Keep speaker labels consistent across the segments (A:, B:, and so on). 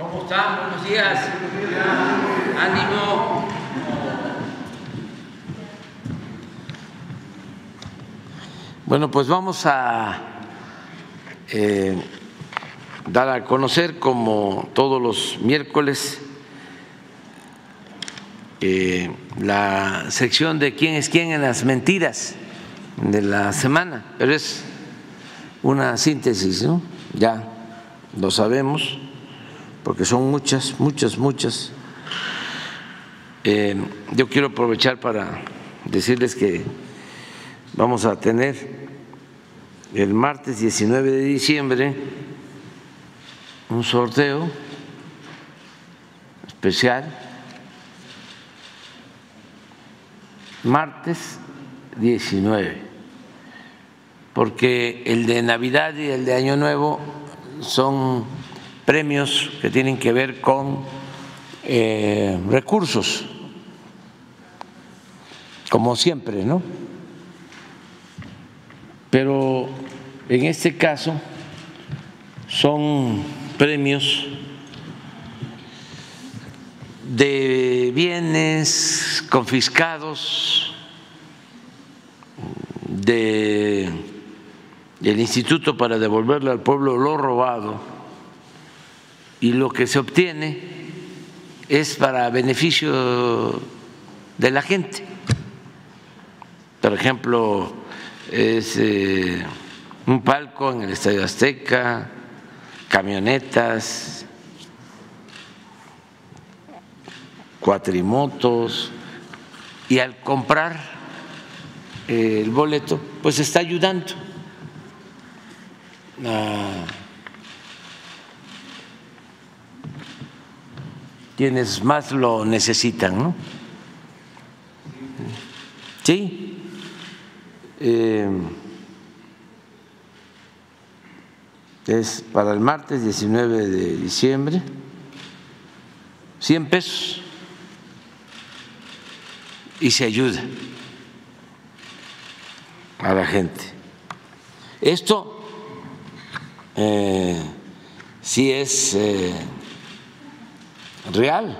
A: ¿Cómo están? Buenos días. Ánimo.
B: Bueno, pues vamos a eh, dar a conocer, como todos los miércoles, eh, la sección de quién es quién en las mentiras de la semana, pero es una síntesis, ¿no? Ya lo sabemos, porque son muchas, muchas, muchas. Eh, yo quiero aprovechar para decirles que vamos a tener el martes 19 de diciembre un sorteo especial, martes 19 porque el de Navidad y el de Año Nuevo son premios que tienen que ver con eh, recursos, como siempre, ¿no? Pero en este caso son premios de bienes confiscados, de el instituto para devolverle al pueblo lo robado y lo que se obtiene es para beneficio de la gente. Por ejemplo, es eh, un palco en el Estadio Azteca, camionetas, cuatrimotos, y al comprar eh, el boleto, pues está ayudando quienes más lo necesitan, ¿no? Sí. Eh, es para el martes 19 de diciembre, 100 pesos y se ayuda a la gente. Esto eh, si es eh, real,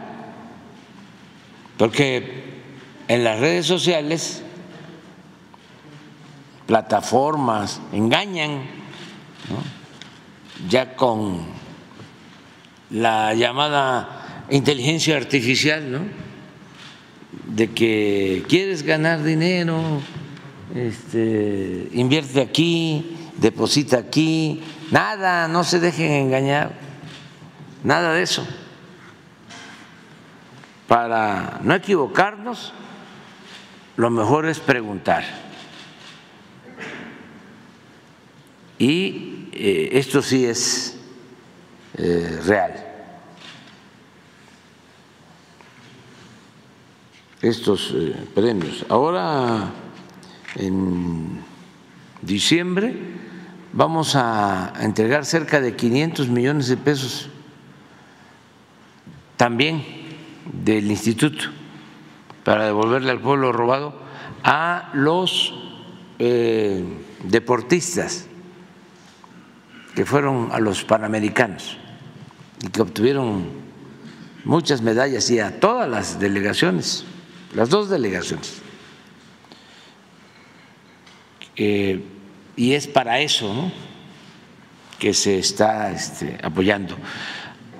B: porque en las redes sociales, plataformas engañan, ya con la llamada inteligencia artificial, ¿no? de que quieres ganar dinero, este, invierte aquí, deposita aquí, Nada, no se dejen engañar, nada de eso. Para no equivocarnos, lo mejor es preguntar. Y eh, esto sí es eh, real. Estos eh, premios. Ahora, en diciembre, vamos a entregar cerca de 500 millones de pesos también del instituto para devolverle al pueblo robado a los eh, deportistas que fueron a los Panamericanos y que obtuvieron muchas medallas y a todas las delegaciones, las dos delegaciones. Eh, y es para eso que se está este, apoyando.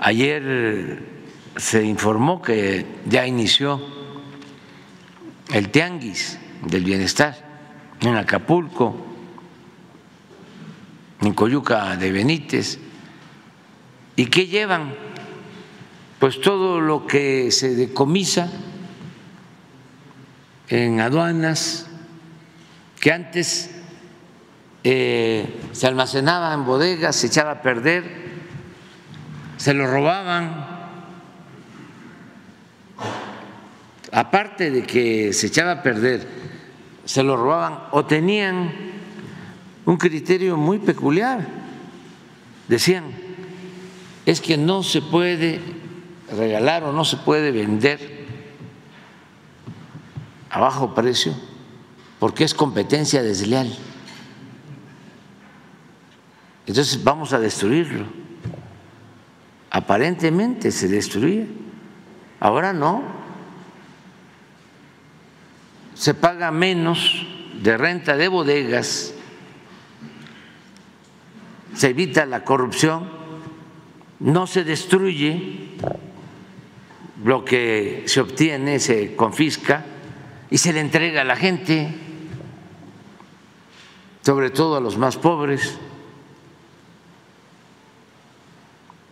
B: Ayer se informó que ya inició el tianguis del bienestar en Acapulco, en Coyuca de Benítez. ¿Y qué llevan? Pues todo lo que se decomisa en aduanas, que antes eh, se almacenaba en bodegas, se echaba a perder, se lo robaban. Aparte de que se echaba a perder, se lo robaban o tenían un criterio muy peculiar. Decían, es que no se puede regalar o no se puede vender a bajo precio porque es competencia desleal. Entonces vamos a destruirlo. aparentemente se destruía. Ahora no. Se paga menos de renta de bodegas, se evita la corrupción, no se destruye lo que se obtiene, se confisca y se le entrega a la gente, sobre todo a los más pobres.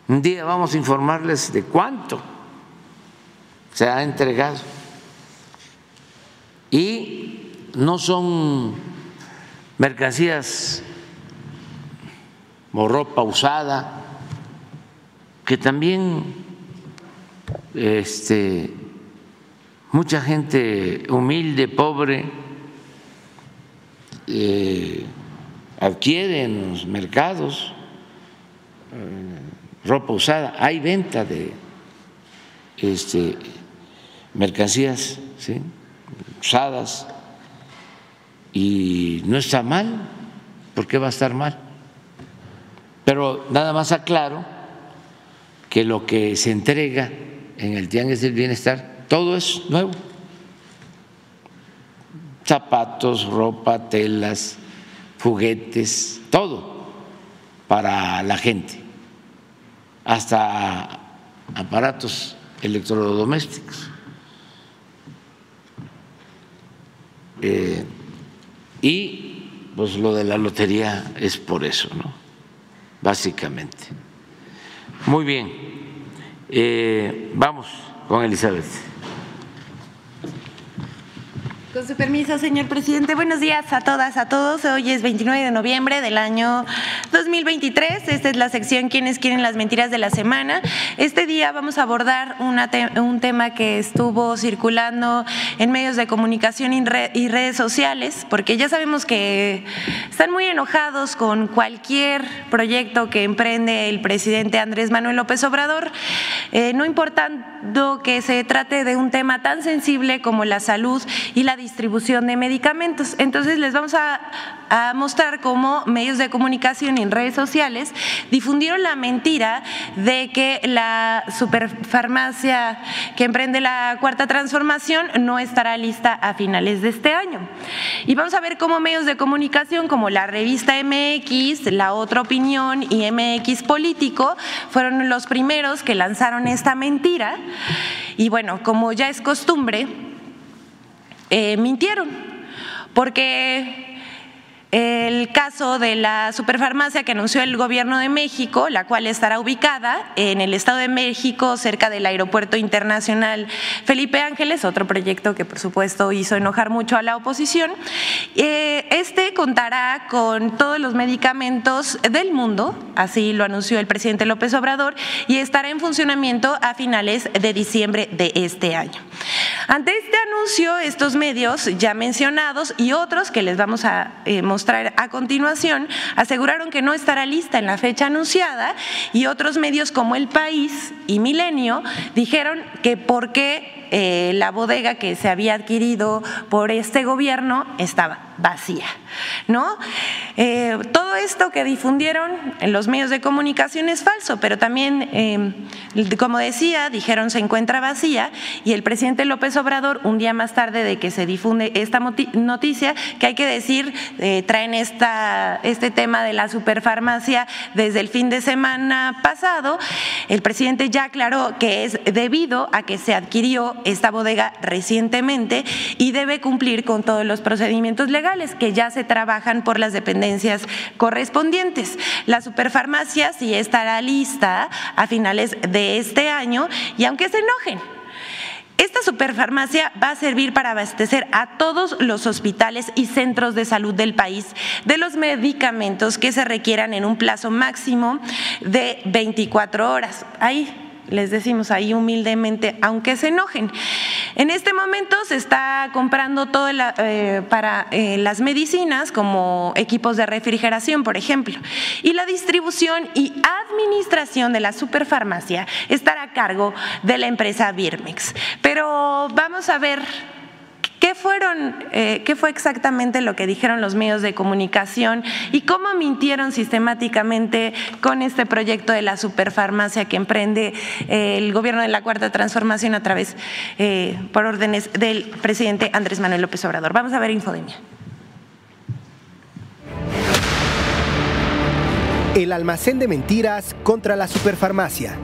B: Un día vamos a informarles de cuánto se ha entregado. Y no son mercancías o ropa usada, que también este, mucha gente humilde, pobre, eh, adquiere en los mercados. Eh, ropa usada, hay venta de este, mercancías usadas y no está mal, ¿por qué va a estar mal? Pero nada más aclaro que lo que se entrega en el Tianguis del Bienestar, todo es nuevo. Zapatos, ropa, telas, juguetes, todo para la gente hasta aparatos electrodomésticos. Eh, y pues lo de la lotería es por eso, ¿no? Básicamente. Muy bien. Eh, vamos con Elizabeth.
A: Con su permiso, señor presidente. Buenos días a todas, a todos. Hoy es 29 de noviembre del año 2023. Esta es la sección Quienes quieren las mentiras de la semana. Este día vamos a abordar un tema que estuvo circulando en medios de comunicación y redes sociales, porque ya sabemos que están muy enojados con cualquier proyecto que emprende el presidente Andrés Manuel López Obrador, eh, no importando que se trate de un tema tan sensible como la salud y la distribución de medicamentos. Entonces les vamos a, mostrar cómo medios de comunicación y en redes sociales difundieron la mentira de que la superfarmacia que emprende la cuarta transformación no estará lista a finales de este año. Y vamos a ver cómo medios de comunicación como la revista MX, La Otra Opinión y MX Político fueron los primeros que lanzaron esta mentira. Y bueno, como ya es costumbre, eh, mintieron, porque el caso de la superfarmacia que anunció el gobierno de México, la cual estará ubicada en el Estado de México, cerca del Aeropuerto Internacional Felipe Ángeles, otro proyecto que por supuesto hizo enojar mucho a la oposición. Eh, este contará con todos los medicamentos del mundo, así lo anunció el presidente López Obrador, y estará en funcionamiento a finales de diciembre de este año. Ante este anuncio, estos medios ya mencionados y otros que les vamos a mostrar, eh, a continuación, aseguraron que no estará lista en la fecha anunciada y otros medios como El País y Milenio dijeron que por qué eh, la bodega que se había adquirido por este gobierno estaba vacía, ¿no? Eh, todo esto que difundieron en los medios de comunicación es falso, pero también, em, como decía, dijeron se encuentra vacía y el presidente López Obrador, un día más tarde de que se difunde esta noticia, que hay que decir, eh, traen esta, este tema de la superfarmacia desde el fin de semana pasado, el presidente ya aclaró que es debido a que se adquirió esta bodega recientemente y debe cumplir con todos los procedimientos legales que ya se trabajan por las dependencias correspondientes. La superfarmacia sí estará lista a finales de este año y aunque se enojen, esta superfarmacia va a servir para abastecer a todos los hospitales y centros de salud del país de los medicamentos que se requieran en un plazo máximo de 24 horas. Ahí les decimos ahí humildemente, aunque se enojen. En este momento se está comprando todo eh, para eh, las medicinas, como equipos de refrigeración, por ejemplo, y la distribución y administración de la superfarmacia estará a cargo de la empresa Birmex. Pero vamos a ver ¿Qué, fueron, eh, ¿Qué fue exactamente lo que dijeron los medios de comunicación y cómo mintieron sistemáticamente con este proyecto de la superfarmacia que emprende eh, el gobierno de la Cuarta Transformación a través, eh, por órdenes del presidente Andrés Manuel López Obrador? Vamos a ver Infodemia.
C: El almacén de mentiras contra la superfarmacia.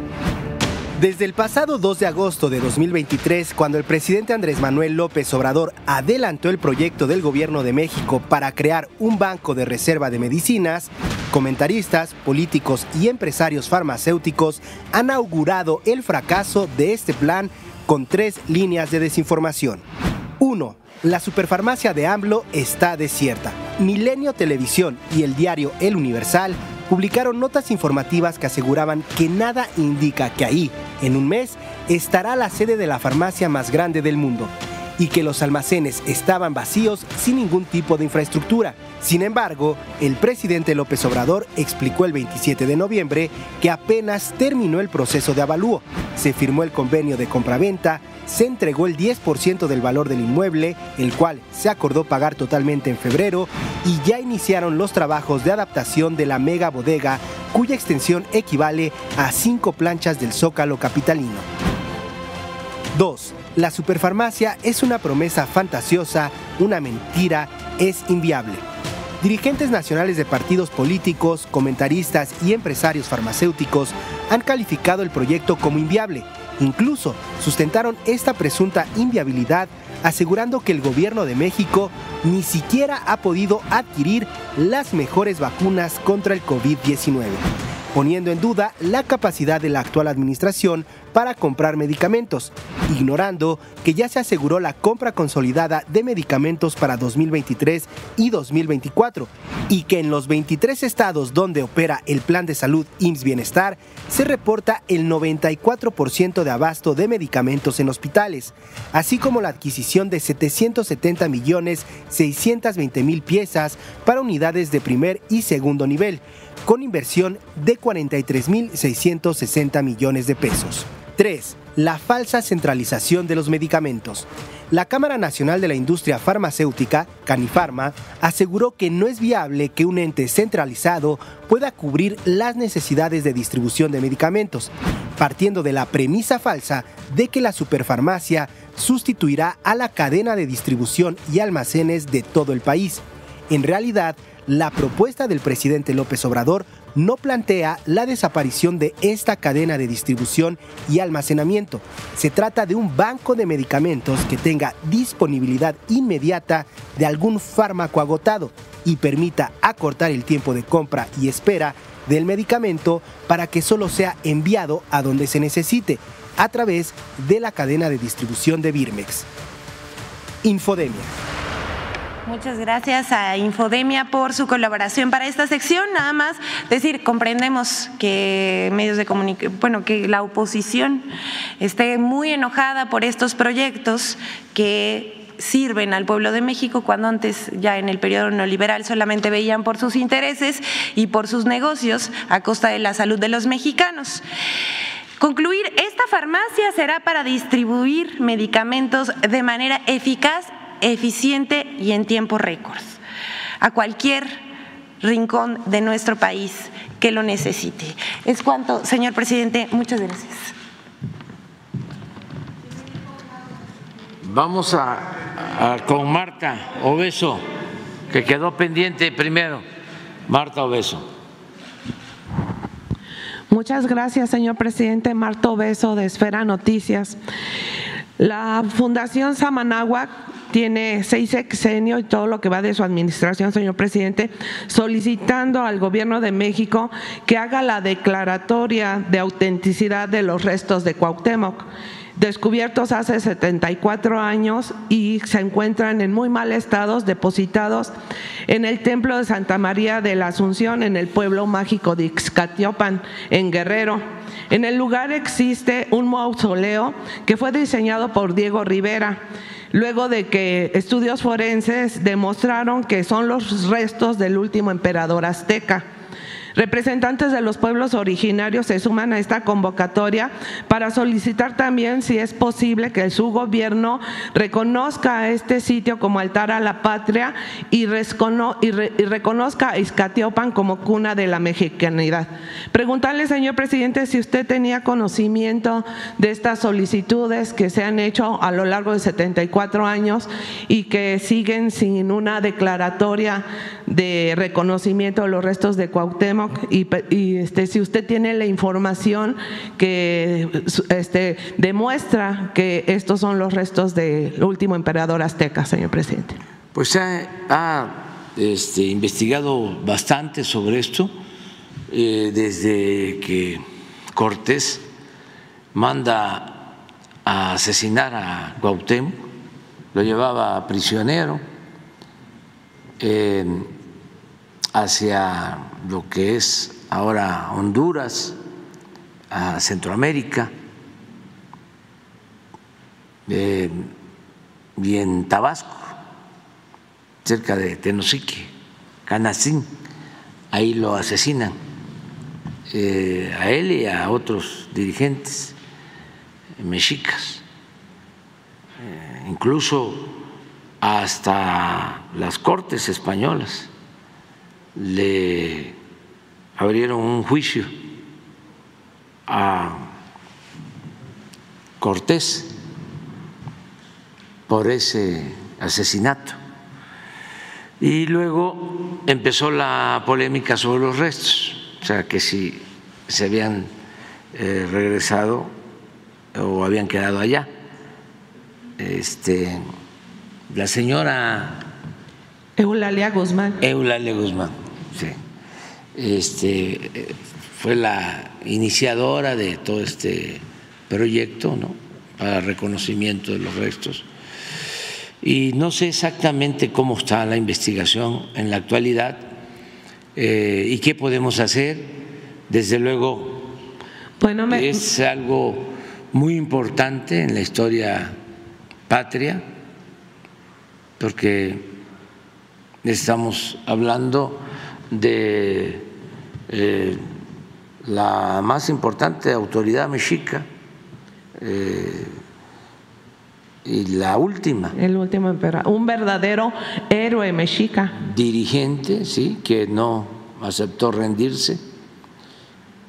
C: Desde el pasado 2 de agosto de 2023, cuando el presidente Andrés Manuel López Obrador adelantó el proyecto del gobierno de México para crear un banco de reserva de medicinas, comentaristas, políticos y empresarios farmacéuticos han augurado el fracaso de este plan con tres líneas de desinformación. 1. La superfarmacia de AMLO está desierta. Milenio Televisión y el diario El Universal publicaron notas informativas que aseguraban que nada indica que ahí, en un mes, estará la sede de la farmacia más grande del mundo y que los almacenes estaban vacíos sin ningún tipo de infraestructura. Sin embargo, el presidente López Obrador explicó el 27 de noviembre que apenas terminó el proceso de avalúo. Se firmó el convenio de compraventa, se entregó el 10% del valor del inmueble, el cual se acordó pagar totalmente en febrero, y ya iniciaron los trabajos de adaptación de la mega bodega, cuya extensión equivale a cinco planchas del zócalo capitalino. 2. La superfarmacia es una promesa fantasiosa, una mentira, es inviable. Dirigentes nacionales de partidos políticos, comentaristas y empresarios farmacéuticos han calificado el proyecto como inviable. Incluso sustentaron esta presunta inviabilidad asegurando que el gobierno de México ni siquiera ha podido adquirir las mejores vacunas contra el COVID-19 poniendo en duda la capacidad de la actual administración para comprar medicamentos, ignorando que ya se aseguró la compra consolidada de medicamentos para 2023 y 2024 y que en los 23 estados donde opera el plan de salud IMSS Bienestar se reporta el 94% de abasto de medicamentos en hospitales, así como la adquisición de 770 millones 620 mil piezas para unidades de primer y segundo nivel con inversión de 43.660 millones de pesos. 3. La falsa centralización de los medicamentos. La Cámara Nacional de la Industria Farmacéutica, Canifarma, aseguró que no es viable que un ente centralizado pueda cubrir las necesidades de distribución de medicamentos, partiendo de la premisa falsa de que la superfarmacia sustituirá a la cadena de distribución y almacenes de todo el país. En realidad, la propuesta del presidente López Obrador no plantea la desaparición de esta cadena de distribución y almacenamiento. Se trata de un banco de medicamentos que tenga disponibilidad inmediata de algún fármaco agotado y permita acortar el tiempo de compra y espera del medicamento para que solo sea enviado a donde se necesite a través de la cadena de distribución de Birmex. Infodemia.
A: Muchas gracias a Infodemia por su colaboración para esta sección. Nada más decir, comprendemos que medios de comunicación, bueno, que la oposición esté muy enojada por estos proyectos que sirven al pueblo de México cuando antes ya en el periodo neoliberal solamente veían por sus intereses y por sus negocios a costa de la salud de los mexicanos. Concluir, esta farmacia será para distribuir medicamentos de manera eficaz eficiente y en tiempo récord a cualquier rincón de nuestro país que lo necesite. Es cuanto, señor presidente. Muchas gracias.
B: Vamos a, con Marta Obeso, que quedó pendiente primero. Marta Obeso.
D: Muchas gracias, señor presidente. Marta Obeso, de Esfera Noticias. La Fundación Samanagua tiene seis sexenios y todo lo que va de su administración, señor presidente, solicitando al gobierno de México que haga la declaratoria de autenticidad de los restos de Cuauhtémoc descubiertos hace 74 años y se encuentran en muy mal estado, depositados en el templo de Santa María de la Asunción, en el pueblo mágico de Ixcatiopan, en Guerrero. En el lugar existe un mausoleo que fue diseñado por Diego Rivera luego de que estudios forenses demostraron que son los restos del último emperador azteca. Representantes de los pueblos originarios se suman a esta convocatoria para solicitar también si es posible que su gobierno reconozca este sitio como altar a la patria y, reconozca a Izcatiopan como cuna de la mexicanidad. Preguntarle, señor presidente, si usted tenía conocimiento de estas solicitudes que se han hecho a lo largo de 74 años y que siguen sin una declaratoria de reconocimiento de los restos de Cuauhtémoc y, este, si usted tiene la información que este, demuestra que estos son los restos del último emperador azteca, señor presidente.
B: Pues se ha, este, investigado bastante sobre esto eh, desde que Cortés manda a asesinar a Cuauhtémoc, lo llevaba prisionero hacia lo que es ahora Honduras, a Centroamérica y en Tabasco, cerca de Tenosique, Canacín, ahí lo asesinan eh, a él y a otros dirigentes mexicas, eh, incluso hasta las cortes españolas le abrieron un juicio a Cortés por ese asesinato. Y luego empezó la polémica sobre los restos, o sea, que si se habían eh, regresado o habían quedado allá. Este, la señora
D: Eulalia Guzmán.
B: Eulalia Guzmán, sí. Este, fue la iniciadora de todo este proyecto, ¿no? Para reconocimiento de los restos. Y no sé exactamente cómo está la investigación en la actualidad eh, y qué podemos hacer. Desde luego, bueno, es algo muy importante en la historia patria porque estamos hablando de eh, la más importante autoridad mexica eh, y la última.
D: El último emperador, un verdadero héroe mexica.
B: Dirigente, sí, que no aceptó rendirse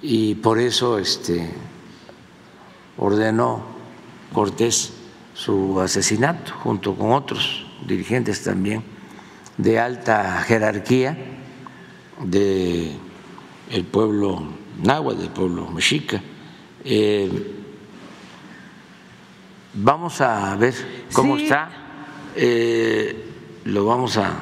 B: y por eso este, ordenó Cortés su asesinato junto con otros dirigentes también de alta jerarquía del el pueblo náhuatl, del pueblo mexica. Eh, vamos a ver cómo está, eh, lo vamos a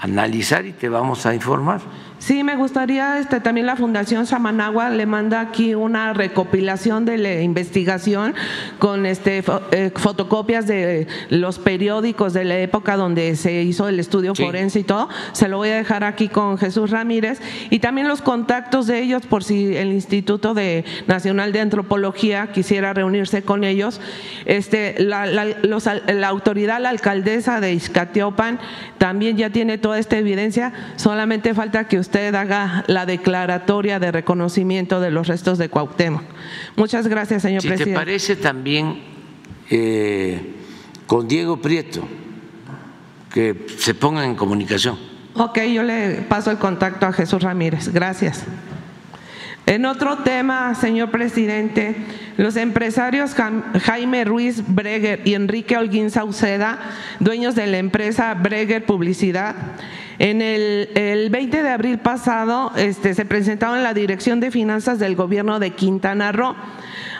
B: analizar y te vamos a informar.
D: Sí, me gustaría, este, también la Fundación Samanagua le manda aquí una recopilación de la investigación con este, eh, fotocopias de los periódicos de la época donde se hizo el estudio forense y todo. Se lo voy a dejar aquí con Jesús Ramírez y también los contactos de ellos por si el Instituto de Nacional de Antropología quisiera reunirse con ellos. Este, la, la autoridad, la alcaldesa de Izcatiopan también ya tiene toda esta evidencia, solamente falta que usted haga la declaratoria de reconocimiento de los restos de Cuauhtémoc. Muchas gracias, señor presidente.
B: Si te parece también eh, con Diego Prieto, que se ponga en comunicación.
D: Ok, yo le paso el contacto a Jesús Ramírez. Gracias. En otro tema, señor presidente, los empresarios Jaime Ruiz Breger y Enrique Holguín Sauceda, dueños de la empresa Breger Publicidad, en el, 20 de abril pasado este, se presentaron en la Dirección de Finanzas del Gobierno de Quintana Roo.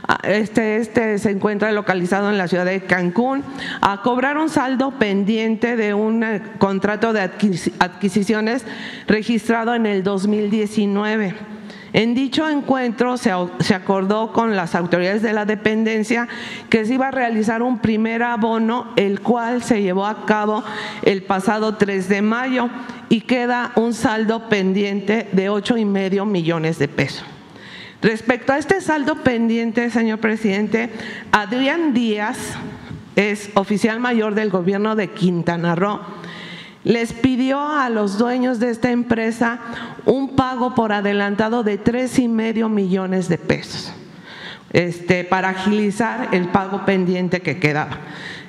D: Ah, este, este se encuentra localizado en la ciudad de Cancún, a cobrar un saldo pendiente de un eh, contrato de adquisiciones registrado en el 2019. En dicho encuentro se, acordó con las autoridades de la dependencia que se iba a realizar un primer abono, el cual se llevó a cabo el pasado 3 de mayo y queda un saldo pendiente de ocho y medio millones de pesos. Respecto a este saldo pendiente, señor presidente, Adrián Díaz es oficial mayor del gobierno de Quintana Roo les pidió a los dueños de esta empresa un pago por adelantado de tres y medio millones de pesos este, para agilizar el pago pendiente que quedaba.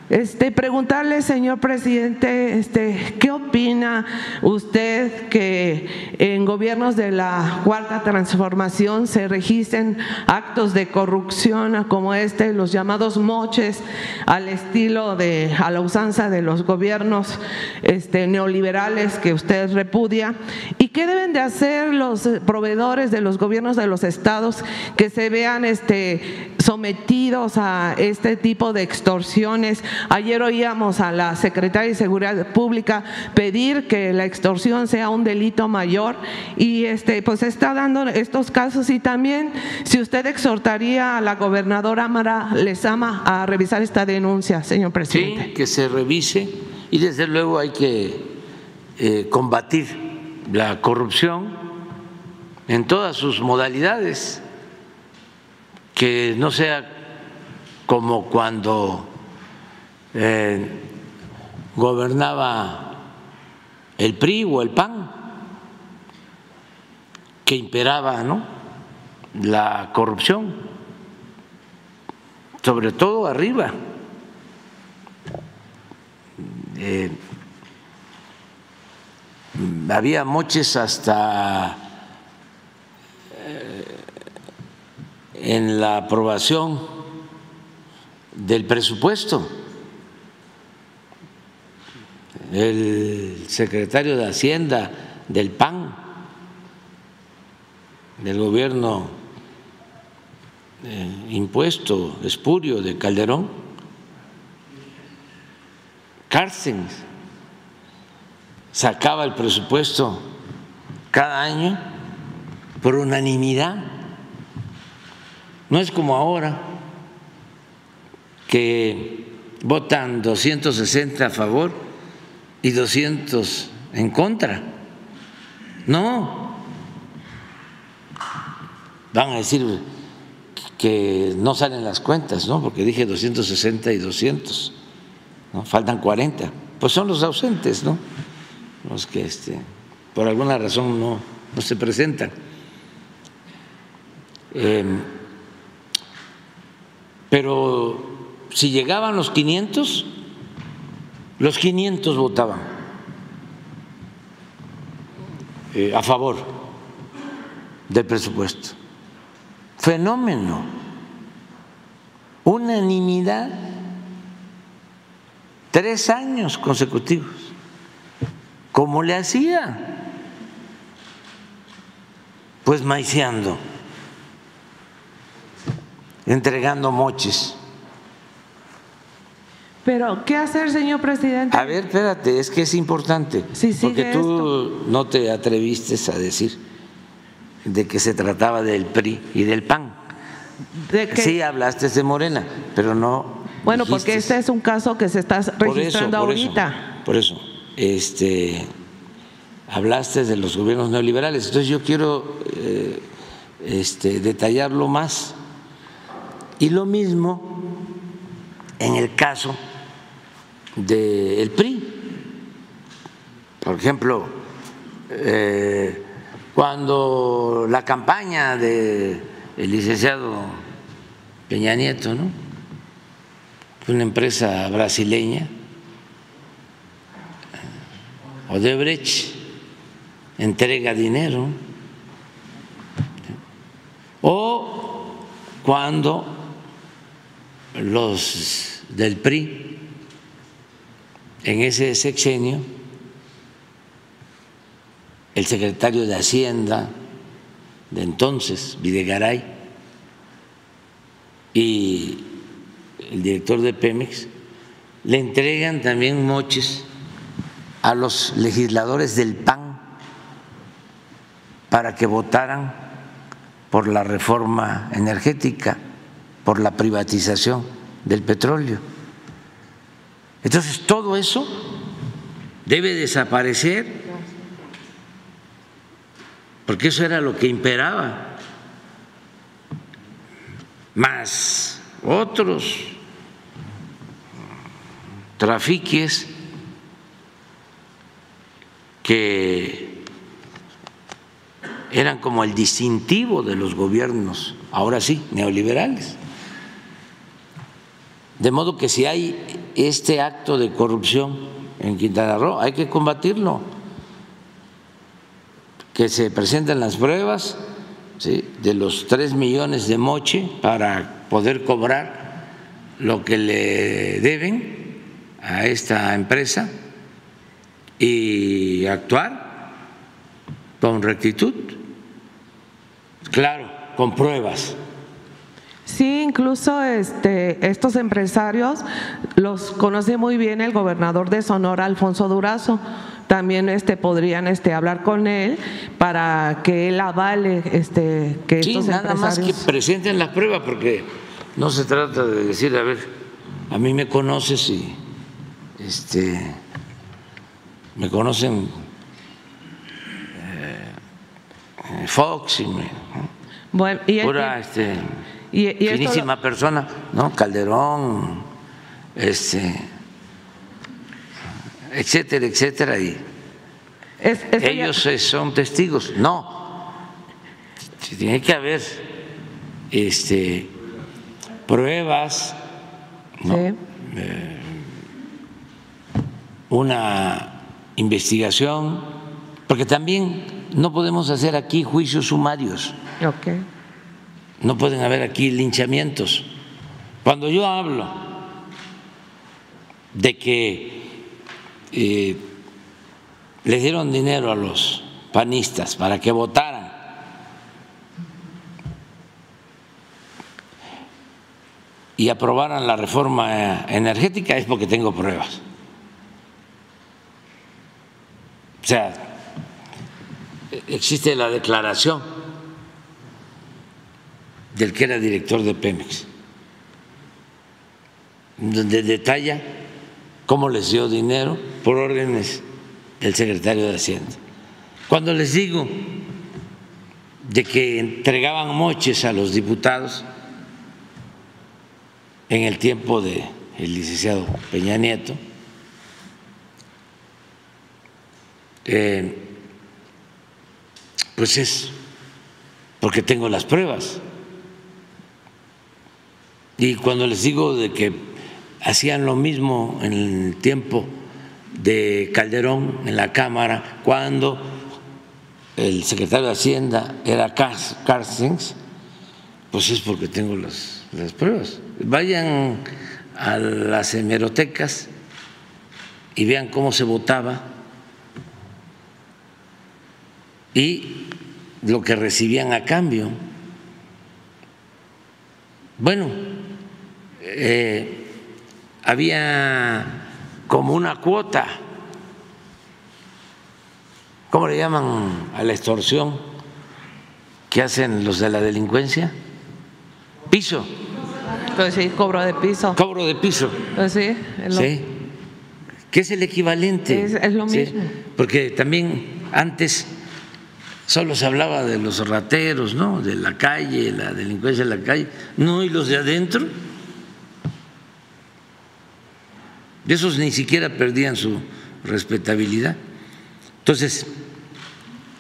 D: Este, preguntarle, señor presidente, este, ¿qué opina usted que en gobiernos de la cuarta transformación se registren actos de corrupción como este, los llamados moches, al estilo de, a la usanza de los gobiernos este, neoliberales que usted repudia? ¿Y qué deben de hacer los proveedores de los gobiernos de los estados que se vean este, sometidos a este tipo de extorsiones? Ayer oíamos a la secretaria de Seguridad Pública pedir que la extorsión sea un delito mayor y este pues está dando estos casos y también si usted exhortaría a la gobernadora Mara Lezama a revisar esta denuncia, señor presidente.
B: Sí, que se revise y desde luego hay que eh, combatir la corrupción en todas sus modalidades, que no sea como cuando eh, gobernaba el PRI o el PAN, que imperaba ¿no? la corrupción, sobre todo arriba. Eh, había moches hasta eh, en la aprobación del presupuesto el secretario de Hacienda del PAN, del gobierno eh, impuesto espurio de Calderón, Cárcenes, sacaba el presupuesto cada año por unanimidad. No es como ahora que votan 260 a favor y 200 en contra. No. Van a decir que no salen las cuentas, ¿no? Porque dije 260 y 200. ¿no? Faltan 40. Pues son los ausentes, ¿no? Los que este, por alguna razón no, no se presentan. Em, pero si llegaban los 500, los 500 votaban eh, a favor del presupuesto. Fenómeno, unanimidad, tres años consecutivos. ¿Cómo le hacía? Pues maiciando, entregando moches
D: pero, ¿qué hacer, señor presidente?
B: A ver, espérate, es que es importante. porque tú no te atreviste a decir de que se trataba del PRI y del PAN. ¿De Sí, hablaste de Morena, pero no.
D: Bueno, porque este es un caso que se está registrando ahorita.
B: por eso, este, hablaste de los gobiernos neoliberales. Entonces, yo quiero eh, este, detallarlo más. Y lo mismo en el caso del PRI. Por ejemplo, eh, cuando la campaña del licenciado Peña Nieto, ¿no? una empresa brasileña, Odebrecht, entrega dinero, o cuando los del PRI en ese sexenio el secretario de Hacienda de entonces, Videgaray, y el director de Pemex le entregan también moches a los legisladores del PAN para que votaran por la reforma energética, por la privatización del petróleo. Entonces, todo eso debe desaparecer, porque eso era lo que imperaba, más otros trafiques que eran como el distintivo de los gobiernos, ahora sí, neoliberales. De modo que si hay este acto de corrupción en Quintana Roo, hay que combatirlo, que se presenten las pruebas de los tres millones de moche para poder cobrar lo que le deben a esta empresa y actuar con rectitud, claro, con pruebas.
D: Sí, incluso este, estos empresarios los conoce muy bien el gobernador de Sonora, Alfonso Durazo. También este, podrían este, hablar con él para que él avale este, que
B: sí, nada más que presenten las pruebas, porque no se trata de decir, a ver, a mí me conoces y este, me conocen eh, Fox y me,
D: bueno, y
B: pura este, y, finísima persona, ¿no? Calderón, este, etcétera, etcétera, y ellos son testigos. No, tiene que haber este, pruebas, eh, una investigación, porque también no podemos hacer aquí juicios sumarios. No pueden haber aquí linchamientos. Cuando yo hablo de que eh, le dieron dinero a los panistas para que votaran, y aprobaran la reforma energética es porque tengo pruebas. O sea, existe la declaración del que era director de Pemex, donde detalla cómo les dio dinero por órdenes del secretario de Hacienda. Cuando les digo de que entregaban moches a los diputados en el tiempo del licenciado Peña Nieto, Eh, pues es porque tengo las pruebas. Y cuando les digo de que hacían lo mismo en el tiempo de Calderón en la Cámara, cuando el secretario de Hacienda era Carstens, pues es porque tengo las, las pruebas. Vayan a las hemerotecas y vean cómo se votaba y lo que recibían a cambio. Bueno, eh, había como una cuota, ¿cómo le llaman a la extorsión que hacen los de la delincuencia? Piso.
D: Pues sí, cobro de piso.
B: Cobro de piso.
D: Pues sí.
B: Es lo... Sí. Que es el equivalente.
D: Es, lo mismo.
B: Porque también antes solo se hablaba de los rateros, ¿no? De la calle, la delincuencia de la calle. No, y los de adentro. De esos ni siquiera perdían su respetabilidad. Entonces,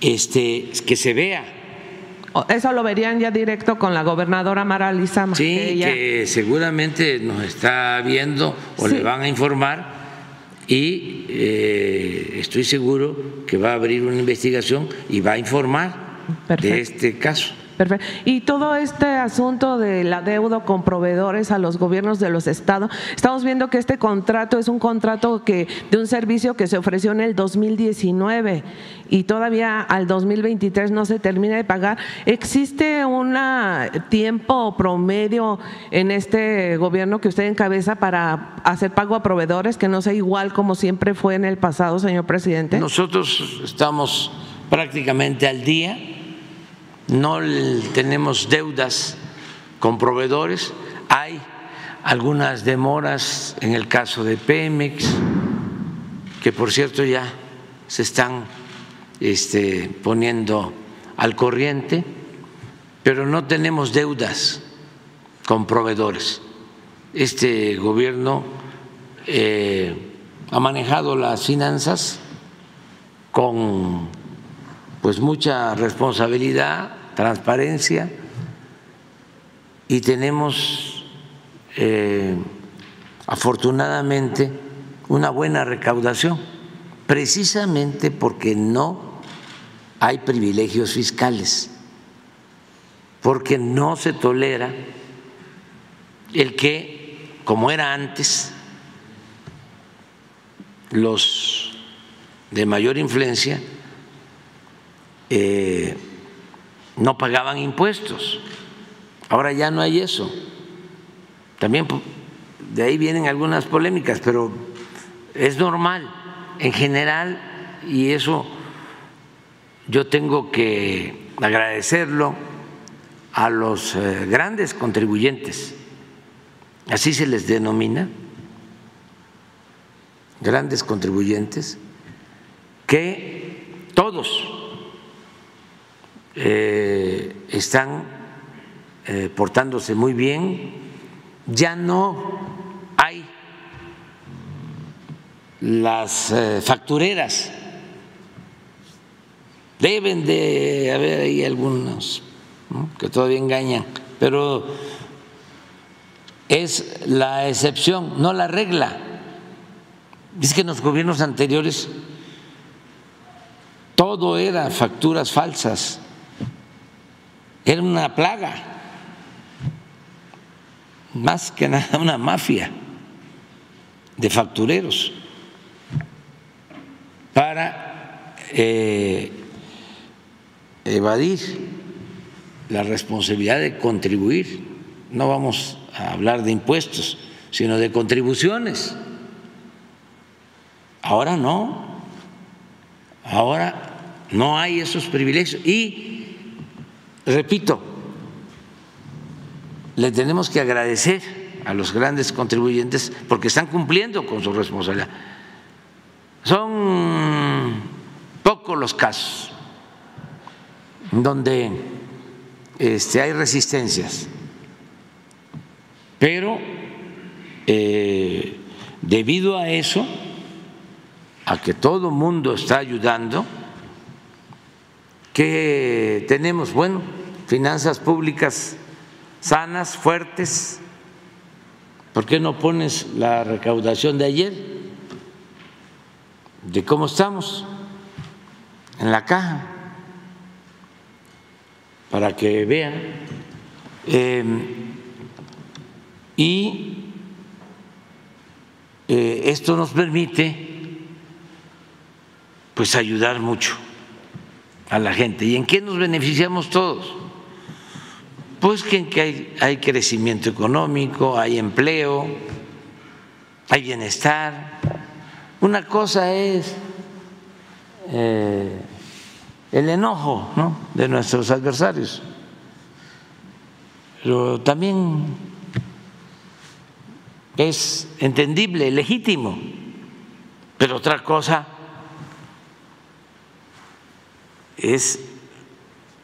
B: este, que se vea.
D: Eso lo verían ya directo con la gobernadora Mara Lizama.
B: Sí, que, seguramente nos está viendo o le van a informar y eh, estoy seguro que va a abrir una investigación y va a informar de este caso.
D: Perfecto. Y todo este asunto de la deuda con proveedores a los gobiernos de los estados, estamos viendo que este contrato es un contrato que de un servicio que se ofreció en el 2019 y todavía al 2023 no se termina de pagar. ¿Existe un tiempo promedio en este gobierno que usted encabeza para hacer pago a proveedores que no sea igual como siempre fue en el pasado, señor presidente?
B: Nosotros estamos prácticamente al día no tenemos deudas con proveedores, hay algunas demoras en el caso de Pemex, que por cierto ya se están este, poniendo al corriente, pero no tenemos deudas con proveedores. Este gobierno eh, ha manejado las finanzas con pues mucha responsabilidad, transparencia y tenemos eh, afortunadamente una buena recaudación, precisamente porque no hay privilegios fiscales, porque no se tolera el que, como era antes, los de mayor influencia eh, no pagaban impuestos. Ahora ya no hay eso. También de ahí vienen algunas polémicas, pero es normal en general y eso yo tengo que agradecerlo a los eh, grandes contribuyentes, así se les denomina, grandes contribuyentes, que todos eh, están eh, portándose muy bien, ya no hay las eh, factureras, deben de haber ahí algunos que todavía engañan, pero es la excepción, no la regla. Es que en los gobiernos anteriores todo era facturas falsas, era una plaga, más que nada una mafia de factureros para eh, evadir la responsabilidad de contribuir. No vamos a hablar de impuestos, sino de contribuciones. Ahora no, ahora no hay esos privilegios. Y, repito, le tenemos que agradecer a los grandes contribuyentes porque están cumpliendo con su responsabilidad. Son pocos los casos donde este, hay resistencias, pero eh, debido a eso, a que todo mundo está ayudando, que tenemos, bueno, finanzas públicas sanas, fuertes. ¿Por qué no pones la recaudación de ayer? De cómo estamos en la caja, para que vean. Em, y eh, esto nos permite pues ayudar mucho a la gente. ¿Y en qué nos beneficiamos todos? Pues que, hay, hay crecimiento económico, hay empleo, hay bienestar. Una cosa es eh, el enojo de nuestros adversarios, pero también es entendible, legítimo, pero otra cosa es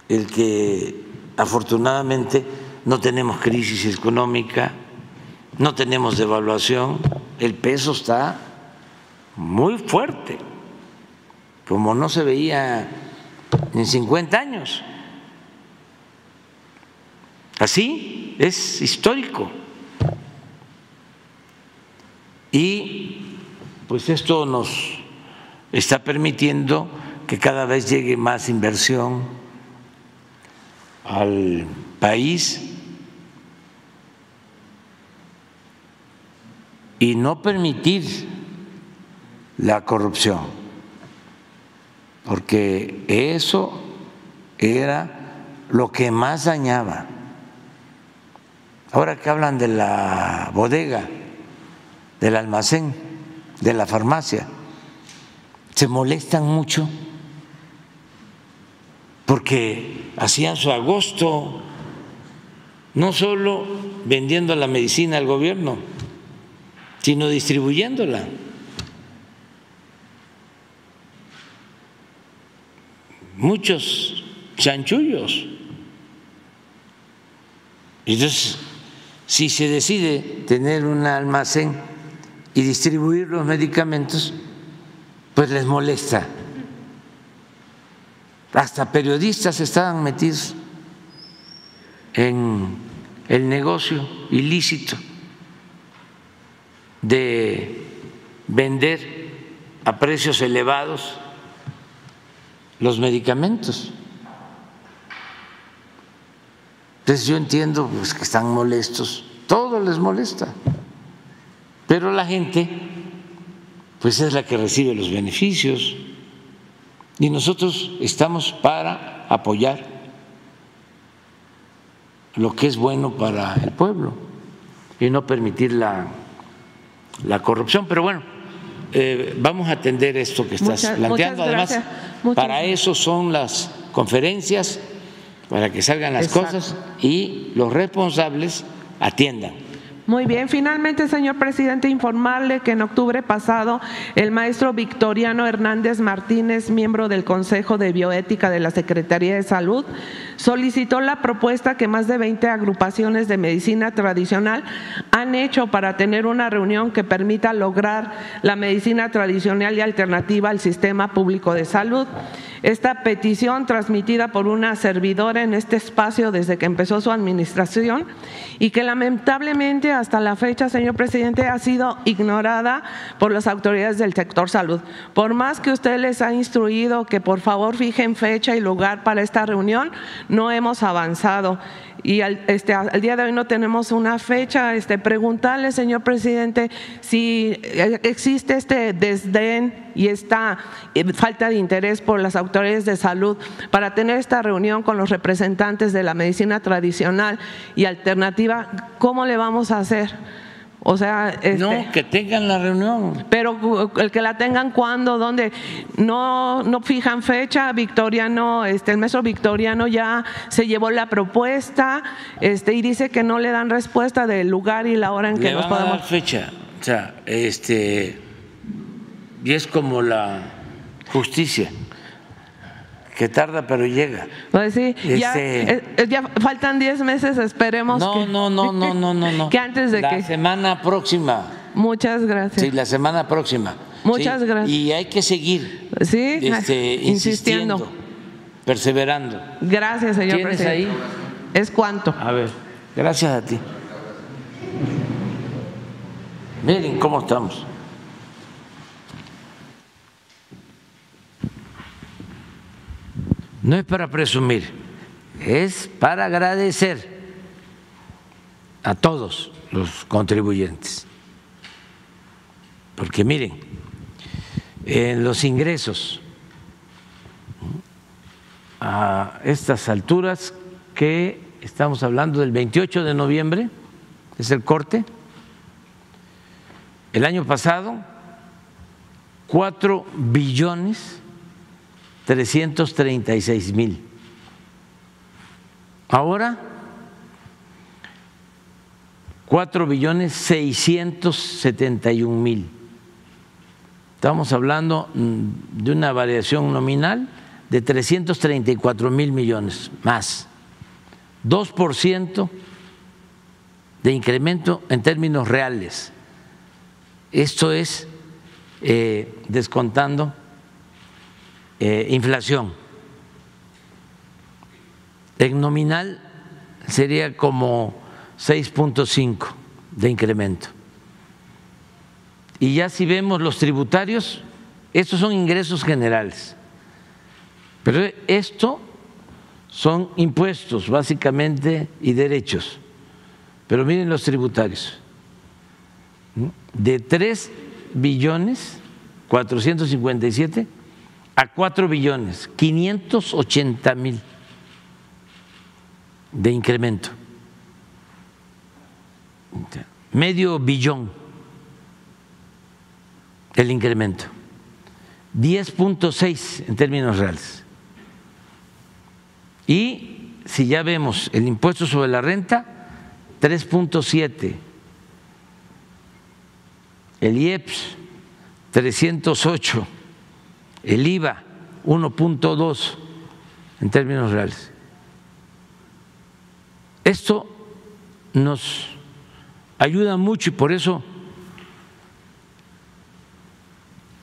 B: el que afortunadamente no tenemos crisis económica, no tenemos devaluación, el peso está muy fuerte, como no se veía en 50 años. Así es histórico. Y pues esto nos está permitiendo que cada vez llegue más inversión al país y no permitir la corrupción, porque eso era lo que más dañaba. Ahora que hablan de la bodega, del almacén, de la farmacia, se molestan mucho porque hacían su agosto no solo vendiendo la medicina al gobierno, sino distribuyéndola. Muchos chanchullos. Entonces, si se decide tener un almacén y distribuir los medicamentos, pues les molesta hasta periodistas estaban metidos en el negocio ilícito de vender a precios elevados los medicamentos. Entonces yo entiendo pues, que están molestos, todo les molesta, pero la gente pues es la que recibe los beneficios y nosotros estamos para apoyar lo que es bueno para el pueblo y no permitir la, la corrupción. Pero bueno, eh, vamos a atender esto que estás planteando. Además, para eso son las conferencias, para que salgan las cosas y los responsables atiendan.
D: Muy bien, finalmente, señor presidente, informarle que en octubre pasado el maestro Victoriano Hernández Martínez, miembro del Consejo de Bioética de la Secretaría de Salud, solicitó la propuesta que más de 20 agrupaciones de medicina tradicional han hecho para tener una reunión que permita lograr la medicina tradicional y alternativa al sistema público de salud. Esta petición transmitida por una servidora en este espacio desde que empezó su administración y que lamentablemente hasta la fecha, señor presidente, ha sido ignorada por las autoridades del sector salud. Por más que usted les ha instruido que por favor fijen fecha y lugar para esta reunión, no hemos avanzado y al, este, al día de hoy no tenemos una fecha. Este, preguntarle, señor presidente, si existe este desdén y esta eh, falta de interés por las autoridades de salud para tener esta reunión con los representantes de la medicina tradicional y alternativa, ¿cómo le vamos a hacer?
B: O sea, este, no, que tengan la reunión.
D: Pero el que la tengan cuando, dónde, no, no fijan fecha. Victoriano, este, el maestro Victoriano ya se llevó la propuesta, este, y dice que no le dan respuesta del lugar y la hora en que
B: le
D: nos podemos. A
B: dar fecha, o sea, este, y es como la justicia que tarda pero llega.
D: Pues sí, ya, este, eh, eh, ya, faltan 10 meses, esperemos
B: no,
D: que...
B: No, no, no, no, no, no.
D: que antes de
B: la
D: que...
B: La semana próxima.
D: Muchas gracias.
B: Sí, la semana próxima.
D: Muchas gracias.
B: Y hay que seguir
D: sí,
B: este, insistiendo, perseverando.
D: Gracias, señor
B: ¿Tienes
D: presidente.
B: ahí?
D: ¿Es cuánto?
B: A ver, gracias a ti. Miren cómo estamos. No es para presumir, es para agradecer a todos los contribuyentes. Porque miren, en los ingresos a estas alturas que estamos hablando del 28 de noviembre, es el corte, el año pasado, cuatro billones 336 mil. Ahora, 4 billones 671 mil. Estamos hablando mm, de una variación nominal de 334 mil millones más. 2% de incremento en términos reales. Esto es eh, descontando eh, inflación. En nominal sería como 6.5 de incremento. Y ya si vemos los tributarios, estos son ingresos generales. Pero esto son impuestos básicamente y derechos. Pero miren los tributarios. De 3 billones 457 a 4 billones 580 mil de incremento. Medio billón el incremento. 10.6 en términos reales. Y si ya vemos el impuesto sobre la renta, 3.7. El IEPS, 308 el IVA 1.2 en términos reales. Esto nos ayuda mucho y por eso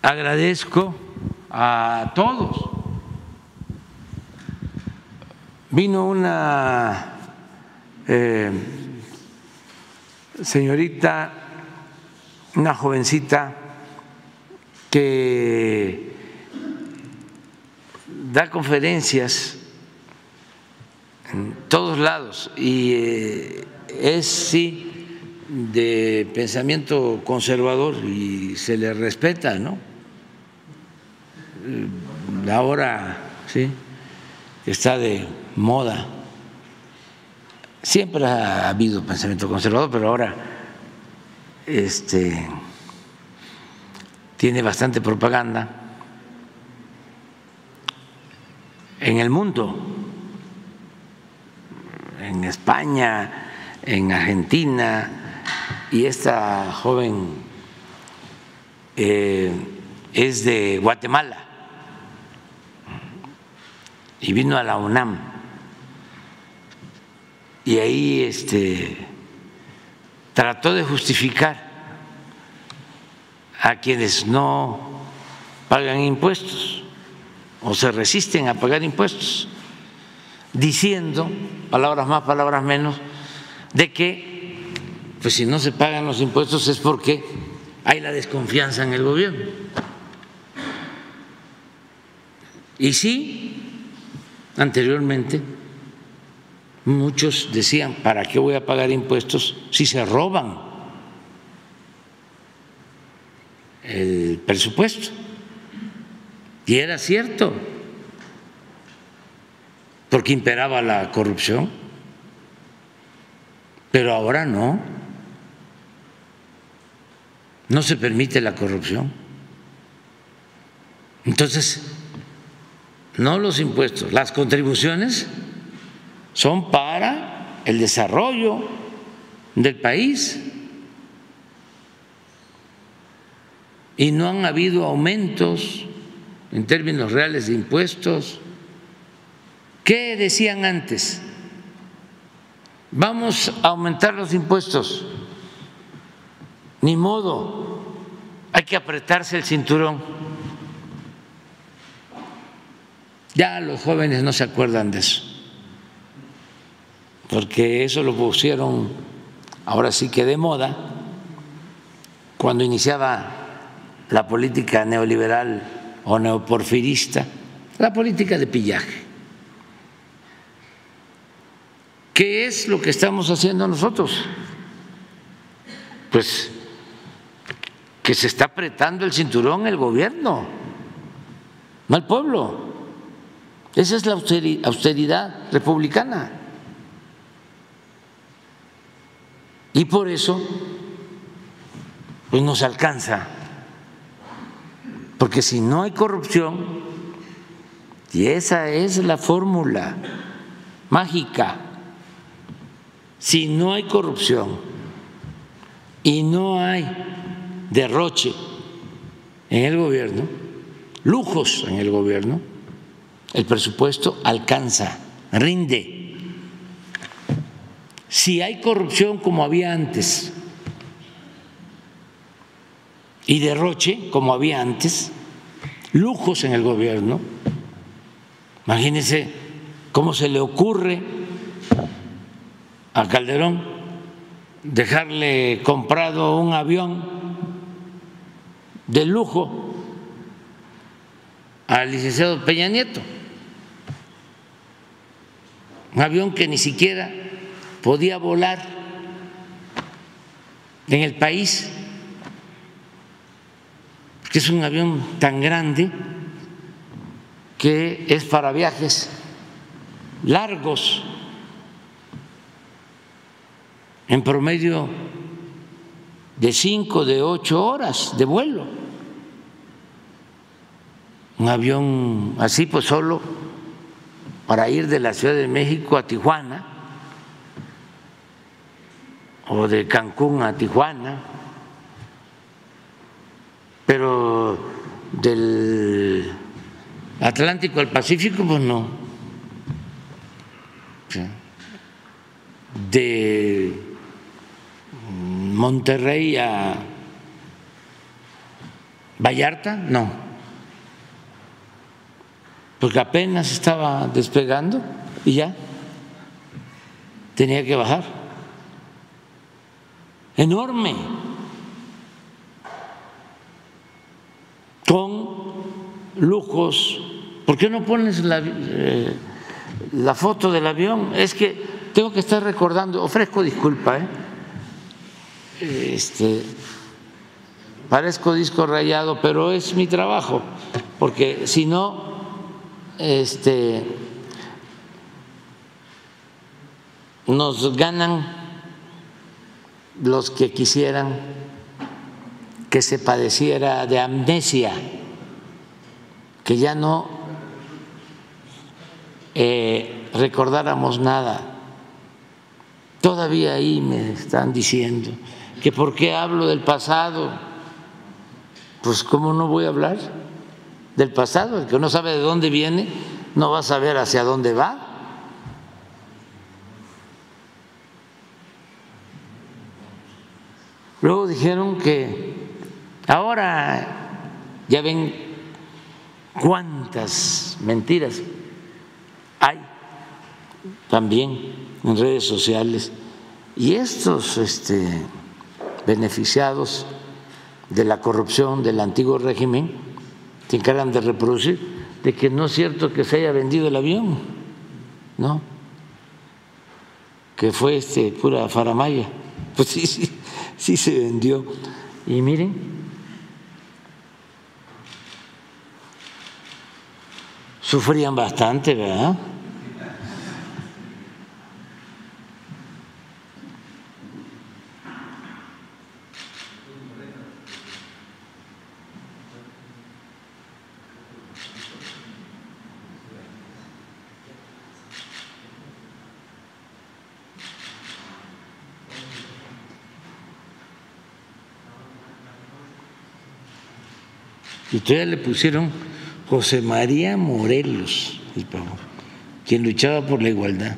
B: agradezco a todos vino una eh, señorita, una jovencita que da conferencias en todos lados y eh, es sí de pensamiento conservador y se le respeta, ¿no? Ahora, sí, está de moda. Siempre ha habido pensamiento conservador, pero ahora este, tiene bastante propaganda en el mundo, en España, en Argentina, y esta joven eh, es de Guatemala y vino a la UNAM y ahí este, trató de justificar a quienes no pagan impuestos o se resisten a pagar impuestos, diciendo, palabras más, palabras menos, de que pues si no se pagan los impuestos es porque hay la desconfianza en el gobierno. Y sí, anteriormente muchos decían, ¿para qué voy a pagar impuestos si se roban el presupuesto? Y era cierto, porque imperaba la corrupción, pero ahora no, no se permite la corrupción. Entonces, no los impuestos, las contribuciones son para el desarrollo del país. Y no han habido aumentos en términos reales de impuestos. ¿Qué decían antes? Vamos a aumentar los impuestos. Ni modo, hay que apretarse el cinturón. Ya los jóvenes no se acuerdan de eso, porque eso lo pusieron ahora sí que de moda cuando iniciaba la política neoliberal o neoporfirista, la política de pillaje. ¿Qué es lo que estamos haciendo nosotros? Pues que se está apretando el cinturón el gobierno, no el pueblo. Esa es la austeridad republicana. Y por eso, pues nos alcanza. Porque si no hay corrupción, y esa es la fórmula mágica, si no hay corrupción y no hay derroche en el gobierno, lujos en el gobierno, el presupuesto alcanza, rinde. Si hay corrupción como había antes y derroche como había antes, lujos en el gobierno, imagínense cómo se le ocurre a Calderón dejarle comprado un avión de lujo al licenciado Peña Nieto. Un avión que ni siquiera podía volar en el país, que es un avión tan grande que es para viajes largos, en promedio de cinco, de ocho horas de vuelo. Un avión así, pues solo para ir de la Ciudad de México a Tijuana o de Cancún a Tijuana, pero del Atlántico al Pacífico, pues no. De Monterrey a Vallarta, no porque apenas estaba despegando y ya tenía que bajar. Enorme. Con lujos. ¿Por qué no pones la, eh, la foto del avión? Es que tengo que estar recordando, ofrezco disculpa, ¿eh? Este, parezco disco rayado, pero es mi trabajo, porque si no, este, nos ganan los que quisieran que se padeciera de amnesia, que ya no eh, recordáramos nada. Todavía ahí me están diciendo que por qué hablo del pasado. Pues ¿cómo no voy a hablar del pasado? El que no sabe de dónde viene no va a saber hacia dónde va. Luego dijeron que ahora ya ven cuántas mentiras hay también en redes sociales y estos este, beneficiados de la corrupción del antiguo régimen se encargan de reproducir de que no es cierto que se haya vendido el avión, ¿no? Que fue este pura faramaya. Pues sí, sí, sí se vendió. Y miren, sufrían bastante, ¿verdad? Y todavía le pusieron José María Morelos, el quien luchaba por la igualdad.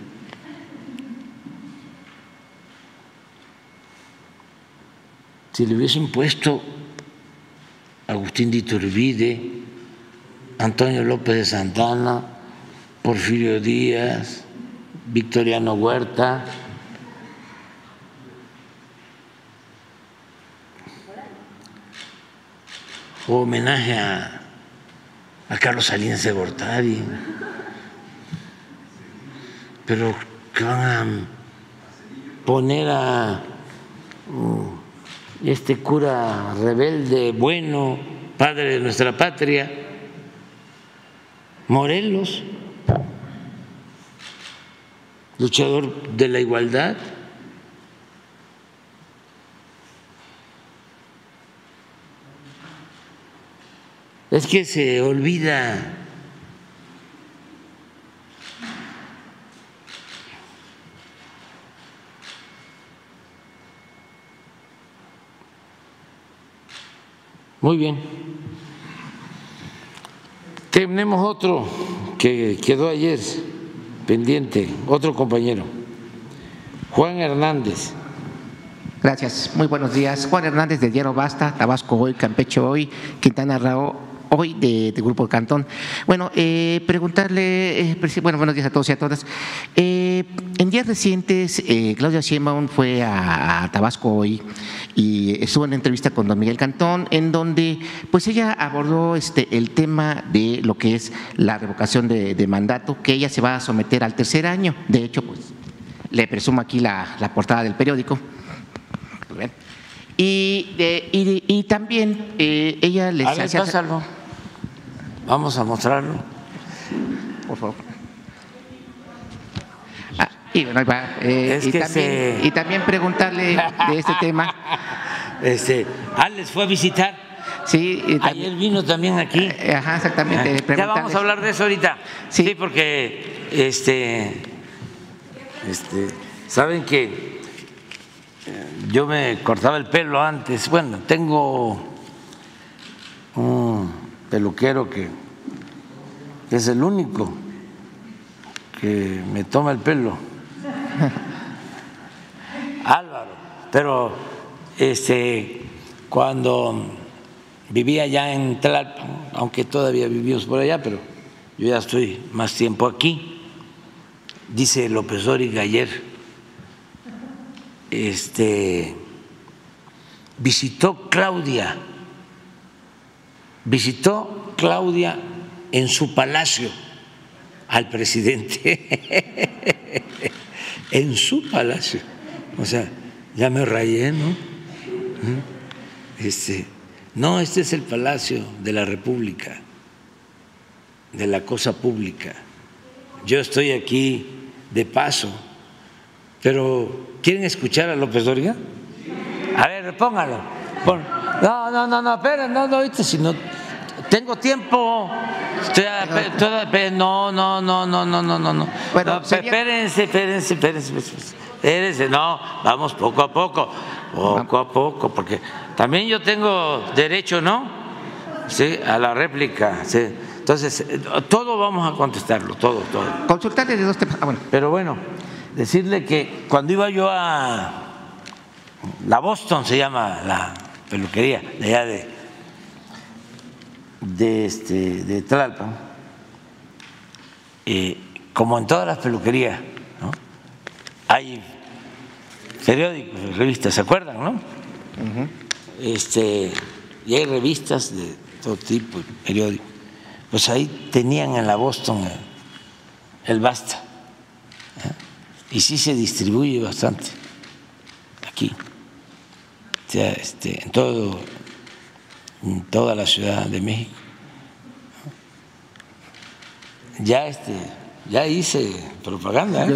B: Si le hubiesen puesto Agustín de Iturbide, Antonio López de Santana, Porfirio Díaz, Victoriano Huerta, homenaje a, a Carlos Salinas de Gortari, pero que van a poner a mm, este cura rebelde, bueno, padre de nuestra patria, Morelos, luchador de la igualdad. Es que se olvida Muy bien. Tenemos otro que quedó ayer pendiente, otro compañero, Juan Hernández.
E: Gracias, muy buenos días. Juan Hernández de Diario Basta, Tabasco Hoy, Campeche Hoy, Quintana Roo hoy de, de Grupo Cantón. Bueno, eh, preguntarle, eh, bueno, buenos días a todos y a todas. Eh, en días recientes, eh, Claudia Sheinbaum fue a, a, Tabasco hoy y estuvo en una entrevista con don Miguel Cantón, en donde pues ella abordó este, el tema de lo que es la revocación de, de mandato, que ella se va a someter al tercer año. De hecho, pues le presumo aquí la, la portada del periódico. Y, de, y, y, también eh, ella les hacía-
B: pásalo. Vamos a mostrarlo.
E: por favor. Ah, y, bueno, ahí va. Eh,
B: Es
E: y
B: que
E: también,
B: se-
E: y también preguntarle de este tema.
B: Este, Alex fue a visitar.
E: Sí, y también-
B: Ayer vino también aquí.
E: eh, ajá, exactamente.
B: ya vamos a hablar de eso ahorita.
E: Sí.
B: Sí, porque este, este, saben que yo me cortaba el pelo antes. Bueno, tengo un peluquero que es el único que me toma el pelo. Álvaro, pero este cuando vivía ya en Tlalpan, aunque todavía vivimos por allá, pero yo ya estoy más tiempo aquí. dice López Dóriga ayer, este, visitó Claudia, visitó Claudia en su palacio al presidente, en su palacio. O sea, ya me rayé, ¿no? Este, no, este es el palacio de la República, de la cosa pública. Yo estoy aquí de paso, pero ¿quieren escuchar a López Dóriga? A ver, póngalo. No, no, no, no, espera, no, no, ahorita si no tengo tiempo. no, no, no, no, no, no, no, no. Bueno, espérense, espérense, espérense, espérense, no, vamos poco a poco, poco a poco, porque también yo tengo derecho, ¿no? Sí, a la réplica, sí. Entonces, todo vamos a contestarlo, todo, todo.
E: Consultarle de dos temas. Ah,
B: bueno. Pero bueno, decirle que cuando iba yo a la Boston, se llama la peluquería, de allá de, de, este, de Tlalpan, eh, como en todas las peluquerías, ¿no? hay periódicos, revistas, ¿se acuerdan? No? este, y hay revistas de todo tipo, periódicos pues ahí tenían en la Boston el, basta. ¿eh? Y sí se distribuye bastante aquí. Sea, este, en todo en toda la Ciudad de México. Ya este, ya hice propaganda.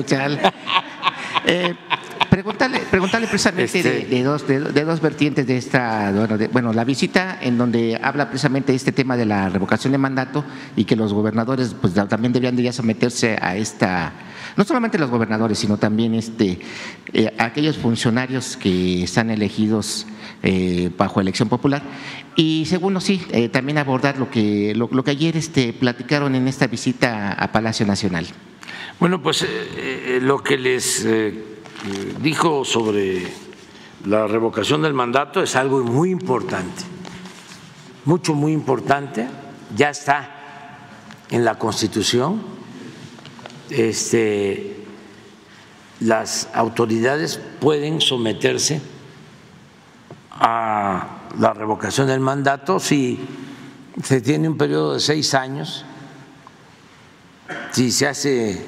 E: ¿eh? Preguntarle, preguntarle precisamente de, este dos, de, dos vertientes de esta, bueno, la visita en donde habla precisamente de este tema de la revocación de mandato y que los gobernadores pues también deberían de ya someterse a esta, no solamente los gobernadores, sino también este, eh, aquellos funcionarios que están elegidos eh, bajo elección popular. Y segundo, sí, eh, también abordar lo que, lo, que ayer este, platicaron en esta visita a Palacio Nacional.
B: Bueno, pues lo que les dijo sobre la revocación del mandato es algo muy importante, mucho, muy importante, ya está en la Constitución. Este, las autoridades pueden someterse a la revocación del mandato si se tiene un periodo de seis años, si se hace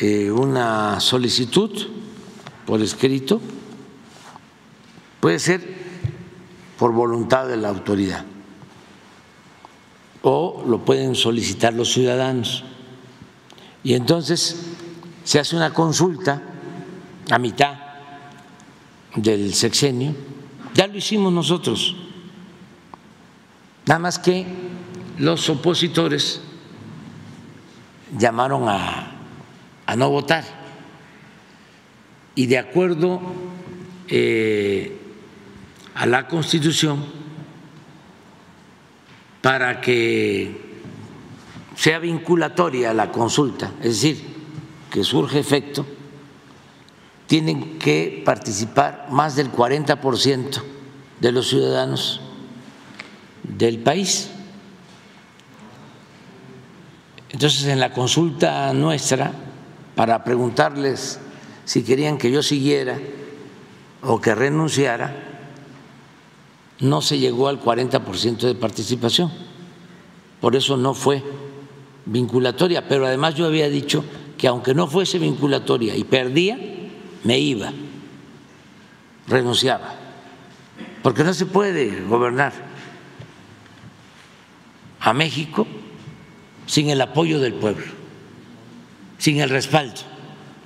B: eh, una solicitud por escrito, puede ser por voluntad de la autoridad o lo pueden solicitar los ciudadanos. Y entonces se hace una consulta a mitad del sexenio, ya lo hicimos nosotros, nada más que los opositores llamaron a, no votar. Y de acuerdo eh, a la Constitución, para que sea vinculatoria la consulta, es decir, que surge efecto, tienen que participar más del 40% de los ciudadanos del país. Entonces, en la consulta nuestra, para preguntarles si querían que yo siguiera o que renunciara, no se llegó al 40% de participación. Por eso no fue vinculatoria, pero además yo había dicho que aunque no fuese vinculatoria y perdía, me iba, renunciaba, porque no se puede gobernar a México sin el apoyo del pueblo, sin el respaldo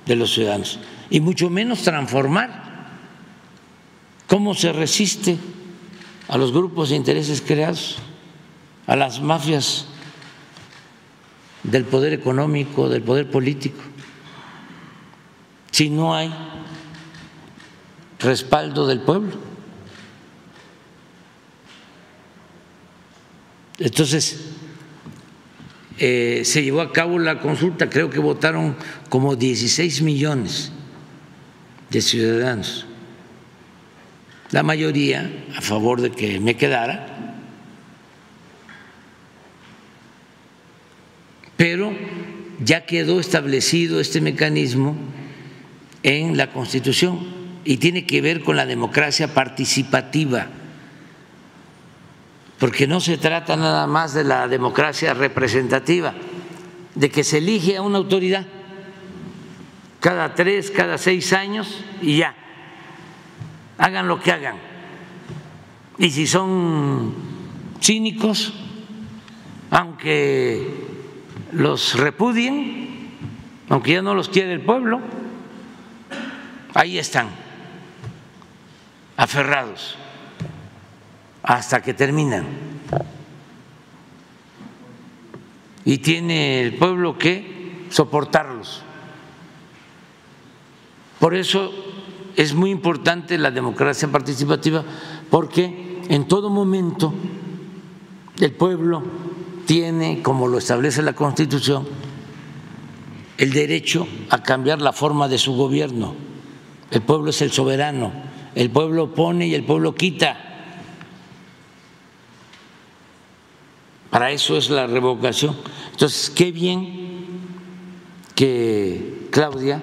B: de los ciudadanos y mucho menos transformar. ¿Cómo se resiste a los grupos de intereses creados, a las mafias del poder económico, del poder político, si no hay respaldo del pueblo? Entonces, eh, se llevó a cabo la consulta, creo que votaron como 16 millones de ciudadanos, la mayoría a favor de que me quedara, pero ya quedó establecido este mecanismo en la Constitución y tiene que ver con la democracia participativa, porque no se trata nada más de la democracia representativa, de que se elige a una autoridad cada tres, cada seis años y ya, hagan lo que hagan. Y si son cínicos, aunque los repudien, aunque ya no los quiere el pueblo, ahí están, aferrados, hasta que terminan. Y tiene el pueblo que soportarlos. Por eso es muy importante la democracia participativa, porque en todo momento el pueblo tiene, como lo establece la Constitución, el derecho a cambiar la forma de su gobierno. El pueblo es el soberano, el pueblo pone y el pueblo quita. Para eso es la revocación. Entonces, qué bien que Claudia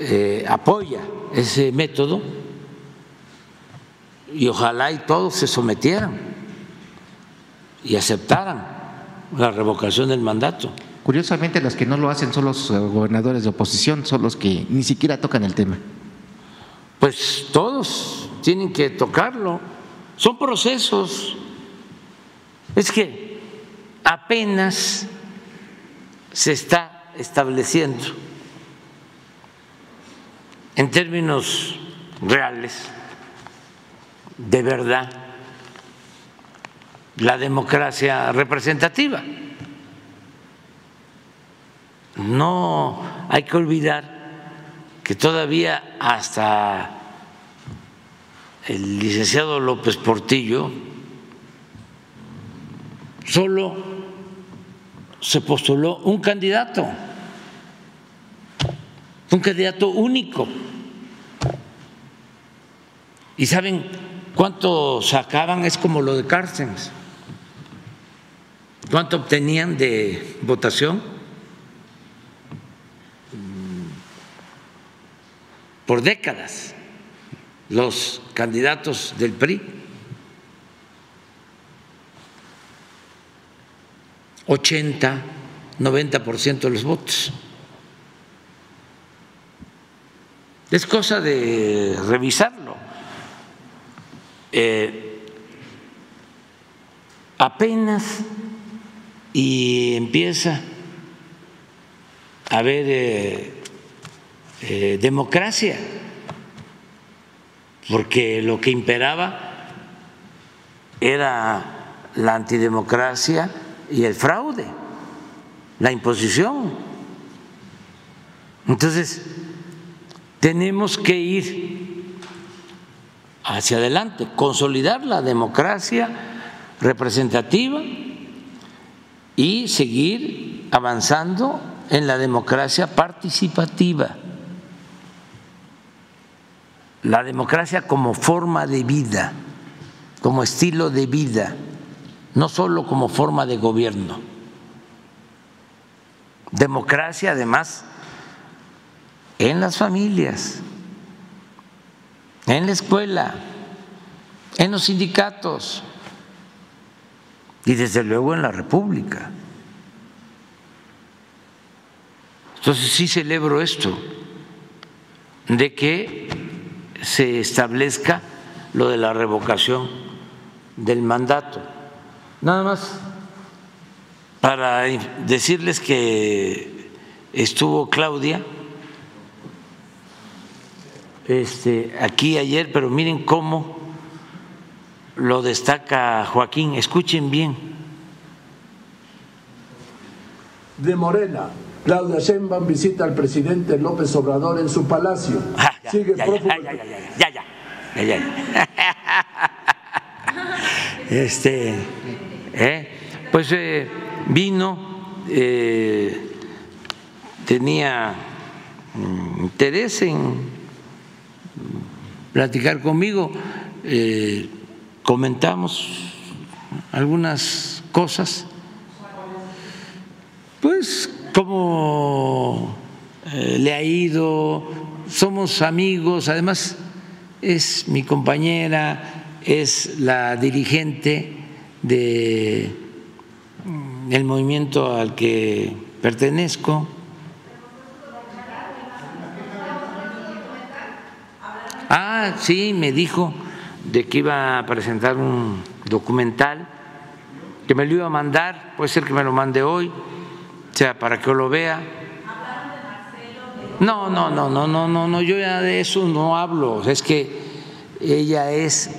B: eh, apoya ese método y ojalá y todos se sometieran y aceptaran la revocación del mandato.
E: Curiosamente, los que no lo hacen son los eh, gobernadores de oposición, son los que ni siquiera tocan el tema.
B: Pues todos tienen que tocarlo. Son procesos. Es que apenas se está estableciendo en términos reales, de verdad, la democracia representativa. No hay que olvidar que todavía hasta el licenciado López Portillo solo se postuló un candidato, un candidato único. ¿Y saben cuánto sacaban? Es como lo de Cárceles. ¿Cuánto obtenían de votación? Por décadas, los candidatos del PRI. 80, 90% de los votos. Es cosa de revisarlo. Eh, apenas y empieza a haber eh, eh, democracia, porque lo que imperaba era la antidemocracia y el fraude, la imposición. Entonces, tenemos que ir hacia adelante, consolidar la democracia representativa y seguir avanzando en la democracia participativa. La democracia como forma de vida, como estilo de vida, no solo como forma de gobierno. Democracia además en las familias, en la escuela, en los sindicatos y desde luego en la República. Entonces sí celebro esto, de que se establezca lo de la revocación del mandato. Nada más para decirles que estuvo Claudia este, aquí ayer, pero miren cómo lo destaca Joaquín. Escuchen bien.
F: De Morena, Claudia Sheinbaum visita al presidente López Obrador en su palacio.
B: Ah, ya,
F: Sigue
B: ya,
F: prófugo
B: ya, ya, ya, ya, ya. Este, eh, pues eh, vino, eh, tenía mm, interés en platicar conmigo, eh, comentamos algunas cosas, pues cómo eh, le ha ido, somos amigos, además es mi compañera, es la dirigente de mm, el movimiento al que pertenezco. Ah, sí, me dijo de que iba a presentar un documental, que me lo iba a mandar, puede ser que me lo mande hoy, o sea, para que lo vea. No, no, no, no, no, no, no, yo ya de eso no hablo, es que ella es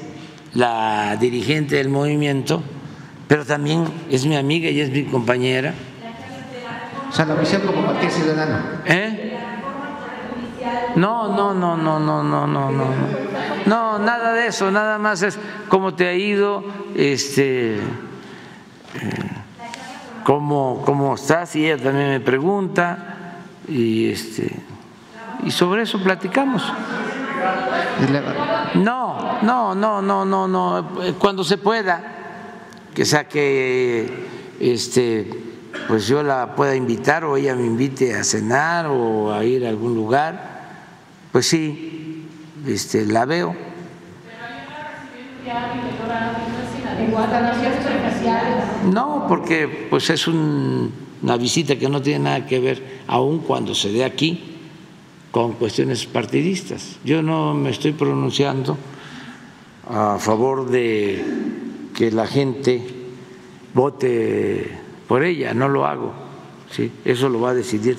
B: la dirigente del movimiento, pero también es mi amiga y es mi compañera.
E: O sea, la como cualquier ciudadano.
B: ¿Eh? No, no, no, no, no, no, no, no. No, nada de eso, nada más es cómo te ha ido, este, eh, cómo, cómo estás, y ella también me pregunta, y este, y sobre eso platicamos. No, no, no, no, no, no, cuando se pueda, que sea que este, pues yo la pueda invitar o ella me invite a cenar o a ir a algún lugar pues sí, este, la veo. No, porque pues es una visita que no tiene nada que ver, aun cuando se dé aquí, con cuestiones partidistas. Yo no me estoy pronunciando a favor de que la gente vote por ella, no lo hago, ¿sí? eso lo va a decidir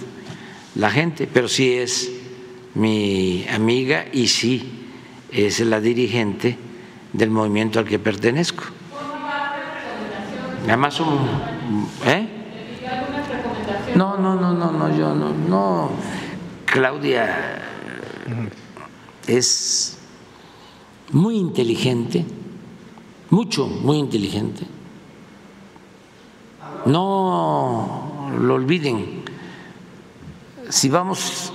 B: la gente, pero sí es mi amiga y sí es la dirigente del movimiento al que pertenezco. Además un, ¿eh? No, no, no, no, no, yo no, no. Claudia es muy inteligente, mucho, muy inteligente. No lo olviden. Si vamos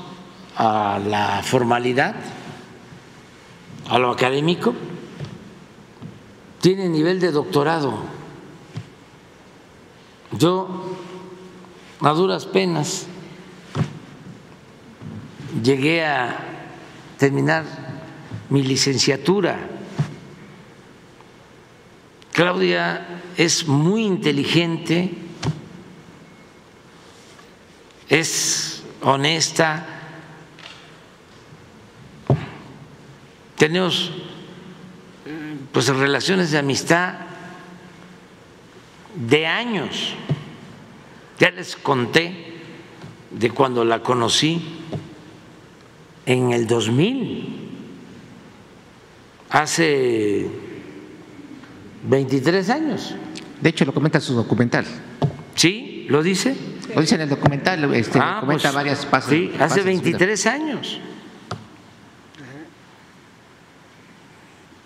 B: a la formalidad, a lo académico, tiene nivel de doctorado. Yo, a duras penas, llegué a terminar mi licenciatura. Claudia es muy inteligente, es honesta, tenemos pues relaciones de amistad de años. Ya les conté de cuando la conocí en el 2000, hace 23 años.
E: De hecho, lo comenta en su documental.
B: ¿Sí? ¿Lo dice?
E: Lo dice en el documental, este,
B: ah,
E: comenta
B: pues,
E: varias pasos.
B: Sí, hace 23 años.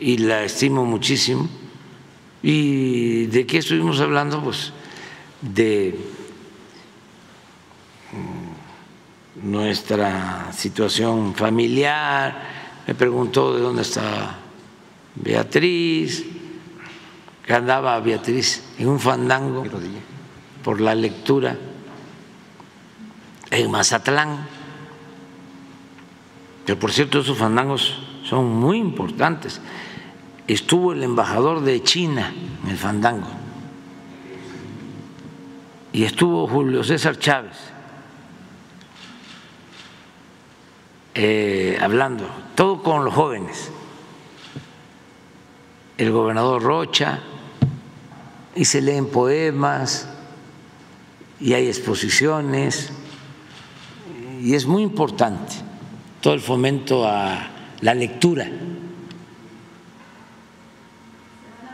B: Y la estimo muchísimo. ¿Y de qué estuvimos hablando? Pues de mm, nuestra situación familiar, me preguntó de dónde está Beatriz, que andaba Beatriz en un fandango por la lectura en Mazatlán, que por cierto esos fandangos son muy importantes estuvo el embajador de China en el Fandango. Y estuvo Julio César Chávez eh, hablando, todo con los jóvenes, el gobernador Rocha, y se leen poemas y hay exposiciones y es muy importante todo el fomento a la lectura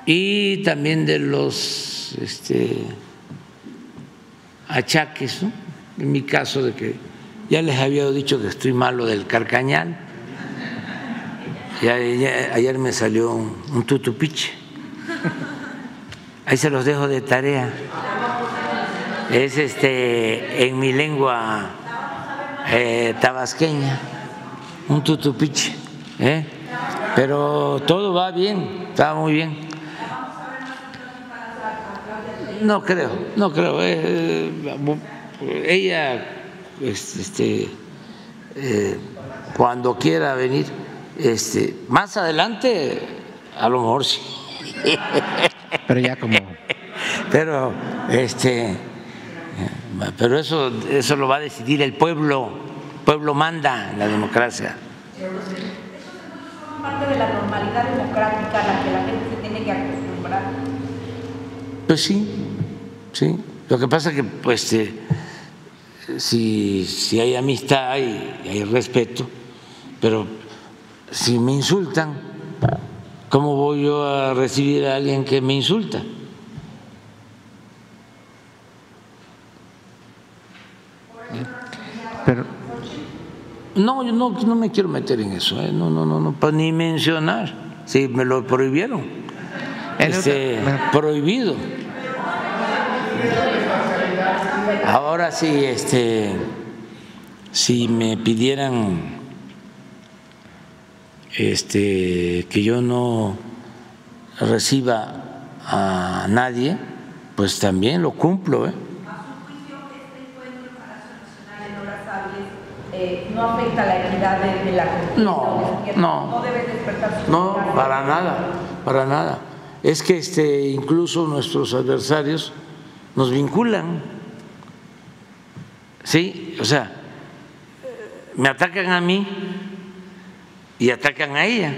B: y también de los este, achaques, en mi caso de que ya les había dicho que estoy malo del carcañal, y ayer, me salió un, tutupiche, ahí se los dejo de tarea, es este en mi lengua eh, tabasqueña, un tutupiche, ¿eh? pero todo va bien, está muy bien. No creo, no creo. Eh, ella, este, eh, cuando quiera venir, este, más adelante, a lo mejor sí.
E: Pero ya como.
B: Pero, este, pero eso, eso lo va a decidir el pueblo. El pueblo manda en la democracia.
G: es parte de la normalidad democrática a la que la gente se tiene que acostumbrar.
B: Pues sí, sí. Lo que pasa es que, pues, eh, si, si hay amistad hay, hay respeto, pero si me insultan, ¿cómo voy yo a recibir a alguien que me insulta?
E: Pero,
B: No, yo no, no me quiero meter en eso, ¿eh? no, no, no, no, ni mencionar, sí, me lo prohibieron, este,
E: otro-
B: prohibido. Ahora sí, este, si me pidieran, este, que yo no reciba a nadie, pues también lo cumplo, ¿eh?
G: Eh, no afecta la equidad de, la
B: No, no.
G: no debe despertar su
B: No, para nada, para nada. Es que este, incluso nuestros adversarios nos vinculan. Sí, o sea, me atacan a mí y atacan a ella.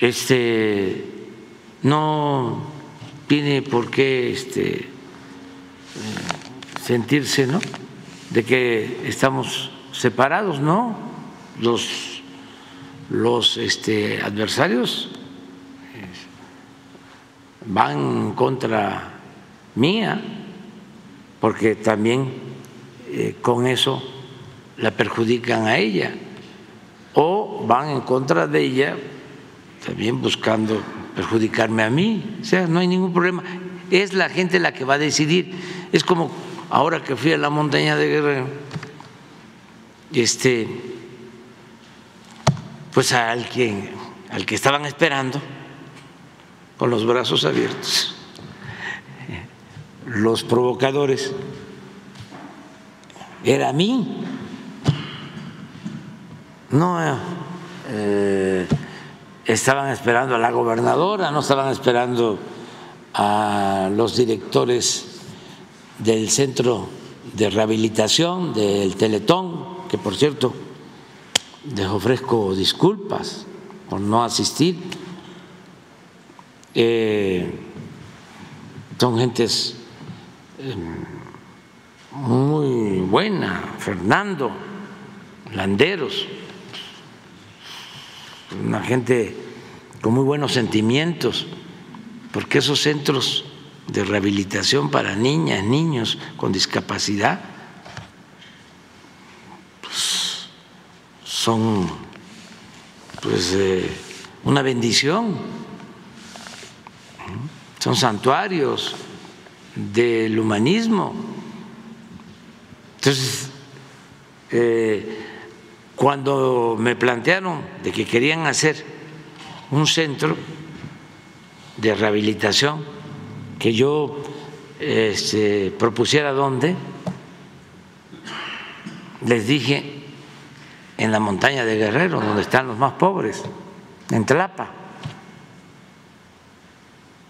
B: Este no tiene por qué este sentirse, ¿no? De que estamos separados, ¿no? Los, los este, adversarios eh, van contra mía, porque también eh, con eso la perjudican a ella, o van en contra de ella también buscando perjudicarme a mí. O sea, no hay ningún problema. Es la gente la que va a decidir. Es como ahora que fui a la montaña de Guerrero, este, pues a alguien, al que estaban esperando, con los brazos abiertos, los provocadores, era a mí. No, eh, estaban esperando a la gobernadora, no estaban esperando a los directores del centro de rehabilitación del Teletón, que por cierto les ofrezco disculpas por no asistir. Eh, son gentes eh, muy buena, Fernando, Landeros, una gente con muy buenos sentimientos, porque esos centros de rehabilitación para niñas, niños con discapacidad pues, son pues eh, una bendición, son santuarios del humanismo. Entonces, eh, cuando me plantearon de que querían hacer un centro de rehabilitación, que yo este, propusiera dónde, les dije en la montaña de Guerrero, donde están los más pobres, en Tlapa.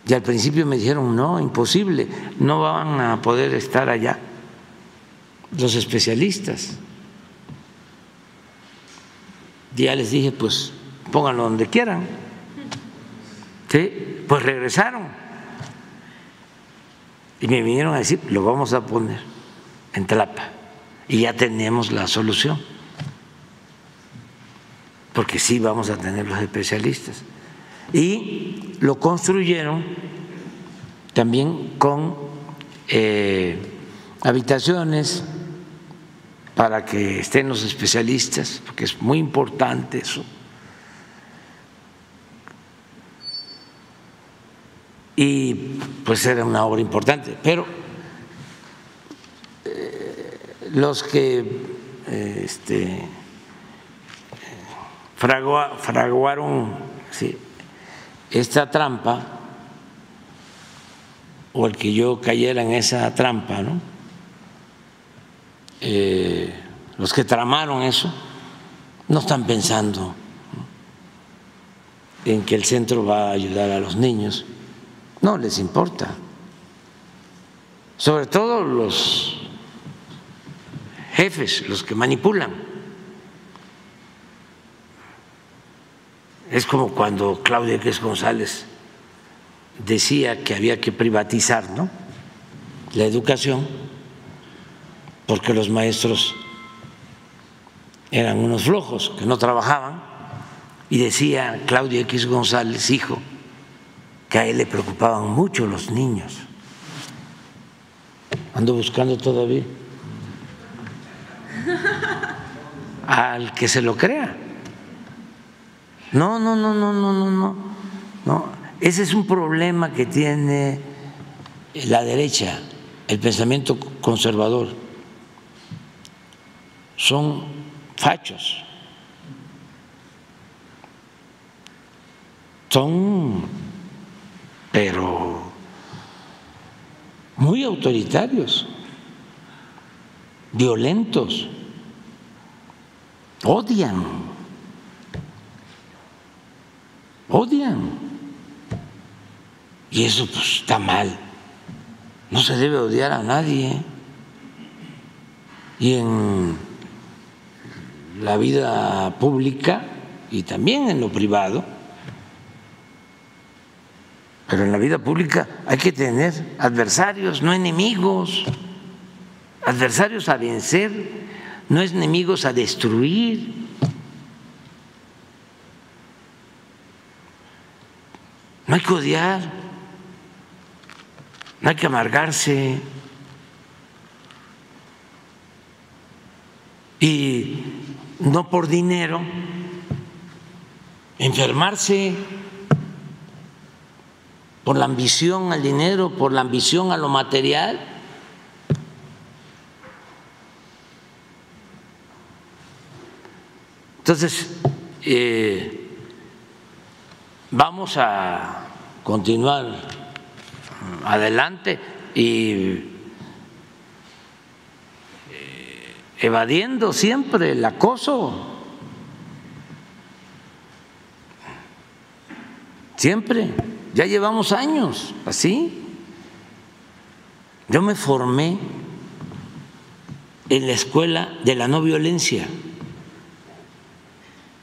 B: Y al principio me dijeron, no, imposible, no van a poder estar allá los especialistas. Ya les dije, pues pónganlo donde quieran. ¿Sí? Pues regresaron. Y me vinieron a decir, lo vamos a poner en Tlapa. Y ya tenemos la solución. Porque sí vamos a tener los especialistas. Y lo construyeron también con eh, habitaciones para que estén los especialistas, porque es muy importante eso. Y pues era una obra importante, pero eh, los que eh, este, fragua- fraguaron sí, esta trampa o el que yo cayera en esa trampa, ¿no? Eh, los que tramaron eso no están pensando en que el centro va a ayudar a los niños, no les importa. Sobre todo los jefes, los que manipulan. Es como cuando Claudia Quez González decía que había que privatizar ¿no? la educación porque los maestros eran unos flojos que no trabajaban y decía Claudia X González, hijo, que a él le preocupaban mucho los niños. Ando buscando todavía al que se lo crea. No, no, no, no, no, no, no. Ese es un problema que tiene la derecha, el pensamiento conservador. Son fachos. Son, pero muy autoritarios, violentos, odian, odian. Y eso pues está mal. No se debe odiar a nadie. Y en la vida pública y también en lo privado, pero en la vida pública hay que tener adversarios, no enemigos, adversarios a vencer, no enemigos a destruir. No hay que odiar no hay que amargarse. Y no por dinero enfermarse por la ambición al dinero, por la ambición a lo material. Entonces, eh, vamos a continuar adelante y eh, evadiendo siempre el acoso. Siempre, ya llevamos años así. Yo me formé en la escuela de la no violencia,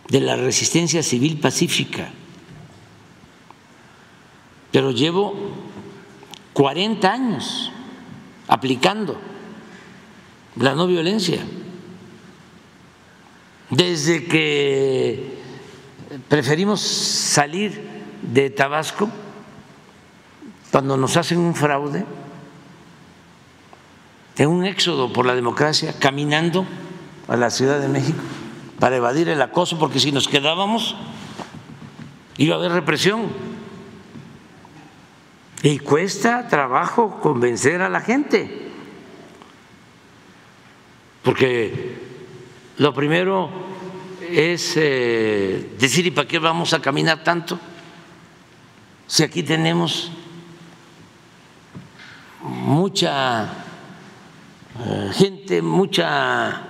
B: de la resistencia civil pacífica, pero llevo 40 años aplicando la no violencia. Desde que preferimos salir de Tabasco, cuando nos hacen un fraude, en un éxodo por la democracia, caminando a la Ciudad de México para evadir el acoso, porque si nos quedábamos iba a haber represión. Y cuesta trabajo convencer a la gente, porque lo primero es eh, decir, ¿y para qué vamos a caminar tanto? Si aquí tenemos mucha eh, gente, mucha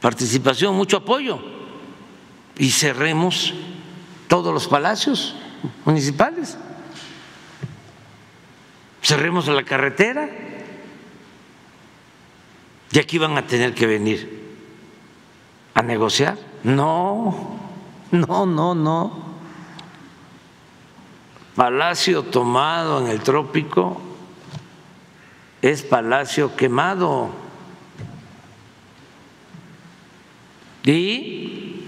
B: participación, mucho apoyo, y cerremos todos los palacios municipales cerremos la carretera y aquí van a tener que venir a negociar. No, no, no, no. Palacio tomado en el trópico es palacio quemado. Y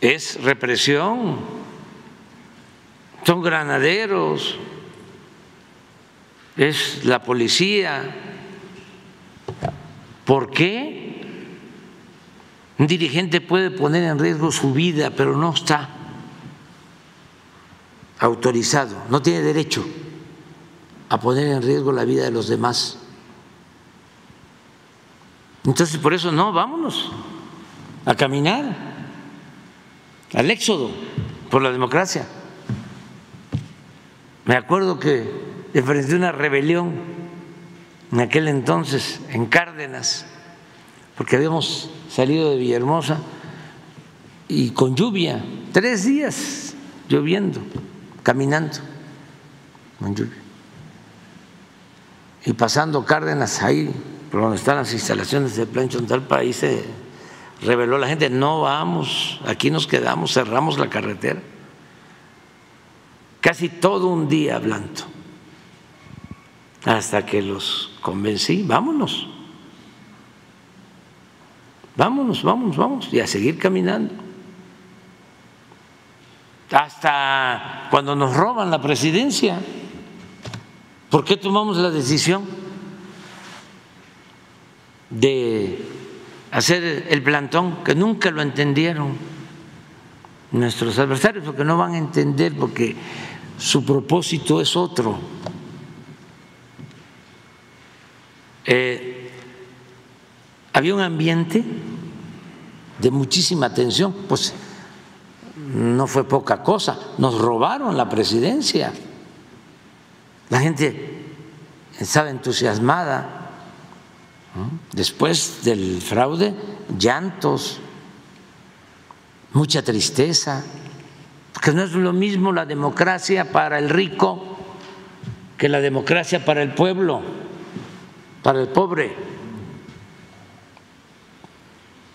B: es represión son granaderos, es la policía. ¿Por qué? Un dirigente puede poner en riesgo su vida, pero no está autorizado, no tiene derecho a poner en riesgo la vida de los demás. Entonces, por eso no, vámonos a caminar al éxodo por la democracia. Me acuerdo que enfrenté una rebelión en aquel entonces en Cárdenas, porque habíamos salido de Villahermosa y con lluvia, tres días lloviendo, caminando con lluvia. Y pasando Cárdenas ahí, por donde están las instalaciones del Plan Chontalpa, ahí se reveló la gente, no vamos, aquí nos quedamos, cerramos la carretera. Casi todo un día hablando, hasta que los convencí, vámonos, vámonos, vámonos, vamos, y a seguir caminando. Hasta cuando nos roban la presidencia, ¿por qué tomamos la decisión de hacer el plantón que nunca lo entendieron nuestros adversarios, porque no van a entender, porque su propósito es otro. Eh, había un ambiente de muchísima tensión, pues no fue poca cosa, nos robaron la presidencia. La gente estaba entusiasmada. Después del fraude, llantos, mucha tristeza, porque no es lo mismo la democracia para el rico que la democracia para el pueblo, para el pobre.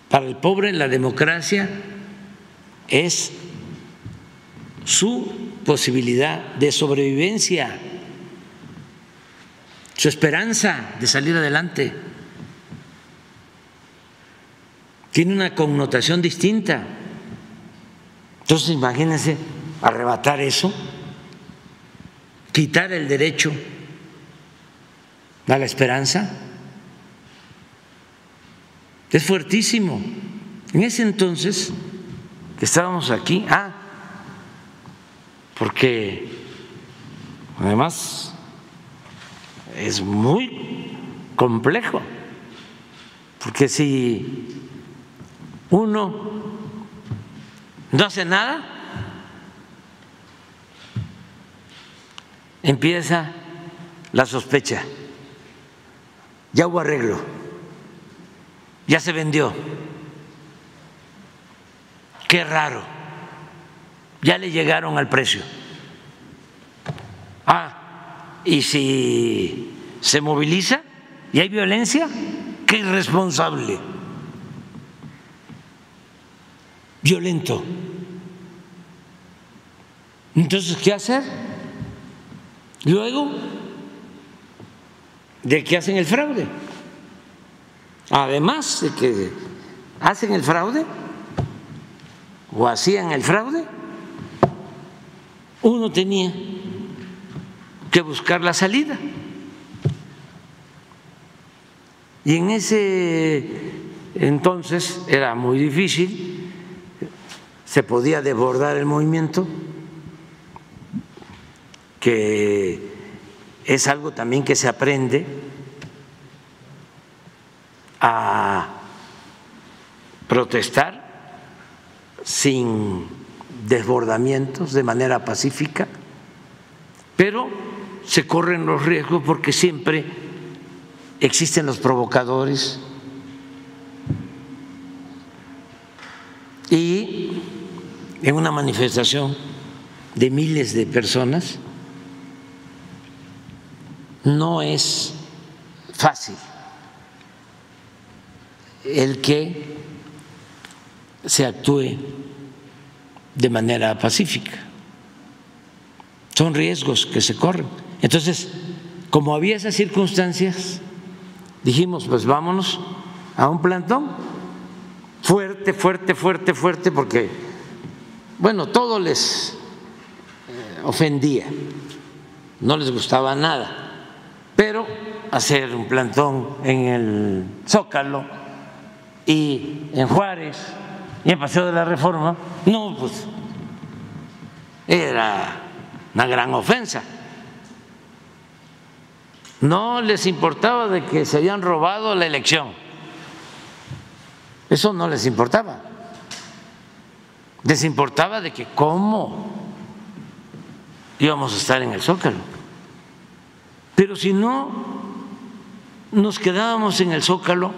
B: Para el pobre la democracia es su posibilidad de sobrevivencia, su esperanza de salir adelante. Tiene una connotación distinta. Entonces, imagínense arrebatar eso, quitar el derecho a la esperanza. Es fuertísimo. En ese entonces que estábamos aquí, ah, porque además es muy complejo, porque si uno no hace nada, empieza la sospecha, ya hubo arreglo, ya se vendió, qué raro, ya le llegaron al precio. Ah, y si se moviliza y hay violencia, qué irresponsable, violento. Entonces, ¿qué hacer? Luego de que hacen el fraude. Además de que hacen el fraude o hacían el fraude, uno tenía que buscar la salida. Y en ese entonces era muy difícil, se podía desbordar el movimiento, que es algo también que se aprende a protestar sin desbordamientos, de manera pacífica, pero se corren los riesgos porque siempre existen los provocadores. Y en una manifestación de miles de personas no es fácil el que se actúe de manera pacífica. Son riesgos que se corren. Entonces, como había esas circunstancias, dijimos, pues vámonos a un plantón fuerte, fuerte, fuerte, fuerte, porque, bueno, todo les eh, ofendía, no les gustaba nada, pero hacer un plantón en el Zócalo y en Juárez y en Paseo de la Reforma, no, pues era una gran ofensa. No les importaba de que se habían robado la elección. Eso no les importaba. Les importaba de que cómo íbamos a estar en el Zócalo. Pero si no, nos quedábamos en el Zócalo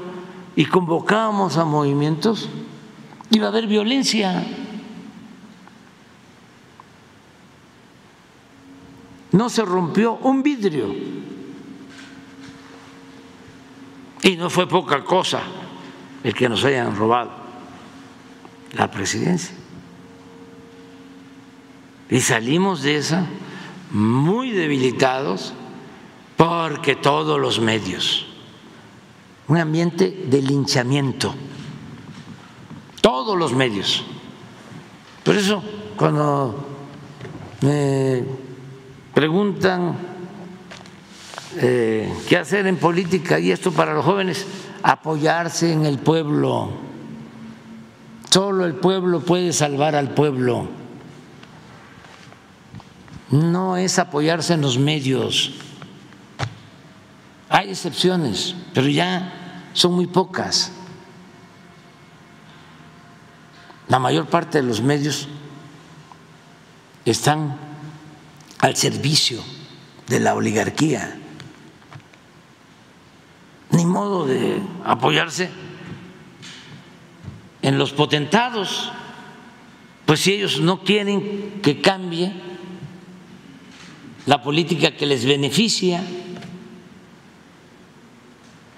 B: y convocábamos a movimientos, iba a haber violencia. No se rompió un vidrio. Y no fue poca cosa el que nos hayan robado la presidencia. Y salimos de esa muy debilitados porque todos los medios, un ambiente de linchamiento, todos los medios. Por eso, cuando me preguntan eh, qué hacer en política y esto para los jóvenes, apoyarse en el pueblo. Solo el pueblo puede salvar al pueblo. No es apoyarse en los medios. Hay excepciones, pero ya son muy pocas. La mayor parte de los medios están al servicio de la oligarquía. Ni modo de apoyarse en los potentados, pues si ellos no quieren que cambie la política que les beneficia,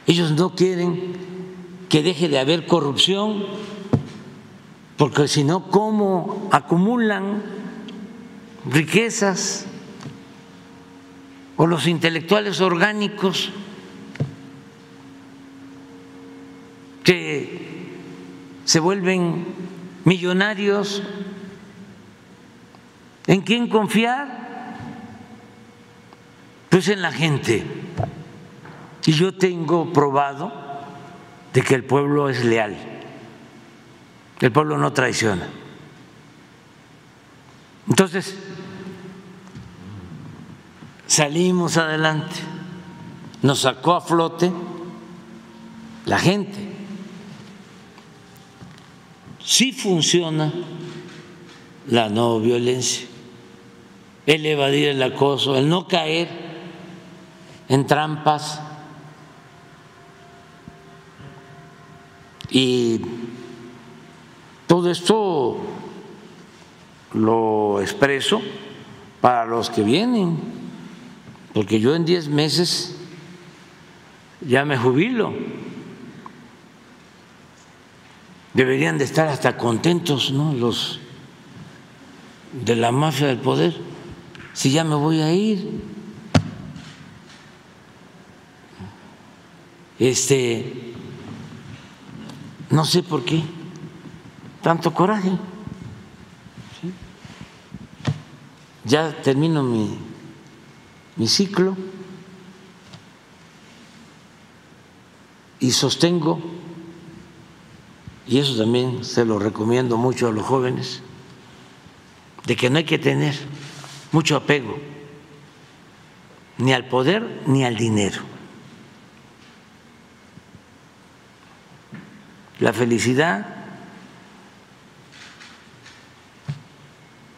B: ellos no quieren que deje de haber corrupción, porque si no, ¿cómo acumulan riquezas? O los intelectuales orgánicos que se vuelven millonarios. ¿En quién confiar? Pues en la gente. Y yo tengo probado de que el pueblo es leal, el pueblo no traiciona. Entonces, salimos adelante, nos sacó a flote la gente. Sí funciona la no violencia, el evadir el acoso, el no caer en trampas Y todo esto lo expreso para los que vienen, porque yo en diez meses ya me jubilo. Deberían de estar hasta contentos, ¿no? Los de la mafia del poder, si ya me voy a ir. Este no sé por qué tanto coraje. Ya termino mi, mi ciclo y sostengo, y eso también se lo recomiendo mucho a los jóvenes, de que no hay que tener mucho apego ni al poder ni al dinero. La felicidad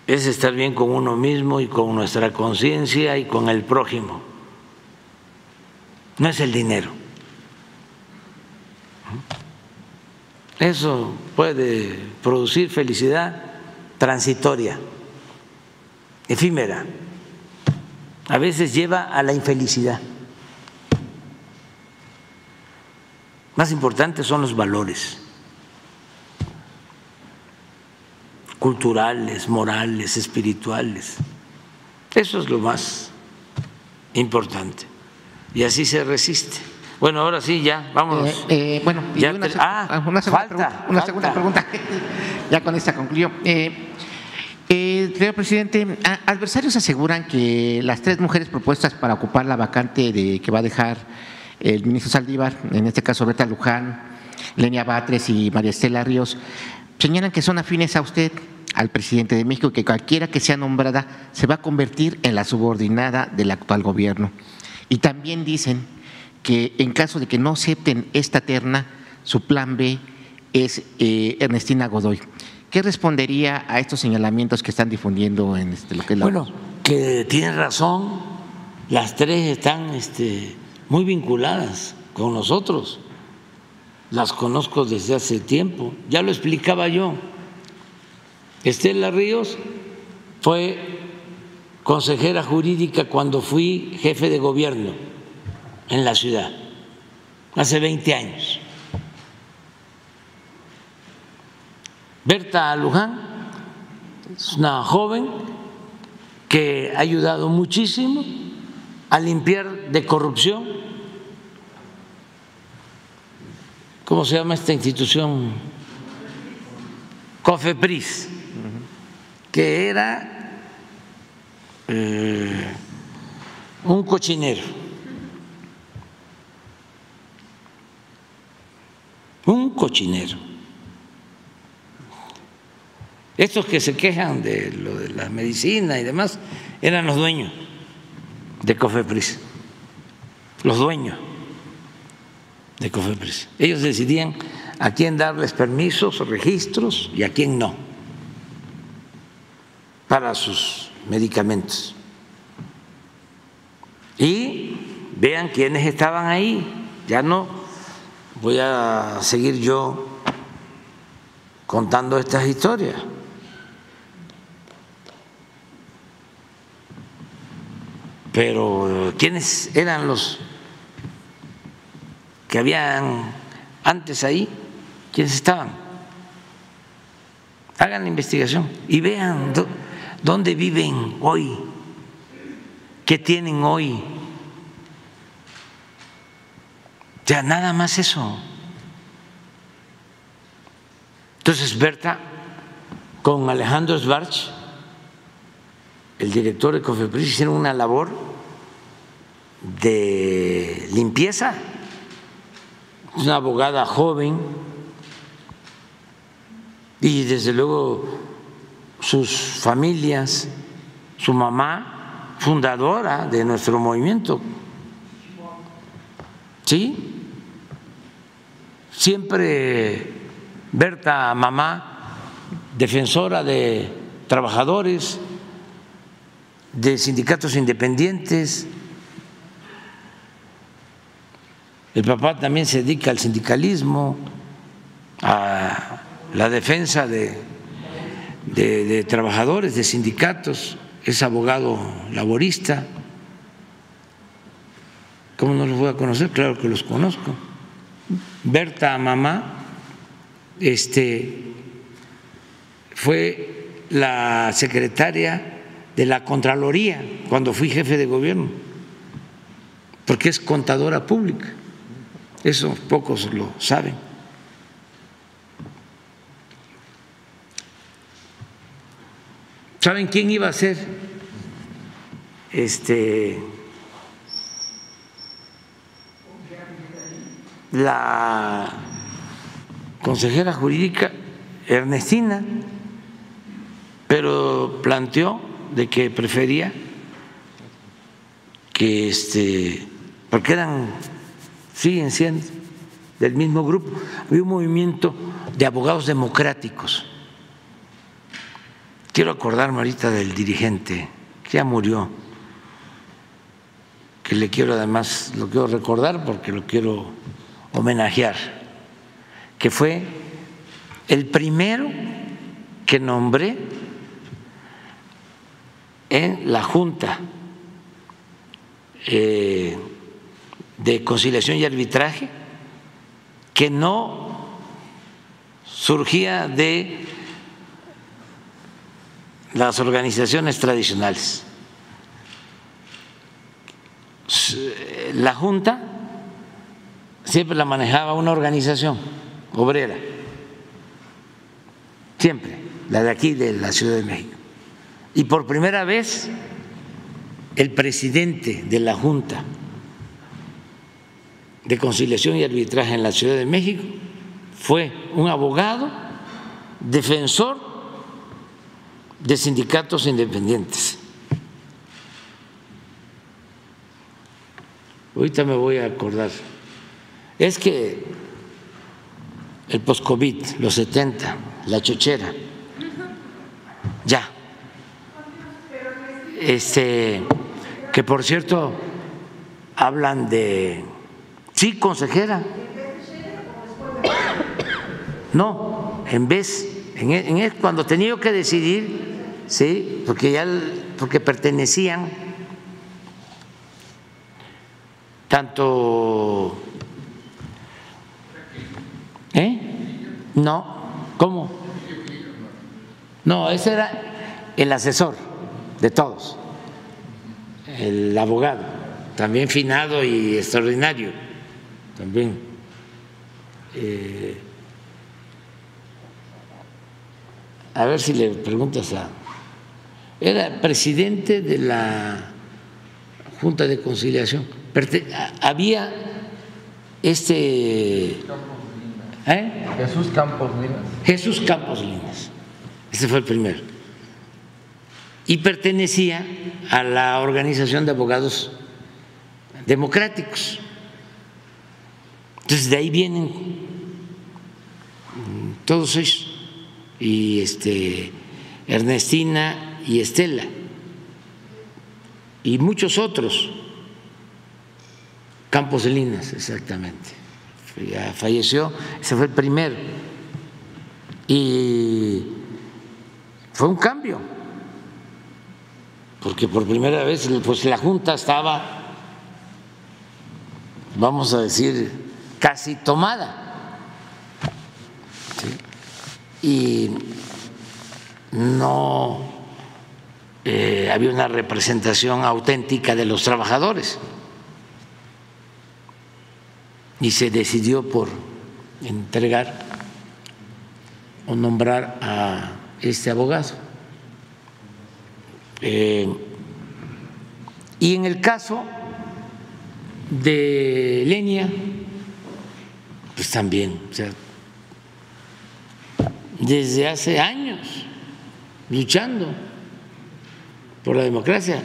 B: es estar bien con uno mismo y con nuestra conciencia y con el prójimo. No es el dinero. Eso puede producir felicidad transitoria, efímera. A veces lleva a la infelicidad. Más importantes son los valores culturales, morales, espirituales. Eso es lo más importante. Y así se resiste. Bueno, ahora sí, ya, vámonos.
E: Eh, eh, bueno,
B: Ya
E: una, se-
B: ah,
E: una segunda,
B: falta,
E: pregunta, una segunda pregunta. ya con esta concluyó. Eh, eh, señor presidente, adversarios aseguran que las tres mujeres propuestas para ocupar la vacante de, que va a dejar el ministro Saldívar, en este caso Berta Luján, Lenia Batres y María Estela Ríos, señalan que son afines a usted, al presidente de México, que cualquiera que sea nombrada se va a convertir en la subordinada del actual gobierno. Y también dicen que en caso de que no acepten esta terna, su plan B es eh, Ernestina Godoy. ¿Qué respondería a estos señalamientos que están difundiendo en este, lo que es la
B: Bueno, que tiene razón, las tres están este, muy vinculadas con nosotros. Las conozco desde hace tiempo, ya lo explicaba yo. Estela Ríos fue consejera jurídica cuando fui jefe de gobierno en la ciudad, hace 20 años. Berta Luján es una joven que ha ayudado muchísimo a limpiar de corrupción. ¿Cómo se llama esta institución? COFEPRIS, que era eh, un cochinero, un cochinero. Estos que se quejan de lo de la medicina y demás eran los dueños de Cofepris, los dueños de Cofepris. Ellos decidían a quién darles permisos, registros y a quién no para sus medicamentos. Y vean quiénes estaban ahí. Ya no voy a seguir yo contando estas historias. Pero ¿quiénes eran los que habían antes ahí? ¿Quiénes estaban? Hagan la investigación y vean dónde viven hoy, qué tienen hoy. Ya nada más eso. Entonces Berta con Alejandro Svarch el director de Cofepris hicieron una labor de limpieza. Es una abogada joven y desde luego sus familias, su mamá, fundadora de nuestro movimiento. ¿Sí? Siempre Berta, mamá, defensora de trabajadores, de sindicatos independientes. El papá también se dedica al sindicalismo, a la defensa de, de, trabajadores, de sindicatos, es abogado laborista. ¿Cómo no los voy a conocer? Claro que los conozco. Berta, mamá, este, fue la secretaria de la Contraloría cuando fui jefe de gobierno, porque es contadora pública. Eso pocos lo saben. ¿Saben quién iba a ser este la consejera jurídica Ernestina, pero planteó de que prefería que este, porque eran, siguen siendo del mismo grupo, había un movimiento de abogados democráticos. Quiero acordarme ahorita del dirigente que ya murió, que le quiero además, lo quiero recordar porque lo quiero homenajear, que fue el primero que nombré en la Junta eh, de Conciliación y Arbitraje que no surgía de las organizaciones tradicionales. La Junta siempre la manejaba una organización obrera, siempre, la de aquí de la Ciudad de México. Y por primera vez el presidente de la Junta de Conciliación y Arbitraje en la Ciudad de México fue un abogado defensor de sindicatos independientes. Ahorita me voy a acordar. Es que el post-COVID, los 70, la chochera, ya este, que por cierto hablan de, sí, consejera. No, en vez, en, en el- cuando tenía que decidir, sí, porque ya, porque pertenecían tanto, ¿eh? No, ¿cómo? No, ese era el asesor de todos, el abogado, también finado y extraordinario, también. eh, a ver si le preguntas a... Era presidente de la Junta de Conciliación. Había este... ¿eh?
H: Jesús Campos Minas.
B: Jesús Campos Linas. Ese fue el primero. Y pertenecía a la Organización de Abogados Democráticos. Entonces de ahí vienen todos ellos. Y este Ernestina y Estela. Y muchos otros. Campos Linas, exactamente. Falleció, ese fue el primero y fue un cambio, porque por primera vez pues la Junta estaba, vamos a decir, casi tomada. Y no eh, había una representación auténtica de los trabajadores. Y se decidió por entregar o nombrar a este abogado. Eh, y en el caso de Lenia, pues también, o sea, desde hace años luchando por la democracia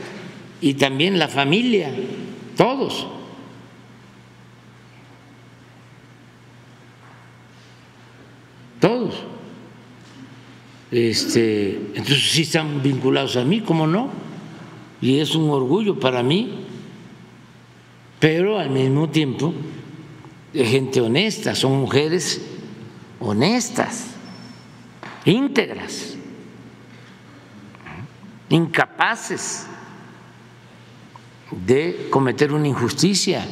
B: y también la familia, todos. Todos. Este, entonces sí están vinculados a mí, ¿cómo no? Y es un orgullo para mí, pero al mismo tiempo gente honesta, son mujeres honestas, íntegras, incapaces de cometer una injusticia,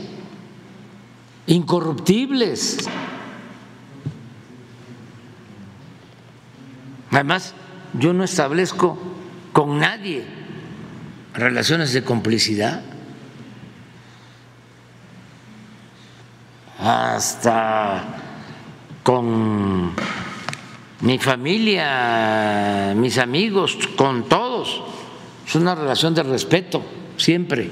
B: incorruptibles. Además, yo no establezco con nadie relaciones de complicidad. Hasta con mi familia, mis amigos, con todos. Es una relación de respeto, siempre.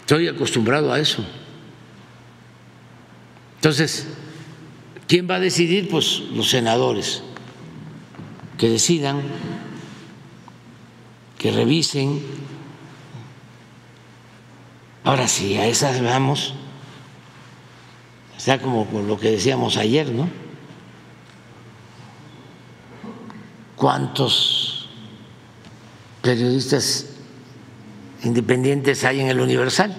B: Estoy acostumbrado a eso. Entonces, ¿quién va a decidir? Pues los senadores, que decidan, que revisen. Ahora sí, a esas vamos, está como por lo que decíamos ayer, ¿no? ¿Cuántos periodistas independientes hay en el Universal?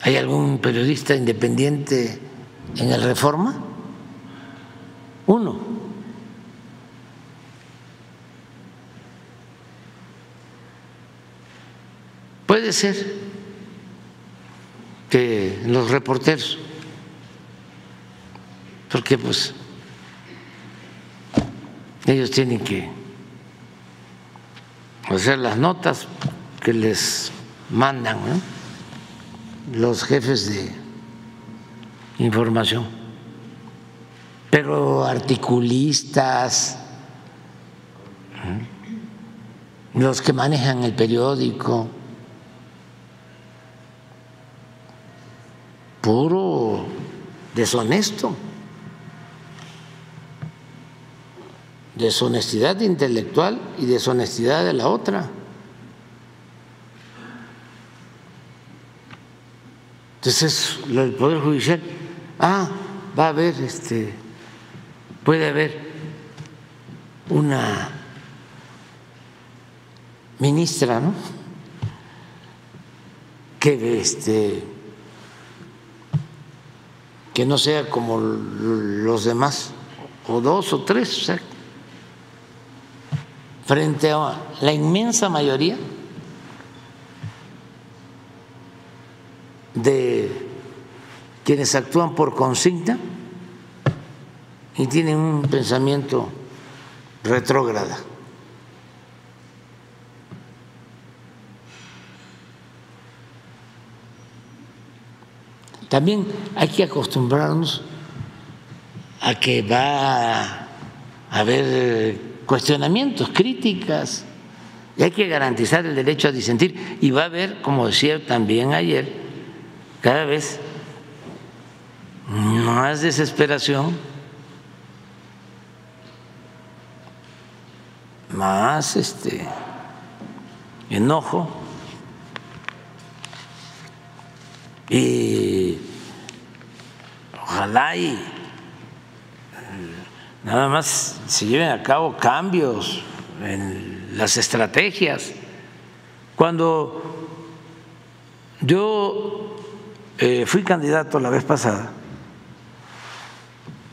B: ¿Hay algún periodista independiente en el Reforma? Uno. Puede ser que los reporteros, porque pues ellos tienen que hacer las notas que les mandan, los jefes de información, pero articulistas, ¿eh? los que manejan el periódico, puro deshonesto, deshonestidad intelectual y deshonestidad de la otra. Entonces, el Poder Judicial, ah, va a haber, este, puede haber una ministra, ¿no? Que este que no sea como los demás, o dos o tres, frente a la inmensa mayoría de quienes actúan por consigna y tienen un pensamiento retrógrada. También hay que acostumbrarnos a que va a haber cuestionamientos, críticas, y hay que garantizar el derecho a disentir. Y va a haber, como decía también ayer, cada vez más desesperación, más este enojo y ojalá y nada más se lleven a cabo cambios en las estrategias. Cuando yo eh, fui candidato la vez pasada,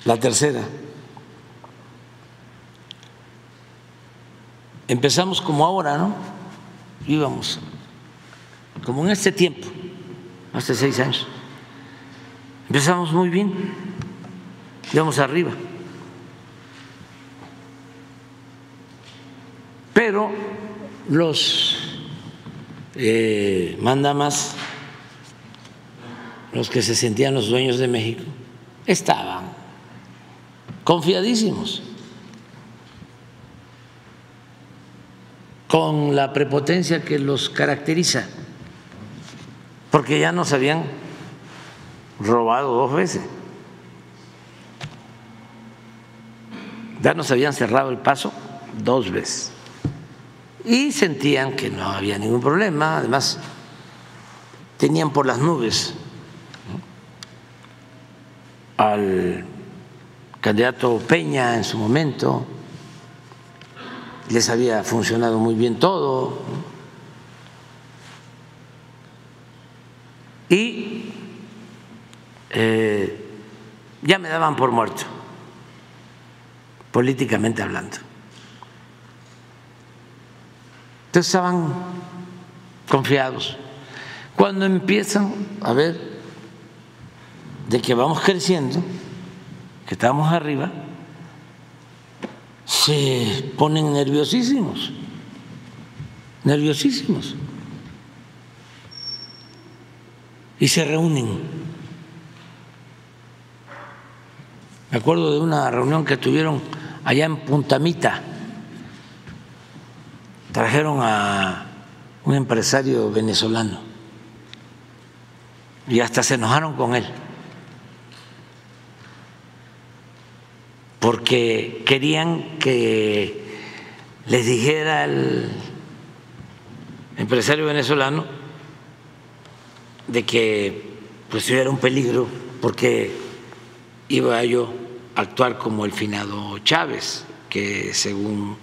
B: la tercera, empezamos como ahora, ¿no? Íbamos, como en este tiempo, hace seis años. Empezamos muy bien, íbamos arriba. Pero los eh, mandamas, los que se sentían los dueños de México, estaban confiadísimos con la prepotencia que los caracteriza, porque ya nos habían robado dos veces, ya nos habían cerrado el paso dos veces. Y sentían que no había ningún problema, además tenían por las nubes al candidato Peña en su momento, les había funcionado muy bien todo. Y eh, ya me daban por muerto, políticamente hablando. Entonces estaban confiados. Cuando empiezan a ver de que vamos creciendo, que estamos arriba, se ponen nerviosísimos, nerviosísimos. Y se reúnen. Me acuerdo de una reunión que tuvieron allá en Puntamita trajeron a un empresario venezolano y hasta se enojaron con él porque querían que les dijera al empresario venezolano de que pues era un peligro porque iba yo actuar como el finado Chávez, que según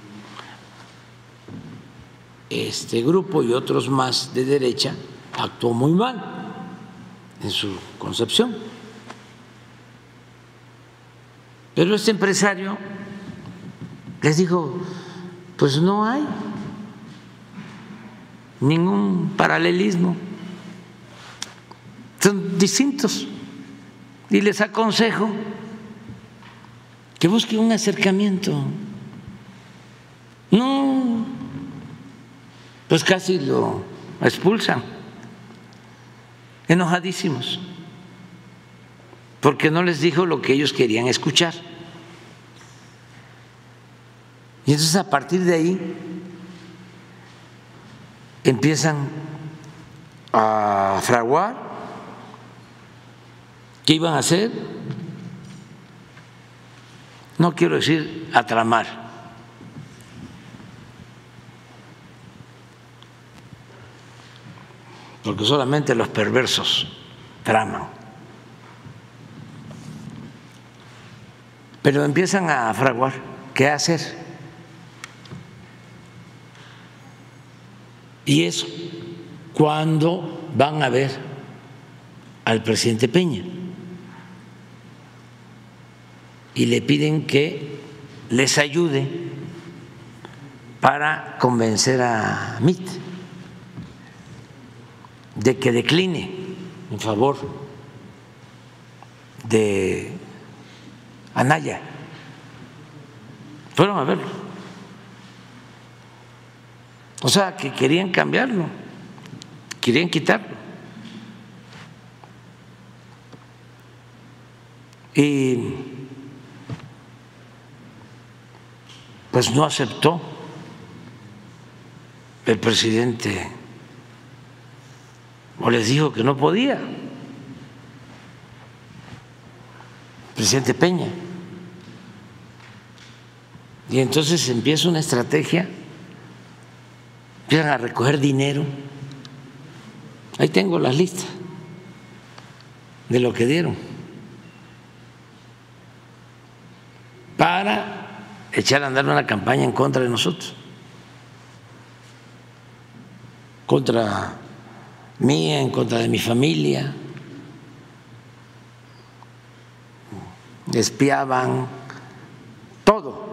B: este grupo y otros más de derecha actuó muy mal en su concepción. Pero este empresario les dijo, pues no hay ningún paralelismo, son distintos. Y les aconsejo que busquen un acercamiento. No. Pues casi lo expulsan, enojadísimos, porque no les dijo lo que ellos querían escuchar. Y entonces a partir de ahí empiezan a fraguar. Qué iban a hacer, no quiero decir a tramar porque solamente los perversos traman. pero empiezan a fraguar qué hacer. Y es cuando van a ver al presidente Peña y le piden que les ayude para convencer a MIT de que decline en favor de Anaya. Fueron a verlo. O sea, que querían cambiarlo, querían quitarlo. Y pues no aceptó el presidente o les dijo que no podía. presidente Peña. Y entonces empieza una estrategia, empiezan a recoger dinero. Ahí tengo las listas de lo que dieron para echar a andar una campaña en contra de nosotros, contra mí, en contra de mi familia. espiaban, todo.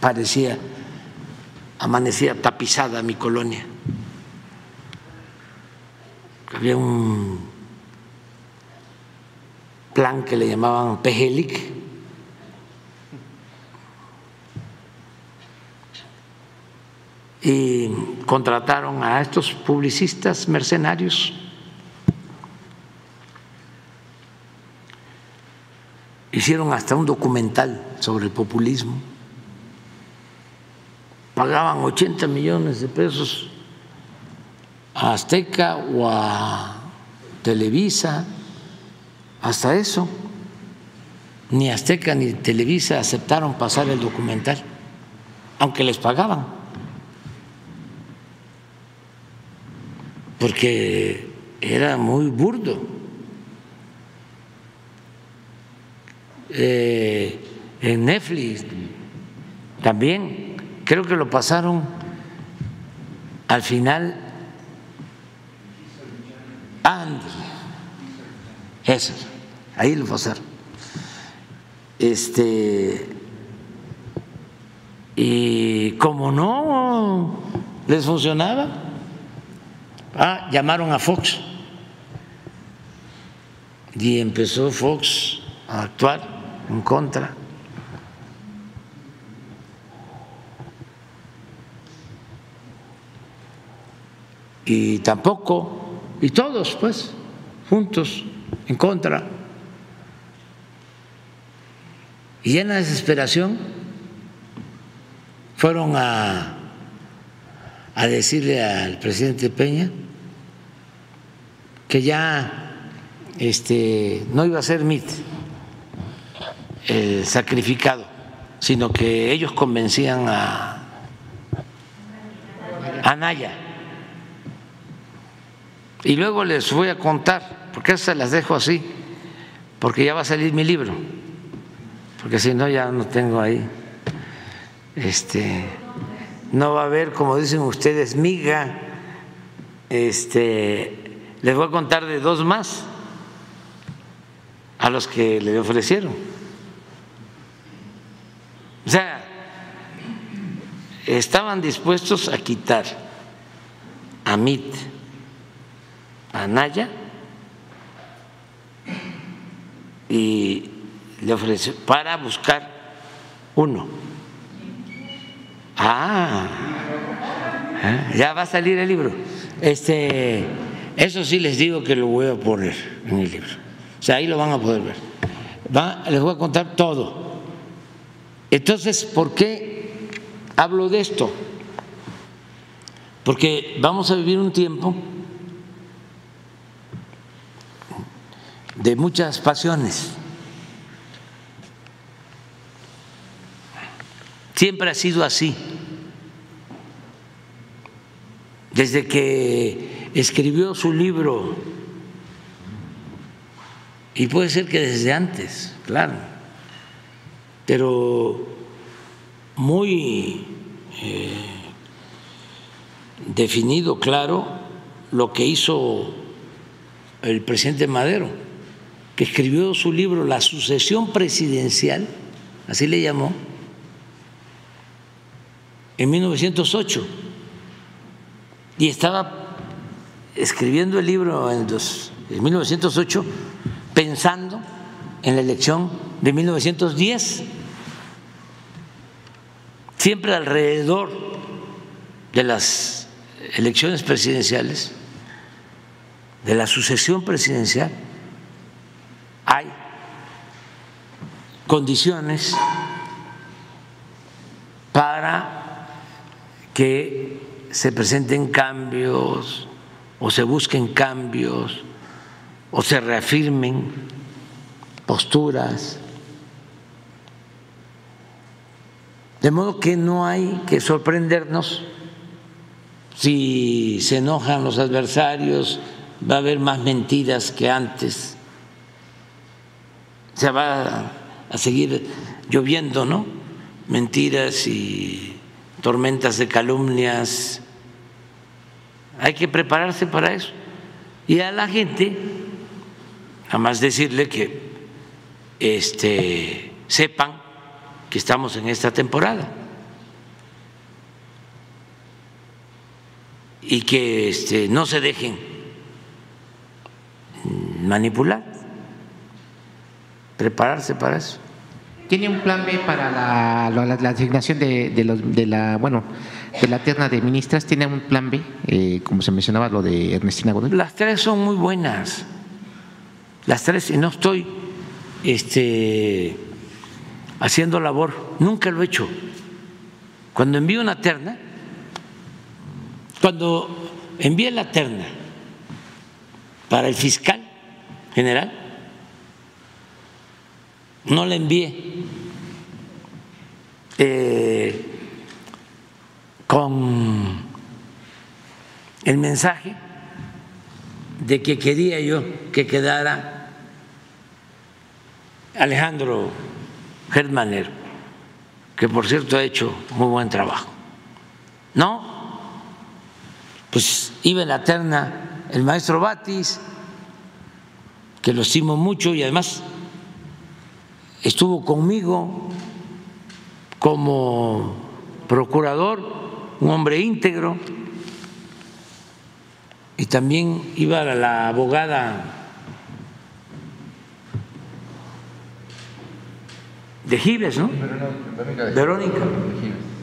B: Parecía, amanecía tapizada mi colonia. Había un plan que le llamaban Pejelic. Y contrataron a estos publicistas mercenarios. Hicieron hasta un documental sobre el populismo, pagaban 80 millones de pesos a Azteca o a Televisa, hasta eso. Ni Azteca ni Televisa aceptaron pasar el documental, aunque les pagaban, porque era muy burdo. Eh, en Netflix también, creo que lo pasaron al final. eso, ahí lo pasaron. Este, y como no les funcionaba, ah, llamaron a Fox y empezó Fox a actuar en contra. Y tampoco, y todos pues, juntos, en contra. Y en la desesperación fueron a, a decirle al presidente Peña que ya este, no iba a ser MIT eh, sacrificado, sino que ellos convencían a, a Naya. Y luego les voy a contar, porque se las dejo así, porque ya va a salir mi libro, porque si no ya no tengo ahí, este, no va a haber, como dicen ustedes, miga, este, les voy a contar de dos más a los que le ofrecieron. O sea, estaban dispuestos a quitar a MIT, a Naya, y le ofreció para buscar uno. Ah, ¿eh? ya va a salir el libro. Este, eso sí les digo que lo voy a poner en el libro. O sea, ahí lo van a poder ver. les voy a contar todo entonces, ¿por qué hablo de esto? Porque vamos a vivir un tiempo de muchas pasiones. Siempre ha sido así. Desde que escribió su libro. Y puede ser que desde antes, claro, pero muy eh, definido, claro, lo que hizo el presidente Madero, que escribió su libro La sucesión presidencial, así le llamó, en 1908, y estaba escribiendo el libro en, en 1908 pensando en la elección de 1910, siempre alrededor de las elecciones presidenciales, de la sucesión presidencial, hay condiciones para que se presenten cambios o se busquen cambios o se reafirmen posturas. De modo que no hay que sorprendernos si se enojan los adversarios, va a haber más mentiras que antes, se va a seguir lloviendo, ¿no? Mentiras y tormentas de calumnias. Hay que prepararse para eso. Y a la gente más decirle que este, sepan que estamos en esta temporada y que este, no se dejen manipular, prepararse para eso.
E: ¿Tiene un plan B para la, asignación de, los, de, la bueno la terna de ministras? ¿Tiene un plan B, eh, como se mencionaba lo de Ernestina Godoy?
B: Las tres son muy buenas las tres, y no estoy este, haciendo labor, nunca lo he hecho. Cuando envío una terna, cuando envíe la terna para el fiscal general, no la envié eh, con el mensaje de que quería yo que quedara Alejandro Germaner, que por cierto ha hecho muy buen trabajo. No, pues iba en la terna el maestro Batis, que lo estimo mucho y además estuvo conmigo como procurador, un hombre íntegro, y también iba la abogada de Gives, ¿no? Verónica,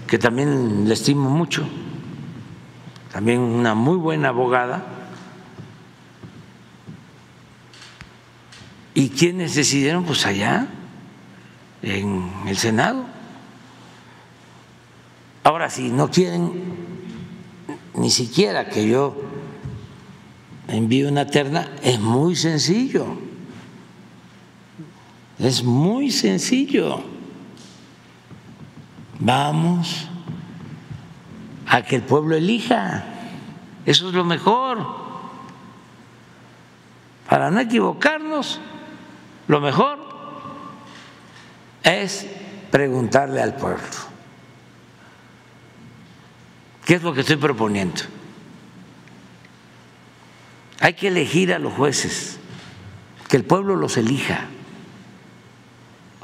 B: que también le estimo mucho, también una muy buena abogada. ¿Y quiénes decidieron? Pues allá, en el Senado. Ahora, si no quieren ni siquiera que yo envíe una terna, es muy sencillo es muy sencillo. Vamos a que el pueblo elija. Eso es lo mejor. Para no equivocarnos, lo mejor es preguntarle al pueblo. ¿Qué es lo que estoy proponiendo? Hay que elegir a los jueces, que el pueblo los elija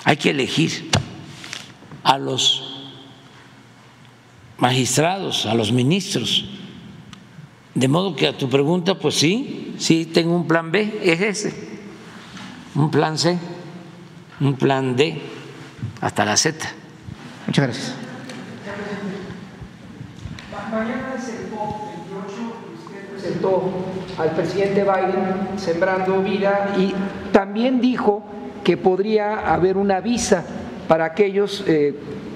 B: hay que elegir a los magistrados, a los ministros. De modo que a tu pregunta, pues sí, sí tengo un plan B, es ese, un plan C, un plan D, hasta la Z.
E: Muchas gracias.
H: El COP28 usted presentó al presidente Biden sembrando vida y también dijo que podría haber una visa para aquellos eh,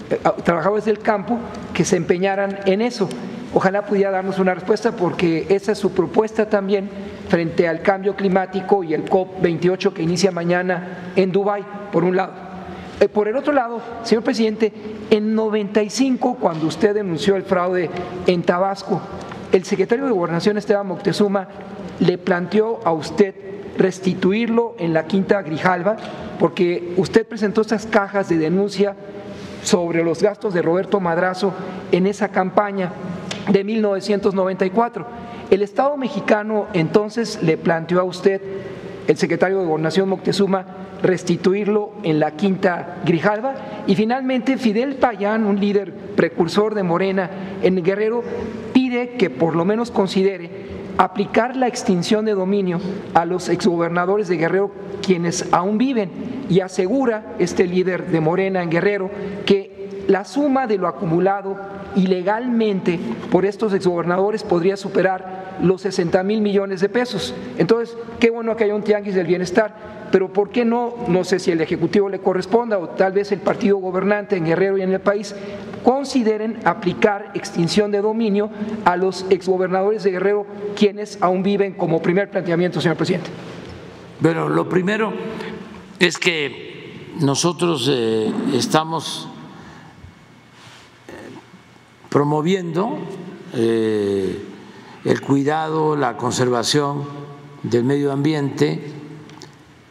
H: eh, trabajadores del campo que se empeñaran en eso. Ojalá pudiera darnos una respuesta porque esa es su propuesta también frente al cambio climático y el COP28 que inicia mañana en Dubái, por un lado. Eh, por el otro lado, señor presidente, en 95, cuando usted denunció el fraude en Tabasco, el secretario de Gobernación, Esteban Moctezuma, le planteó a usted restituirlo en la Quinta Grijalva, porque usted presentó estas cajas de denuncia sobre los gastos de Roberto Madrazo en esa campaña de 1994. El Estado mexicano entonces le planteó a usted, el secretario de Gobernación Moctezuma, restituirlo en la quinta Grijalva y finalmente Fidel Payán, un líder precursor de Morena en Guerrero, pide que por lo menos considere aplicar la extinción de dominio a los exgobernadores de Guerrero quienes aún viven y asegura este líder de Morena en Guerrero que la suma de lo acumulado ilegalmente por estos exgobernadores podría superar los 60 mil millones de pesos. Entonces, qué bueno que haya un tianguis del bienestar, pero ¿por qué no? No sé si el Ejecutivo le corresponda o tal vez el partido gobernante en Guerrero y en el país consideren aplicar extinción de dominio a los exgobernadores de Guerrero quienes aún viven como primer planteamiento, señor presidente.
B: Bueno, lo primero es que nosotros eh, estamos promoviendo eh, el cuidado, la conservación del medio ambiente,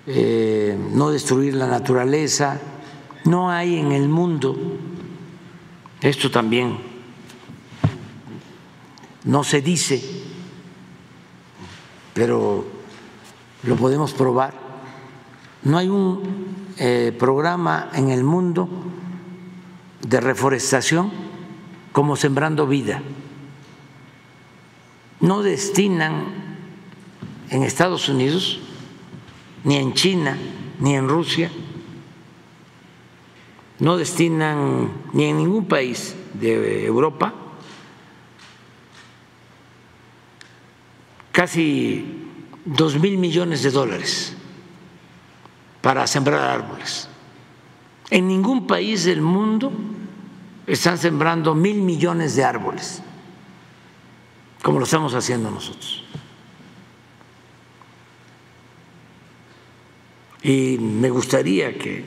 B: eh, no destruir la naturaleza. No hay en el mundo, esto también no se dice, pero lo podemos probar, no hay un eh, programa en el mundo de reforestación como Sembrando Vida. No destinan en Estados Unidos, ni en China, ni en Rusia, no destinan ni en ningún país de Europa casi dos mil millones de dólares para sembrar árboles. En ningún país del mundo están sembrando mil millones de árboles, como lo estamos haciendo nosotros. Y me gustaría que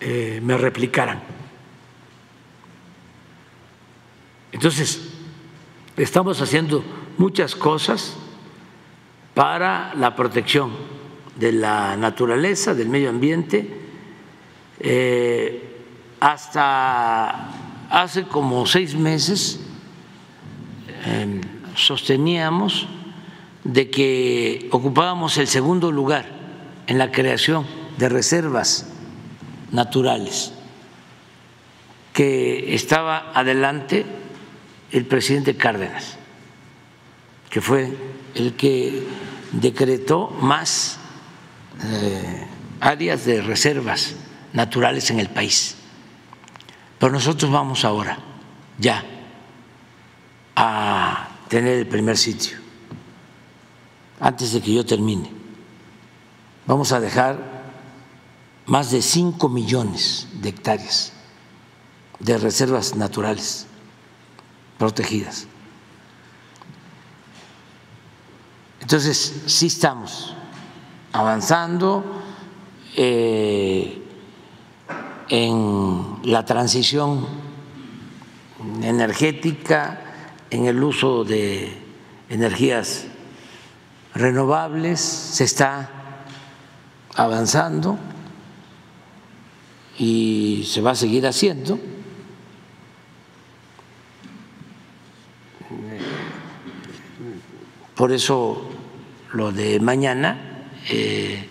B: eh, me replicaran. Entonces, estamos haciendo muchas cosas para la protección de la naturaleza, del medio ambiente. Eh, hasta hace como seis meses em, sosteníamos de que ocupábamos el segundo lugar en la creación de reservas naturales, que estaba adelante el presidente Cárdenas, que fue el que decretó más eh, áreas de reservas naturales en el país. Pero nosotros vamos ahora ya a tener el primer sitio, antes de que yo termine. Vamos a dejar más de 5 millones de hectáreas de reservas naturales protegidas. Entonces, sí estamos avanzando. Eh, en la transición energética, en el uso de energías renovables, se está avanzando y se va a seguir haciendo. Por eso lo de mañana eh,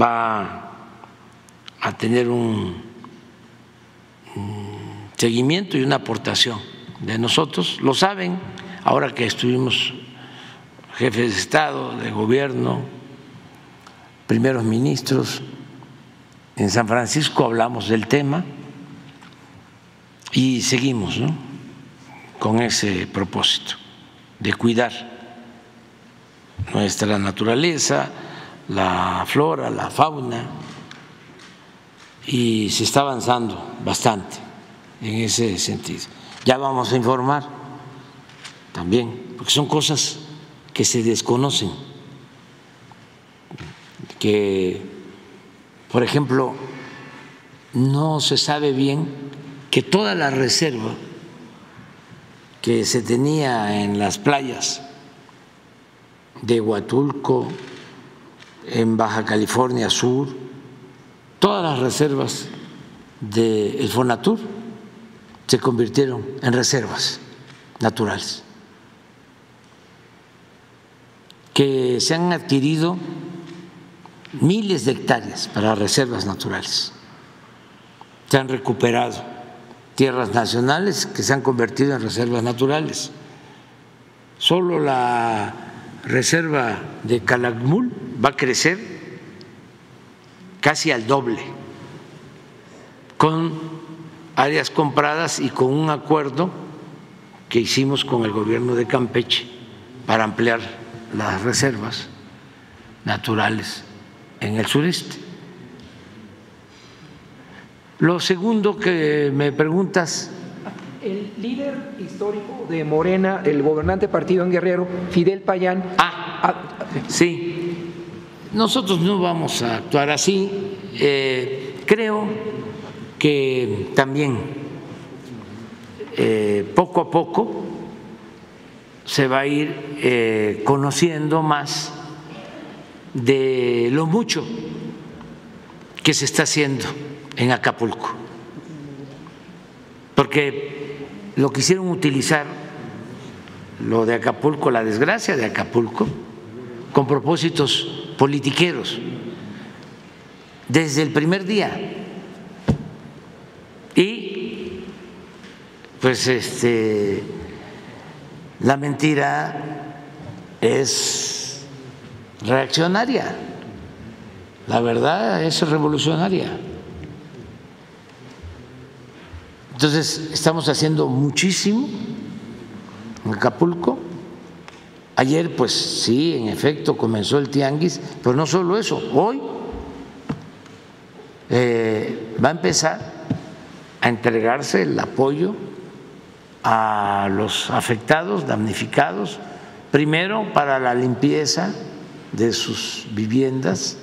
B: va a tener un, seguimiento y una aportación de nosotros. Lo saben, ahora que estuvimos jefes de Estado, de gobierno, primeros ministros, en San Francisco hablamos del tema y seguimos con ese propósito de cuidar nuestra naturaleza, la flora, la fauna y se está avanzando bastante en ese sentido. Ya vamos a informar también, porque son cosas que se desconocen, que, por ejemplo, no se sabe bien que toda la reserva que se tenía en las playas de Huatulco, en Baja California Sur, todas las reservas del Fonatur se convirtieron en reservas naturales, que se han adquirido miles de hectáreas para reservas naturales, se han recuperado tierras nacionales que se han convertido en reservas naturales. Solo la reserva de Calakmul va a crecer casi al doble, con áreas compradas y con un acuerdo que hicimos con el gobierno de Campeche para ampliar las reservas naturales en el sureste. Lo segundo que me preguntas
H: el líder histórico de Morena, el gobernante partido en Guerrero, Fidel Payán.
B: Ah, sí. Nosotros no vamos a actuar así. Eh, creo que también eh, poco a poco se va a ir eh, conociendo más de lo mucho que se está haciendo en Acapulco. Porque lo quisieron utilizar, lo de Acapulco, la desgracia de Acapulco, con propósitos politiqueros desde el primer día. Y pues este la mentira es reaccionaria, la verdad es revolucionaria. Entonces, estamos haciendo muchísimo en Acapulco. Ayer, pues sí, en efecto, comenzó el tianguis, pero no solo eso, hoy eh, va a empezar a entregarse el apoyo a los afectados, damnificados, primero para la limpieza de sus viviendas,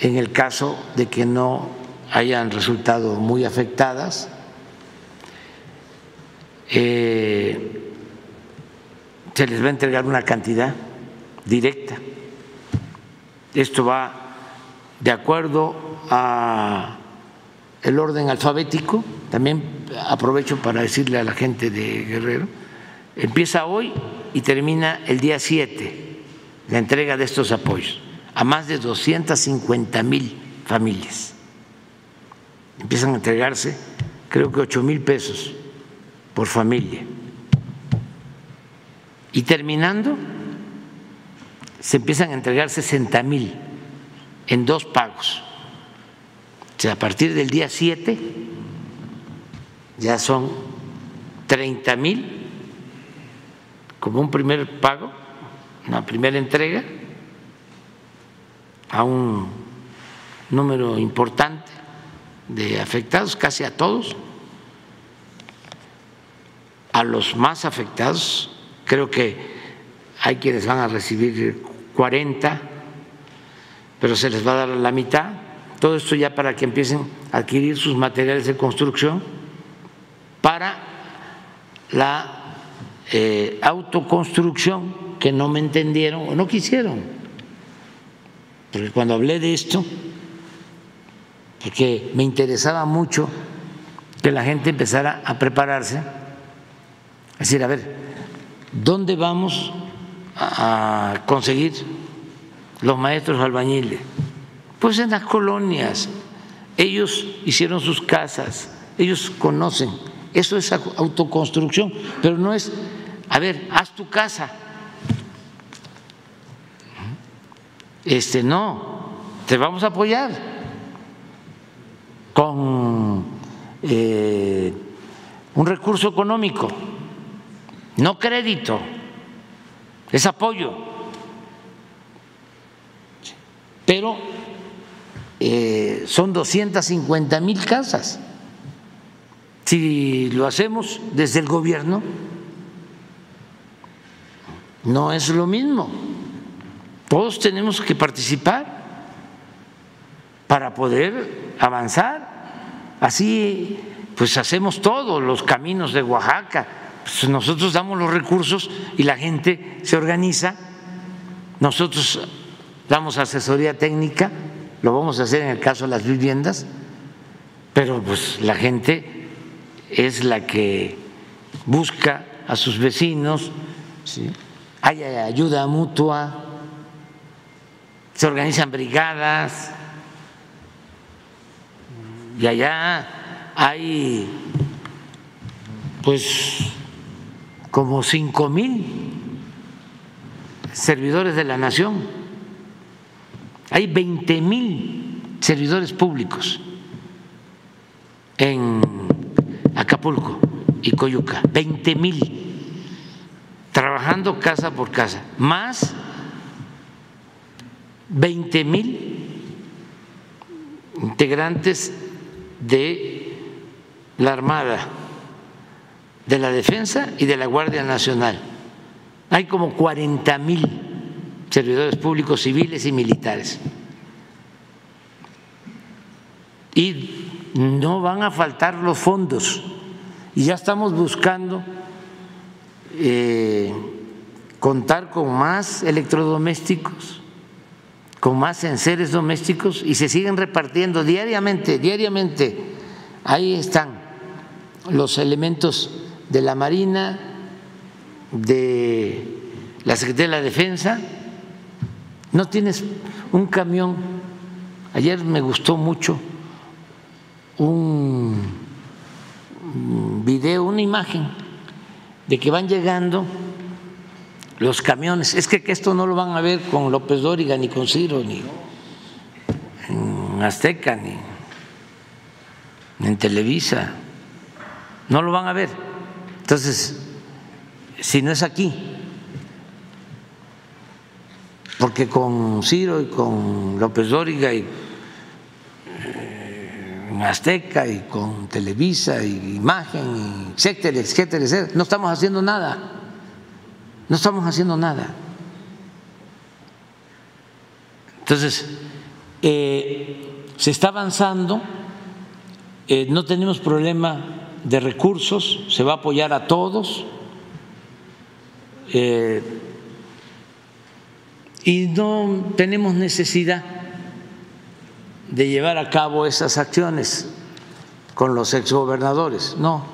B: en el caso de que no hayan resultado muy afectadas. Eh, se les va a entregar una cantidad directa. Esto va de acuerdo a el orden alfabético. También aprovecho para decirle a la gente de Guerrero, empieza hoy y termina el día 7 la entrega de estos apoyos a más de 250 mil familias empiezan a entregarse creo que ocho mil pesos por familia. Y terminando, se empiezan a entregar 60 mil en dos pagos. O sea, a partir del día 7 ya son 30 mil como un primer pago, una primera entrega a un número importante de afectados, casi a todos. A los más afectados, creo que hay quienes van a recibir 40, pero se les va a dar la mitad. Todo esto ya para que empiecen a adquirir sus materiales de construcción para la eh, autoconstrucción que no me entendieron o no quisieron. Porque cuando hablé de esto, porque me interesaba mucho que la gente empezara a prepararse, es decir, a ver, ¿dónde vamos a conseguir los maestros albañiles? Pues en las colonias, ellos hicieron sus casas, ellos conocen, eso es autoconstrucción, pero no es, a ver, haz tu casa. Este no, te vamos a apoyar con eh, un recurso económico, no crédito, es apoyo. Pero eh, son 250 mil casas. Si lo hacemos desde el gobierno, no es lo mismo. Todos tenemos que participar para poder avanzar. Así pues hacemos todos los caminos de Oaxaca, pues nosotros damos los recursos y la gente se organiza. Nosotros damos asesoría técnica, lo vamos a hacer en el caso de las viviendas, pero pues la gente es la que busca a sus vecinos, hay ayuda mutua, se organizan brigadas y allá hay pues como cinco mil servidores de la nación, hay 20 mil servidores públicos en Acapulco y Coyuca, 20 mil trabajando casa por casa, más 20 mil integrantes de la Armada, de la Defensa y de la Guardia Nacional. Hay como 40 mil servidores públicos civiles y militares. Y no van a faltar los fondos. Y ya estamos buscando eh, contar con más electrodomésticos, con más enseres domésticos y se siguen repartiendo diariamente, diariamente. Ahí están los elementos de la Marina, de la Secretaría de la Defensa. No tienes un camión. Ayer me gustó mucho un video, una imagen de que van llegando los camiones. Es que, esto no lo van a ver con López Dóriga, ni con Ciro, ni en Azteca, ni en Televisa. No lo van a ver. Entonces, si no es aquí, porque con Ciro y con López Dóriga y en Azteca y con Televisa y Imagen, etcétera, etcétera, etcétera. No estamos haciendo nada. No estamos haciendo nada. Entonces, eh, se está avanzando, eh, no tenemos problema de recursos, se va a apoyar a todos. Eh, y no tenemos necesidad de llevar a cabo esas acciones con los exgobernadores, no.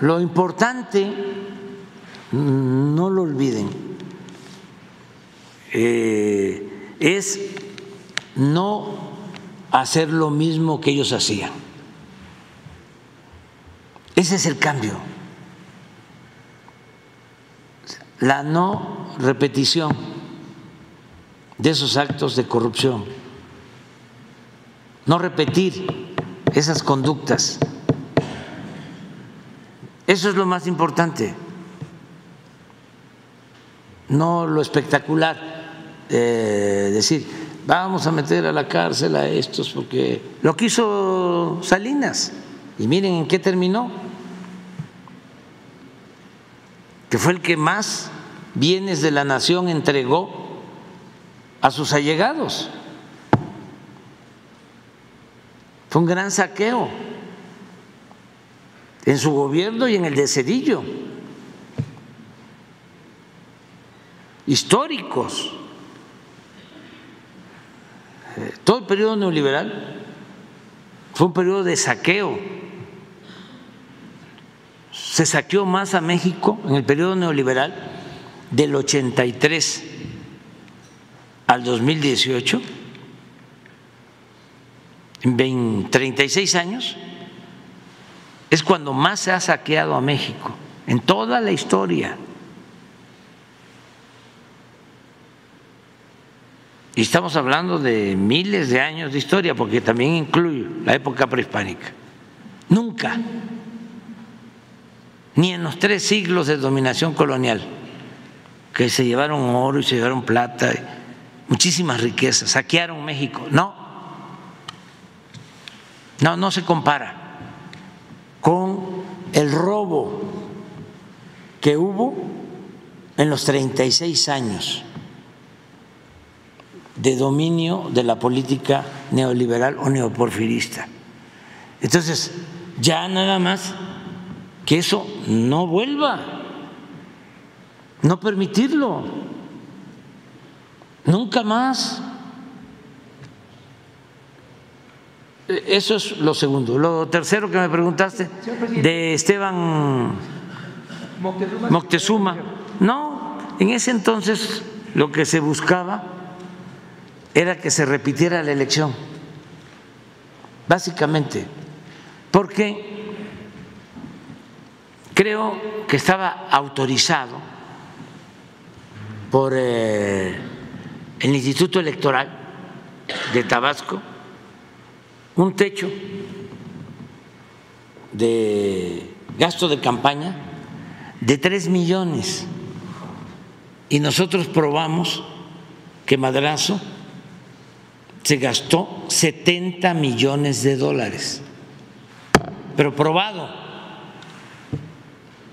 B: Lo importante, no lo olviden, eh, es no hacer lo mismo que ellos hacían. Ese es el cambio. La no repetición de esos actos de corrupción, no repetir esas conductas. Eso es lo más importante, no lo espectacular, decir, vamos a meter a la cárcel a estos porque lo quiso Salinas. Y miren en qué terminó, que fue el que más bienes de la nación entregó a sus allegados. Fue un gran saqueo en su gobierno y en el de Cedillo. Históricos. Eh, todo el periodo neoliberal fue un periodo de saqueo. Se saqueó más a México en el periodo neoliberal del 83 al 2018, en 36 años, es cuando más se ha saqueado a México en toda la historia. Y estamos hablando de miles de años de historia, porque también incluye la época prehispánica. Nunca, ni en los tres siglos de dominación colonial, que se llevaron oro y se llevaron plata muchísimas riquezas, saquearon México. No, no, no se compara con el robo que hubo en los 36 años de dominio de la política neoliberal o neoporfirista. Entonces, ya nada más que eso no vuelva, no permitirlo, nunca más. Eso es lo segundo. Lo tercero que me preguntaste de Esteban Moctezuma. No, en ese entonces lo que se buscaba era que se repitiera la elección, básicamente, porque creo que estaba autorizado por eh, el Instituto Electoral de Tabasco un techo de gasto de campaña de tres millones y nosotros probamos que Madrazo se gastó 70 millones de dólares, pero probado.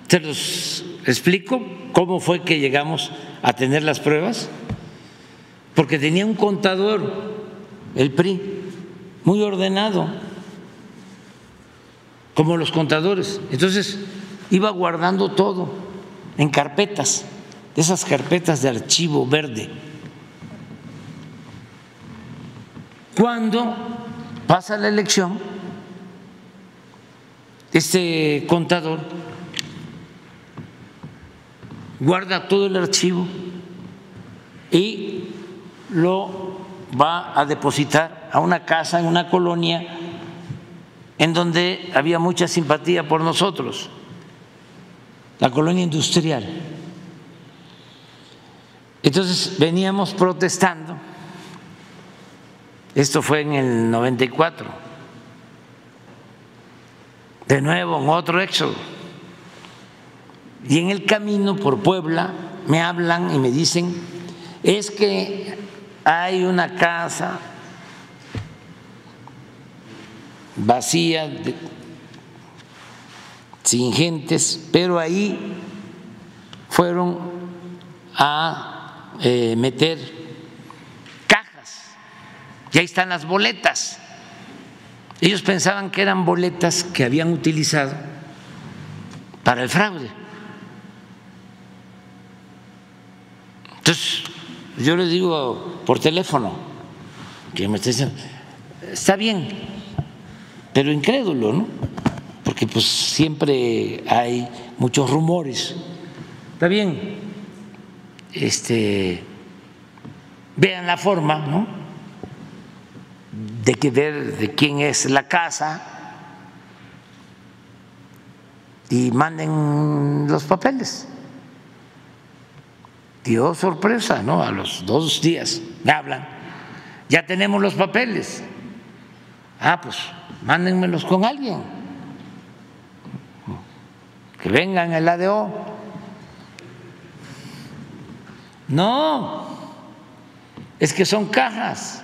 B: ¿Se los explico cómo fue que llegamos a tener las pruebas? Porque tenía un contador, el PRI, muy ordenado, como los contadores. Entonces iba guardando todo en carpetas, esas carpetas de archivo verde. Cuando pasa la elección, este contador guarda todo el archivo y lo va a depositar a una casa en una colonia en donde había mucha simpatía por nosotros, la colonia industrial. Entonces veníamos protestando, esto fue en el 94, de nuevo en otro éxodo, y en el camino por Puebla me hablan y me dicen, es que hay una casa vacía, sin gentes, pero ahí fueron a eh, meter cajas y ahí están las boletas. Ellos pensaban que eran boletas que habían utilizado para el fraude. Entonces, yo le digo por teléfono que me está diciendo, está bien, pero incrédulo, ¿no? Porque pues siempre hay muchos rumores. Está bien, este, vean la forma, ¿no? De que ver de quién es la casa y manden los papeles dio sorpresa, ¿no? A los dos días me hablan, ya tenemos los papeles. Ah, pues mándenmelos con alguien. Que vengan el ADO. No, es que son cajas.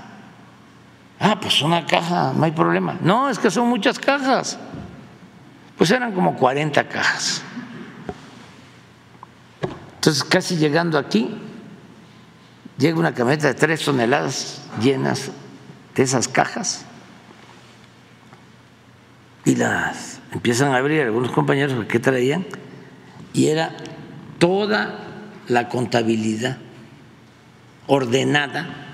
B: Ah, pues una caja, no hay problema. No, es que son muchas cajas. Pues eran como 40 cajas. Entonces, casi llegando aquí, llega una camioneta de tres toneladas llenas de esas cajas y las empiezan a abrir algunos compañeros que traían y era toda la contabilidad ordenada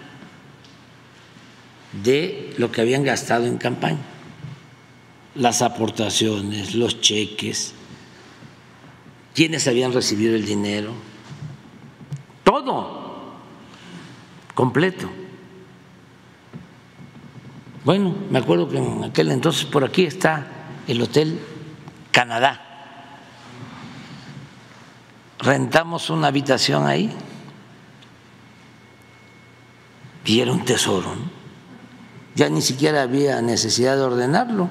B: de lo que habían gastado en campaña, las aportaciones, los cheques, quiénes habían recibido el dinero, todo completo. Bueno, me acuerdo que en aquel entonces por aquí está el Hotel Canadá. Rentamos una habitación ahí y era un tesoro. Ya ni siquiera había necesidad de ordenarlo.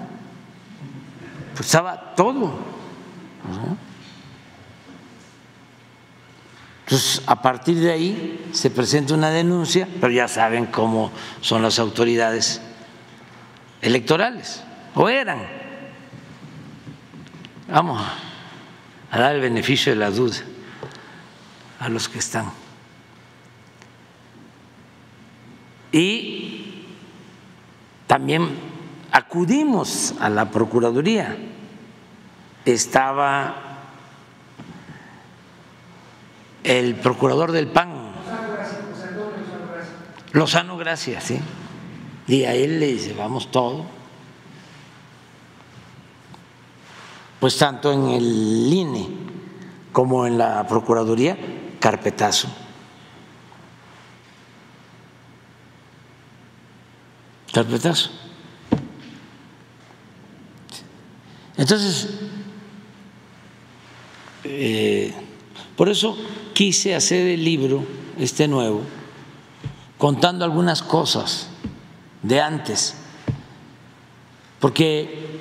B: Pues estaba todo. Entonces, a partir de ahí se presenta una denuncia, pero ya saben cómo son las autoridades electorales, o eran. Vamos a, dar el beneficio de la duda a los que están. Y también acudimos a la Procuraduría estaba el procurador del PAN, Lozano Gracias, sí. Y a él le llevamos todo. Pues tanto en el INE como en la Procuraduría, carpetazo. Carpetazo. Entonces, eh, por eso quise hacer el libro, este nuevo, contando algunas cosas de antes, porque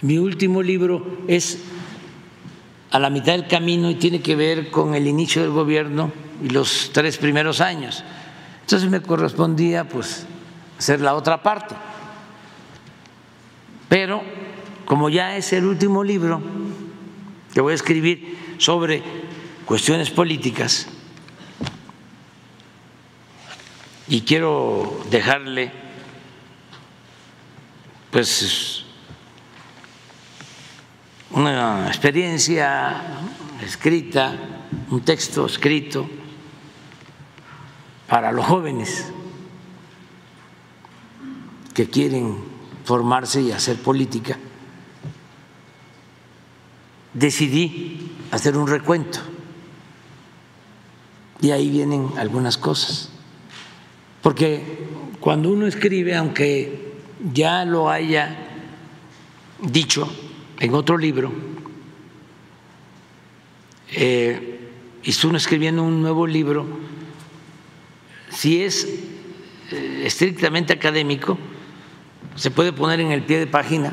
B: mi último libro es a la mitad del camino y tiene que ver con el inicio del gobierno y los tres primeros años. Entonces me correspondía pues hacer la otra parte. Pero como ya es el último libro que voy a escribir sobre cuestiones políticas, y quiero dejarle pues una experiencia escrita, un texto escrito para los jóvenes que quieren formarse y hacer política, decidí hacer un recuento y ahí vienen algunas cosas. Porque cuando uno escribe, aunque ya lo haya dicho en otro libro, eh, y uno escribiendo un nuevo libro, si es eh, estrictamente académico, se puede poner en el pie de página,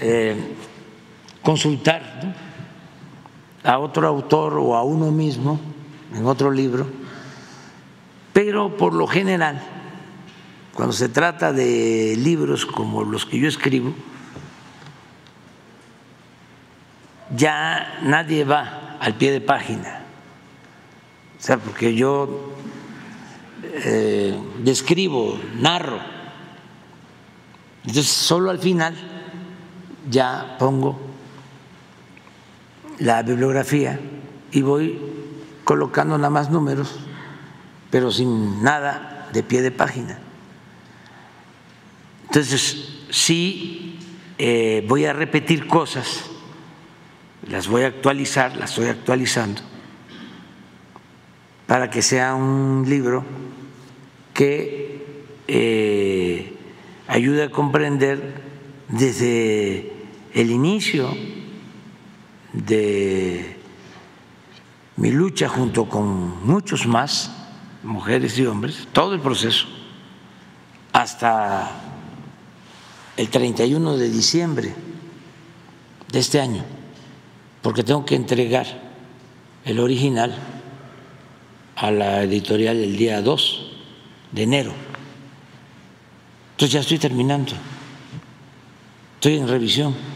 B: eh, consultar a otro autor o a uno mismo en otro libro pero por lo general, cuando se trata de libros como los que yo escribo, ya nadie va al pie de página. O sea, porque yo eh, describo, narro. Entonces, solo al final ya pongo la bibliografía y voy colocando nada más números pero sin nada de pie de página. Entonces, sí eh, voy a repetir cosas, las voy a actualizar, las estoy actualizando, para que sea un libro que eh, ayude a comprender desde el inicio de mi lucha junto con muchos más mujeres y hombres, todo el proceso, hasta el 31 de diciembre de este año, porque tengo que entregar el original a la editorial el día 2 de enero. Entonces ya estoy terminando, estoy en revisión.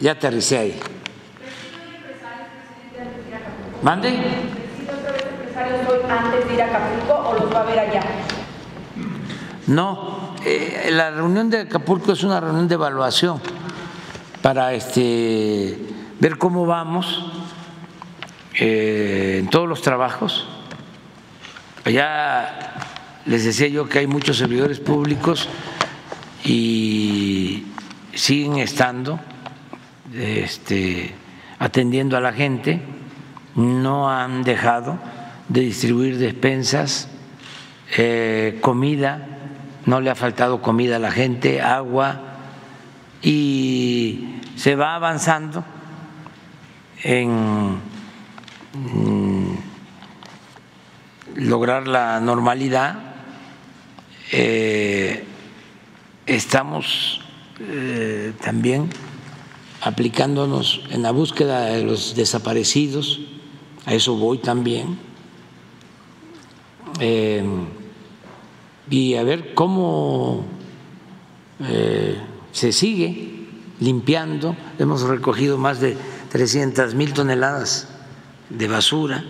B: Ya aterricé ahí. ¿Mande?
G: allá?
B: No, eh, la reunión de Acapulco es una reunión de evaluación para este, ver cómo vamos eh, en todos los trabajos. Ya les decía yo que hay muchos servidores públicos y siguen estando este, atendiendo a la gente, no han dejado de distribuir despensas, eh, comida, no le ha faltado comida a la gente, agua, y se va avanzando en mm, lograr la normalidad. Eh, estamos eh, también aplicándonos en la búsqueda de los desaparecidos, a eso voy también, eh, y a ver cómo eh, se sigue limpiando. Hemos recogido más de 300 mil toneladas de basura.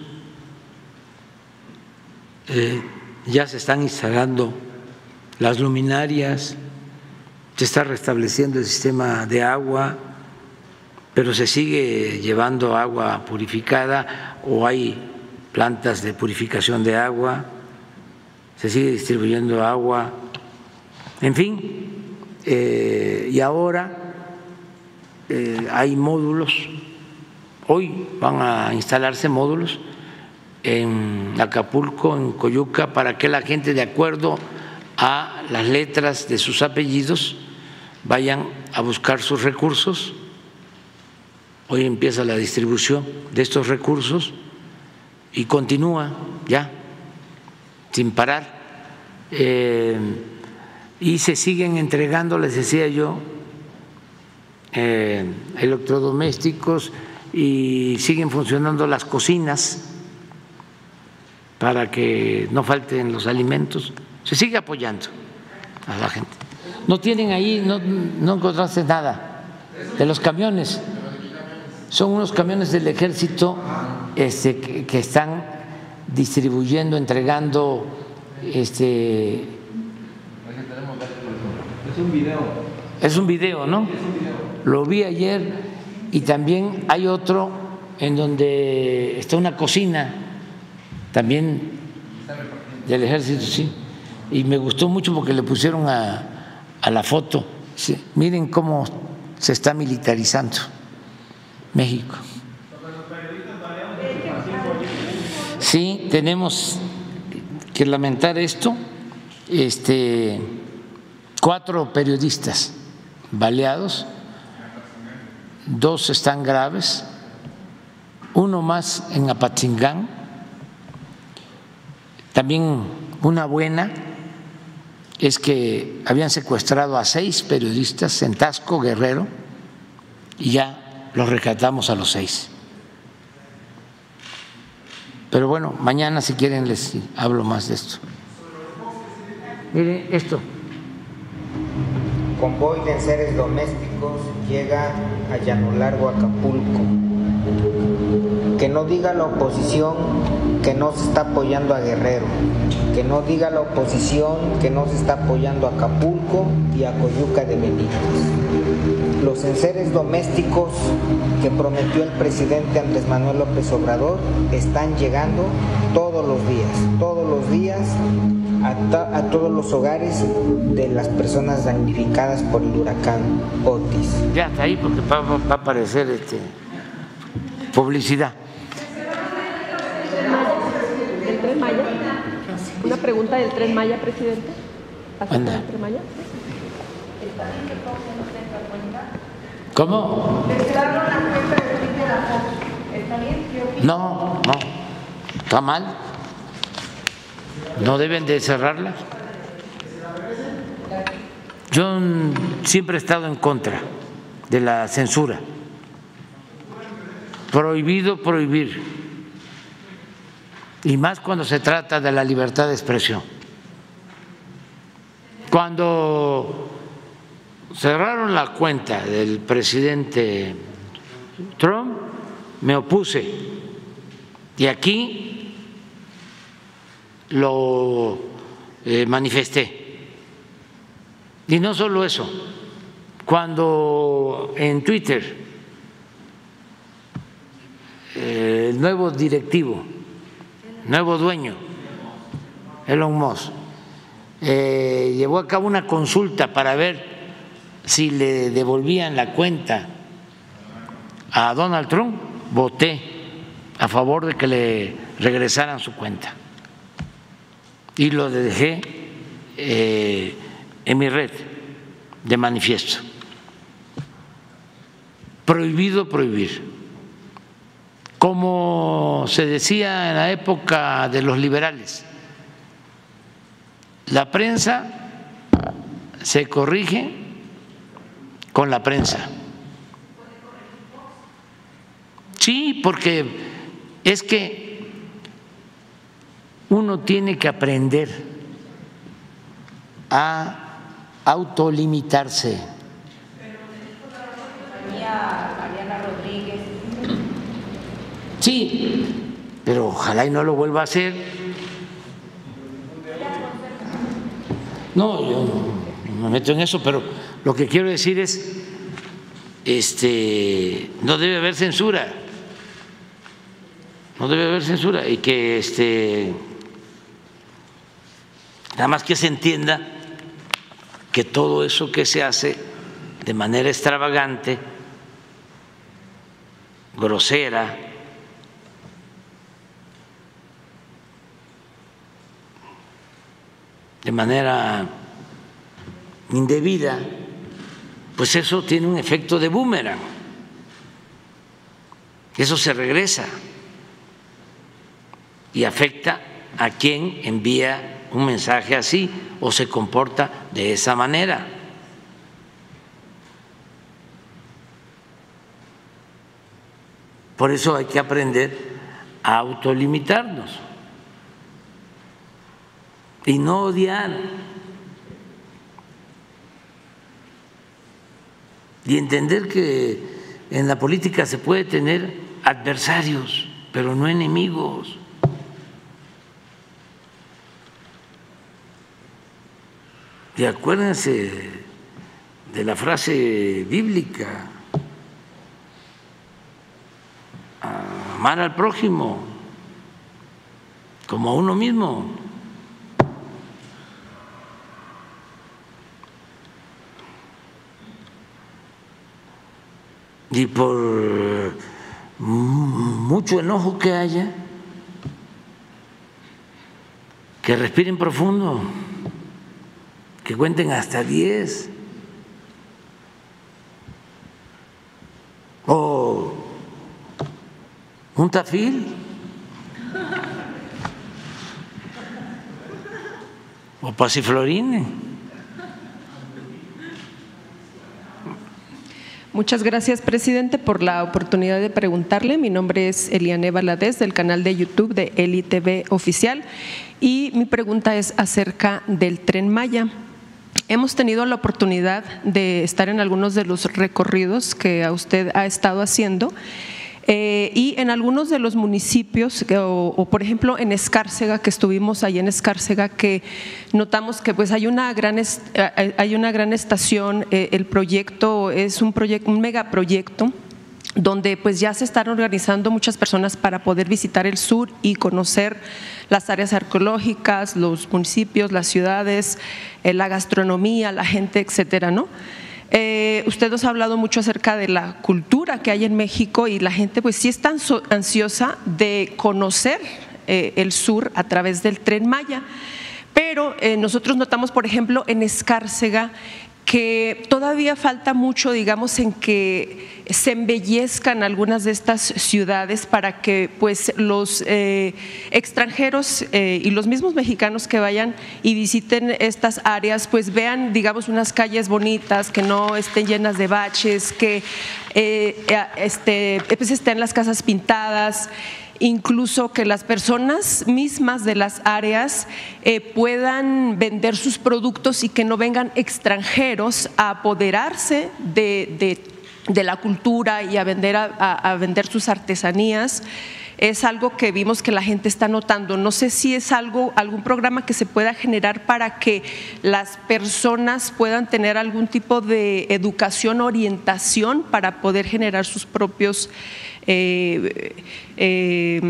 B: Eh, ya se están instalando las luminarias, se está restableciendo el sistema de agua, pero se sigue llevando agua purificada o hay plantas de purificación de agua, se sigue distribuyendo agua, en fin, eh, y ahora eh, hay módulos, hoy van a instalarse módulos en Acapulco, en Coyuca, para que la gente, de acuerdo a las letras de sus apellidos, vayan a buscar sus recursos. Hoy empieza la distribución de estos recursos y continúa ya, sin parar. Eh, y se siguen entregando, les decía yo, eh, electrodomésticos y siguen funcionando las cocinas para que no falten los alimentos. Se sigue apoyando a la gente. No tienen ahí, no, no encontraste nada de los camiones. Son unos camiones del ejército este, que, que están distribuyendo, entregando este,
I: es un video.
B: Es un video, ¿no? Lo vi ayer y también hay otro en donde está una cocina, también del ejército, sí. Y me gustó mucho porque le pusieron a, a la foto. Sí, miren cómo se está militarizando México. Sí, tenemos que lamentar esto. Este cuatro periodistas baleados, dos están graves, uno más en Apatzingán, también una buena es que habían secuestrado a seis periodistas en Tasco Guerrero y ya los rescatamos a los seis. Pero bueno, mañana si quieren les hablo más de esto. Miren esto
J: convoy de seres domésticos llega a Llano Largo, Acapulco. Que no diga la oposición que no se está apoyando a Guerrero. Que no diga la oposición que no se está apoyando a Acapulco y a Coyuca de Benítez. Los enseres domésticos que prometió el presidente Andrés Manuel López Obrador están llegando todos los días, todos los días a, todos los hogares de las personas damnificadas por el huracán Otis.
B: Ya está ahí porque va, a aparecer este, publicidad.
K: ¿El tren Maya? Una pregunta del tren Maya, presidente.
B: Tren Maya? ¿Cómo? No, no. Está mal no deben de cerrarla. Yo siempre he estado en contra de la censura. Prohibido prohibir. Y más cuando se trata de la libertad de expresión. Cuando cerraron la cuenta del presidente Trump, me opuse. Y aquí lo eh, manifesté. Y no solo eso, cuando en Twitter eh, el nuevo directivo, nuevo dueño, Elon Musk, eh, llevó a cabo una consulta para ver si le devolvían la cuenta a Donald Trump, voté a favor de que le regresaran su cuenta y lo dejé eh, en mi red de manifiesto. Prohibido prohibir. Como se decía en la época de los liberales, la prensa se corrige con la prensa. Sí, porque es que uno tiene que aprender a autolimitarse. Sí, pero ojalá y no lo vuelva a hacer. No, yo no me meto en eso, pero lo que quiero decir es, este, no debe haber censura, no debe haber censura y que, este, nada más que se entienda que todo eso que se hace de manera extravagante, grosera, de manera indebida, pues eso tiene un efecto de boomerang. Eso se regresa y afecta a quien envía un mensaje así o se comporta de esa manera. Por eso hay que aprender a autolimitarnos y no odiar. Y entender que en la política se puede tener adversarios, pero no enemigos. Y acuérdense de la frase bíblica, amar al prójimo como a uno mismo. Y por mucho enojo que haya, que respiren profundo, que cuenten hasta diez. O un tafil. O pasiflorine.
K: Muchas gracias, presidente, por la oportunidad de preguntarle. Mi nombre es Eliane Valadez, del canal de YouTube de Eli TV Oficial, y mi pregunta es acerca del Tren Maya. Hemos tenido la oportunidad de estar en algunos de los recorridos que usted ha estado haciendo eh, y en algunos de los municipios, o, por ejemplo en Escárcega, que estuvimos ahí en Escárcega, que notamos que pues hay una gran, eh, hay una gran estación, eh, el proyecto es un, proyecto, un megaproyecto donde pues ya se están organizando muchas personas para poder visitar el sur y conocer las áreas arqueológicas, los municipios, las ciudades, la gastronomía, la gente, etcétera, ¿no? Eh, usted nos ha hablado mucho acerca de la cultura que hay en México y la gente pues sí está ansiosa de conocer eh, el sur a través del tren Maya. Pero eh, nosotros notamos, por ejemplo, en Escárcega que todavía falta mucho, digamos, en que se embellezcan algunas de estas ciudades para que pues los eh, extranjeros eh, y los mismos mexicanos que vayan y visiten estas áreas pues vean digamos unas calles bonitas que no estén llenas de baches que eh, este, pues estén las casas pintadas incluso que las personas mismas de las áreas puedan vender sus productos y que no vengan extranjeros a apoderarse de, la cultura y a vender, a, vender sus artesanías es algo que vimos que la gente está notando. No sé si es algo, algún programa que se pueda generar para que las personas puedan tener algún tipo de educación, orientación para poder generar sus propios eh, eh,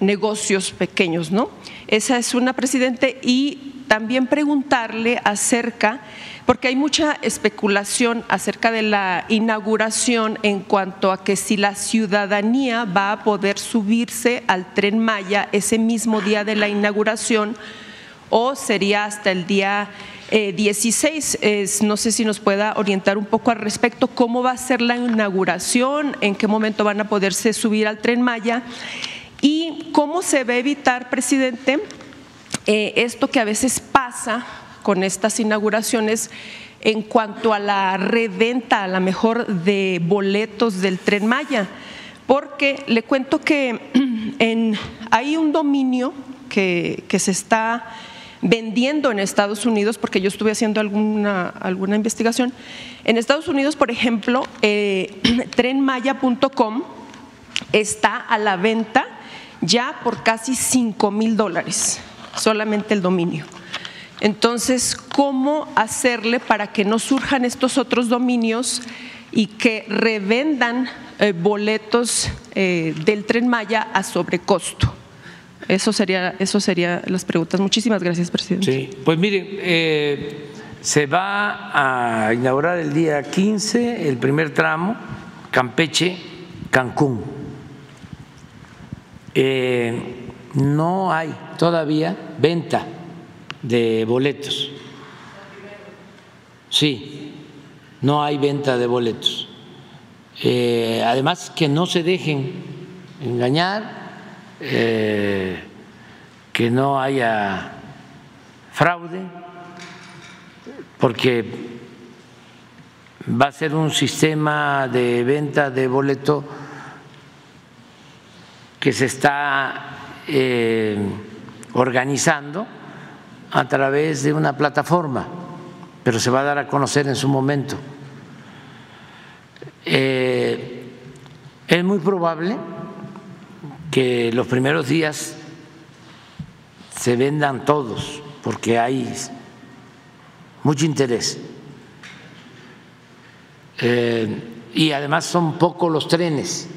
K: negocios pequeños, ¿no? Esa es una, presidente, y también preguntarle acerca, porque hay mucha especulación acerca de la inauguración en cuanto a que si la ciudadanía va a poder subirse al tren Maya ese mismo día de la inauguración o sería hasta el día 16. Eh, no sé si nos pueda orientar un poco al respecto, cómo va a ser la inauguración, en qué momento van a poderse subir al tren Maya y cómo se va a evitar, presidente, eh, esto que a veces pasa con estas inauguraciones en cuanto a la reventa, a la mejor, de boletos del tren Maya, porque le cuento que hay un dominio que, que se está vendiendo en Estados Unidos, porque yo estuve haciendo alguna, alguna investigación. En Estados Unidos, por ejemplo, eh, trenmaya.com está a la venta ya por casi 5 mil dólares, solamente el dominio. Entonces, ¿cómo hacerle para que no surjan estos otros dominios y que revendan eh, boletos eh, del tren Maya a sobrecosto? Eso sería, eso sería las preguntas. Muchísimas gracias, presidente.
B: Sí, pues miren, eh, se va a inaugurar el día 15 el primer tramo, Campeche, Cancún. No hay todavía venta de boletos. Sí, no hay venta de boletos. Eh, además, que no se dejen engañar eh, que no haya fraude, porque va a ser un sistema de venta de boleto que se está eh, organizando a través de una plataforma, pero se va a dar a conocer en su momento. Eh, es muy probable que los primeros días se vendan todos, porque hay mucho interés. Eh, y además son pocos los trenes,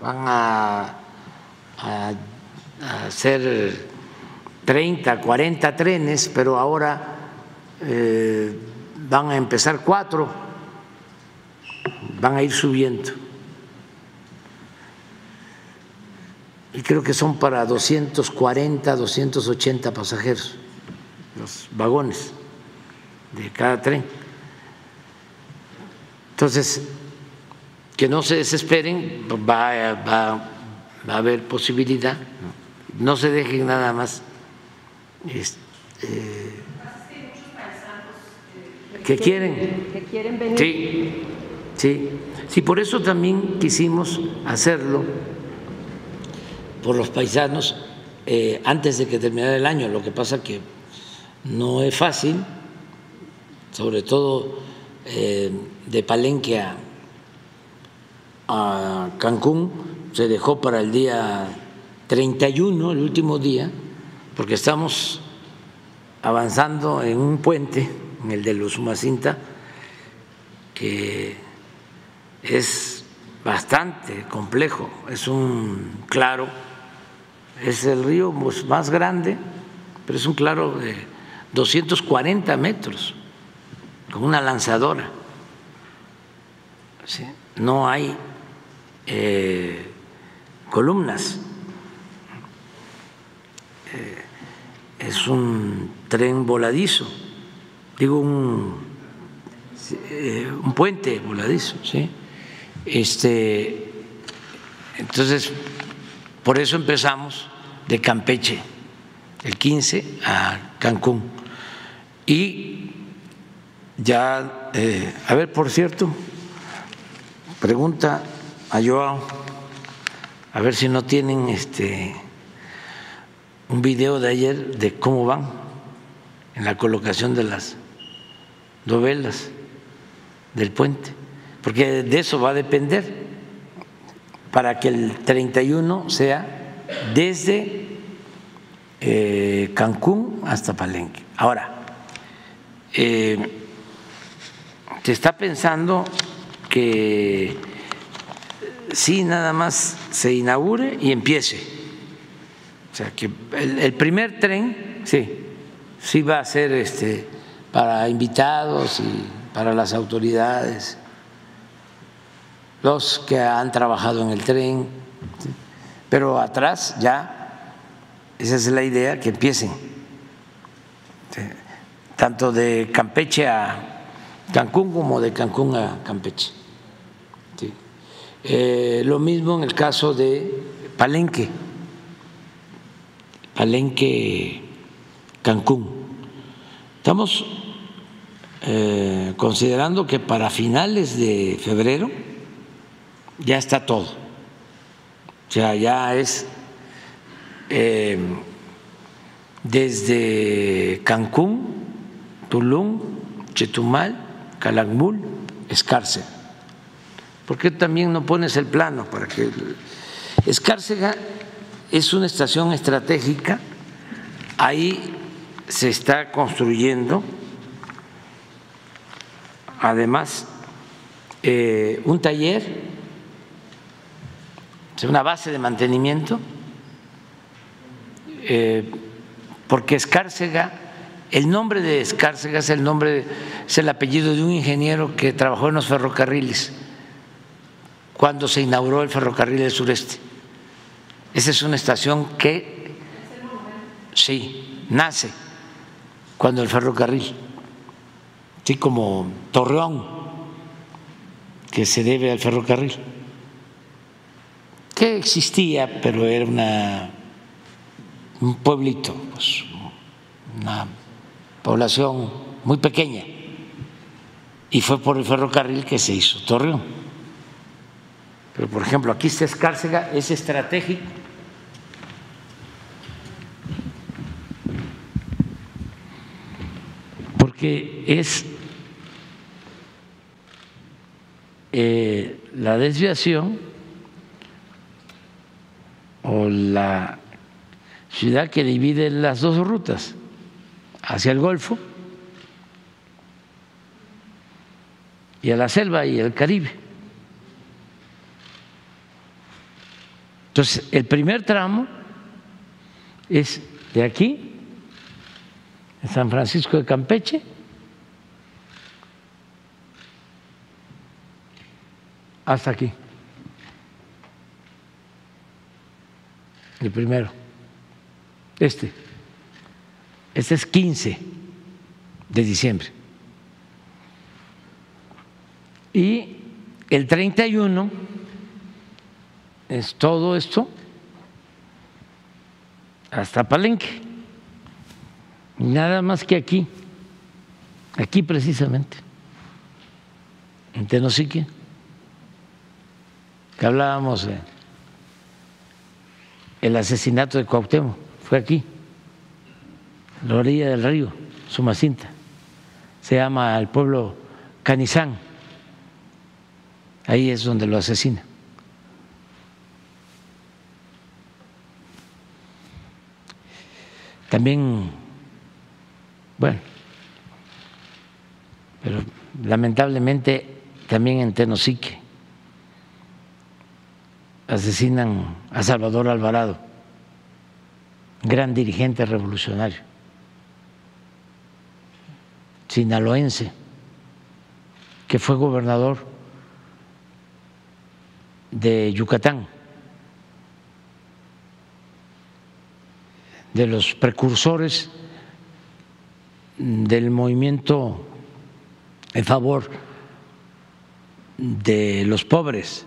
B: van a, a, ser 30, 40 trenes, pero ahora eh, van a empezar cuatro, van a ir subiendo. y creo que son para 240, 280 pasajeros, los vagones de cada tren. Entonces, que no se desesperen, va, va, a haber posibilidad, no se dejen nada más. Eh, que quieren,
K: que quieren venir.
B: Sí, sí, sí, por eso también quisimos hacerlo por los paisanos eh, antes de que terminara el año. Lo que pasa que no es fácil, sobre todo eh, de Palenque a, a Cancún, se dejó para el día 31, el último día, porque estamos avanzando en un puente, en el de los Sumacinta, que es bastante complejo, es un claro es el río pues, más grande, pero es un claro de 240 metros, con una lanzadora. No hay eh, columnas. Eh, es un tren voladizo, digo un, eh, un puente voladizo, ¿sí? Este, entonces, por eso empezamos de Campeche el 15 a Cancún. Y ya, eh, a ver, por cierto, pregunta a Joao, a ver si no tienen este un video de ayer de cómo van en la colocación de las novelas del puente, porque de eso va a depender para que el 31 sea desde eh, Cancún hasta Palenque. Ahora, eh, se está pensando que sí, nada más se inaugure y empiece. O sea, que el, primer tren, sí, sí va a ser este, para invitados y para las autoridades. Los que han trabajado en el tren, pero atrás ya, esa es la idea, que empiecen, tanto de Campeche a Cancún como de Cancún a Campeche. Eh, lo mismo en el caso de Palenque, Palenque, Cancún. Estamos eh, considerando que para finales de febrero ya está todo. O sea, ya es eh, desde Cancún, Tulum, Chetumal, Calakmul, Escárcega. ¿Por qué también no pones el plano para que Escárcega es una estación estratégica, ahí se está construyendo además eh, un taller, una base de mantenimiento, eh, porque Escárcega, el nombre de Escárcega es el nombre, es el apellido de un ingeniero que trabajó en los ferrocarriles cuando se inauguró el ferrocarril del sureste. Esa es una estación que sí nace cuando el ferrocarril así como Torreón, que se debe al ferrocarril, que existía, pero era una, un pueblito, pues, una población muy pequeña, y fue por el ferrocarril que se hizo Torreón. Pero, por ejemplo, aquí está Escárcega, es estratégico. Porque es Eh, la desviación o la ciudad que divide las dos rutas hacia el Golfo y a la selva y el Caribe. Entonces, el primer tramo es de aquí, San Francisco de Campeche, hasta aquí. El primero. Este. Este es 15 de diciembre. Y el 31 es todo esto hasta Palenque. Nada más que aquí, aquí precisamente, en Tenosique que hablábamos de el asesinato de Cuauhtémoc, fue aquí, en la orilla del río, Sumacinta. Se llama el pueblo Canizán. Ahí es donde lo asesina. También, bueno, pero lamentablemente también en Tenosique asesinan a Salvador Alvarado, gran dirigente revolucionario, sinaloense, que fue gobernador de Yucatán, de los precursores del movimiento en favor de los pobres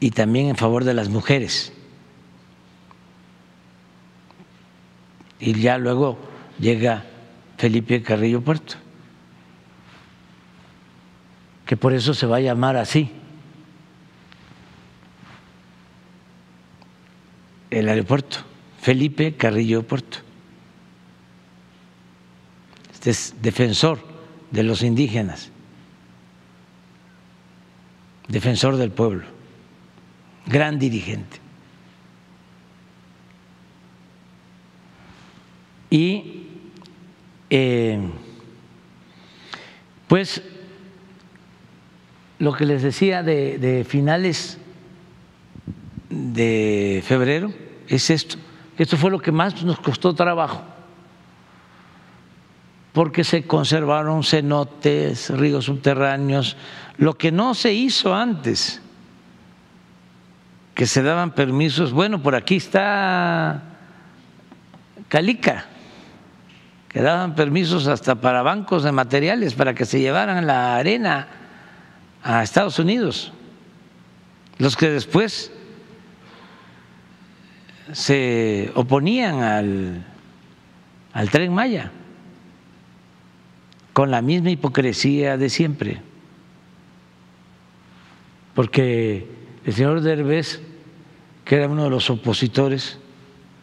B: y también en favor de las mujeres. Y ya luego llega Felipe Carrillo Puerto, que por eso se va a llamar así. El aeropuerto, Felipe Carrillo Puerto. Este es defensor de los indígenas, defensor del pueblo gran dirigente. Y eh, pues lo que les decía de, de, finales de febrero es esto. Esto fue lo que más nos costó trabajo, porque se conservaron cenotes, ríos subterráneos, lo que no se hizo antes que se daban permisos, bueno, por aquí está Calica, que daban permisos hasta para bancos de materiales para que se llevaran la arena a Estados Unidos, los que después se oponían al, al tren Maya. Con la misma hipocresía de siempre. Porque el señor Derbez, que era uno de los opositores,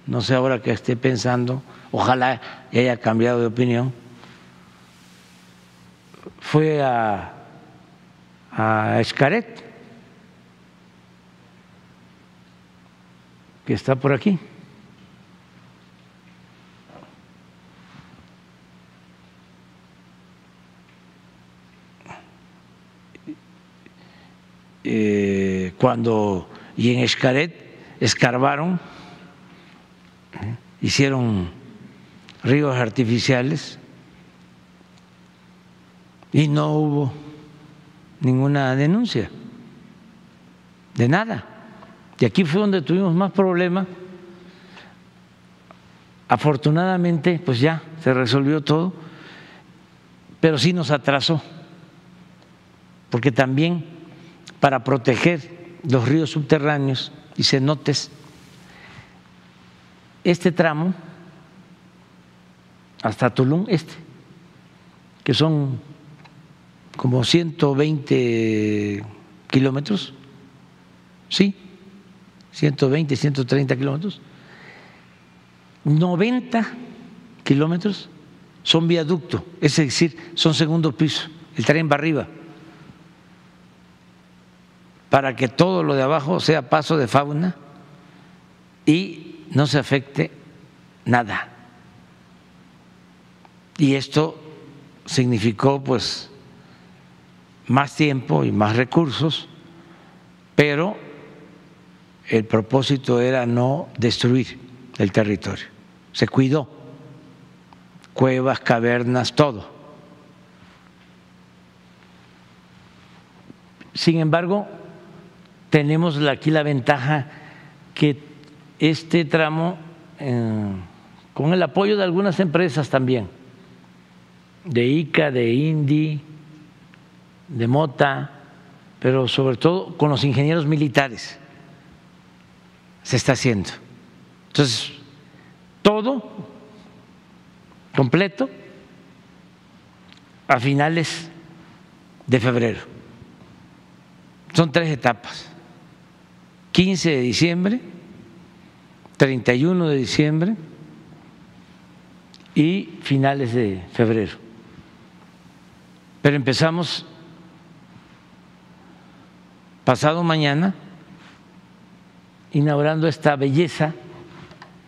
B: no sé ahora que esté pensando, ojalá haya cambiado de opinión, fue a, a Escaret, que está por aquí. Eh, cuando y en Escaret escarbaron, ¿eh? hicieron ríos artificiales y no hubo ninguna denuncia de nada. Y aquí fue donde tuvimos más problemas. Afortunadamente, pues ya se resolvió todo, pero sí nos atrasó, porque también para proteger los ríos subterráneos y cenotes, este tramo hasta Tulum, este, que son como 120 kilómetros, sí, 120, 130 kilómetros, 90 kilómetros son viaducto, es decir, son segundo piso, el tren va arriba, para que todo lo de abajo sea paso de fauna y no se afecte nada. Y esto significó pues más tiempo y más recursos, pero el propósito era no destruir el territorio. Se cuidó, cuevas, cavernas, todo. Sin embargo, tenemos aquí la ventaja que este tramo, eh, con el apoyo de algunas empresas también, de ICA, de INDI, de Mota, pero sobre todo con los ingenieros militares, se está haciendo. Entonces, todo completo a finales de febrero. Son tres etapas. 15 de diciembre, 31 de diciembre y finales de febrero. Pero empezamos pasado mañana inaugurando esta belleza.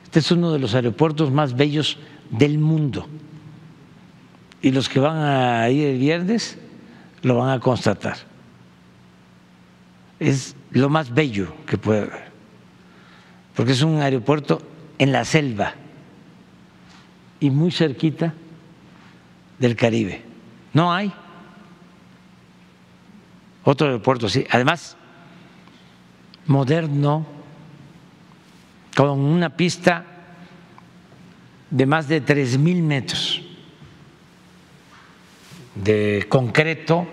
B: Este es uno de los aeropuertos más bellos del mundo. Y los que van a ir el viernes lo van a constatar. Es lo más bello que puede haber, porque es un aeropuerto en la selva y muy cerquita del Caribe. No hay otro aeropuerto así. Además, moderno, con una pista de más de tres mil metros de concreto,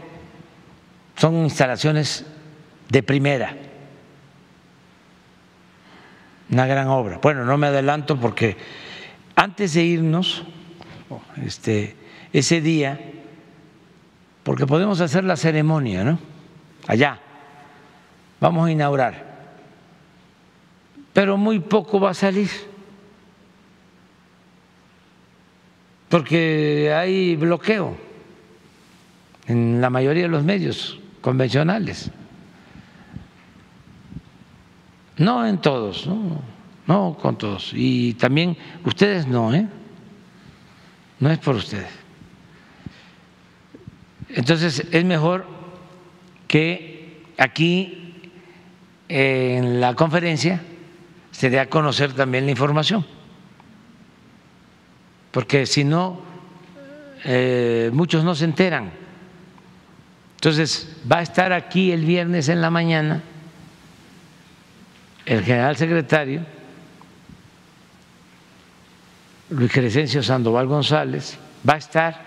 B: son instalaciones de primera, una gran obra. Bueno, no me adelanto porque antes de irnos, este, ese día, porque podemos hacer la ceremonia, ¿no? Allá, vamos a inaugurar pero muy poco va a salir, porque hay bloqueo en la mayoría de los medios convencionales. No en todos, no, no con todos. Y también ustedes no, ¿eh? No es por ustedes. Entonces es mejor que aquí en la conferencia se dé a conocer también la información. Porque si no, eh, muchos no se enteran. Entonces, va a estar aquí el viernes en la mañana el general secretario Luis Crescencio Sandoval González, va a estar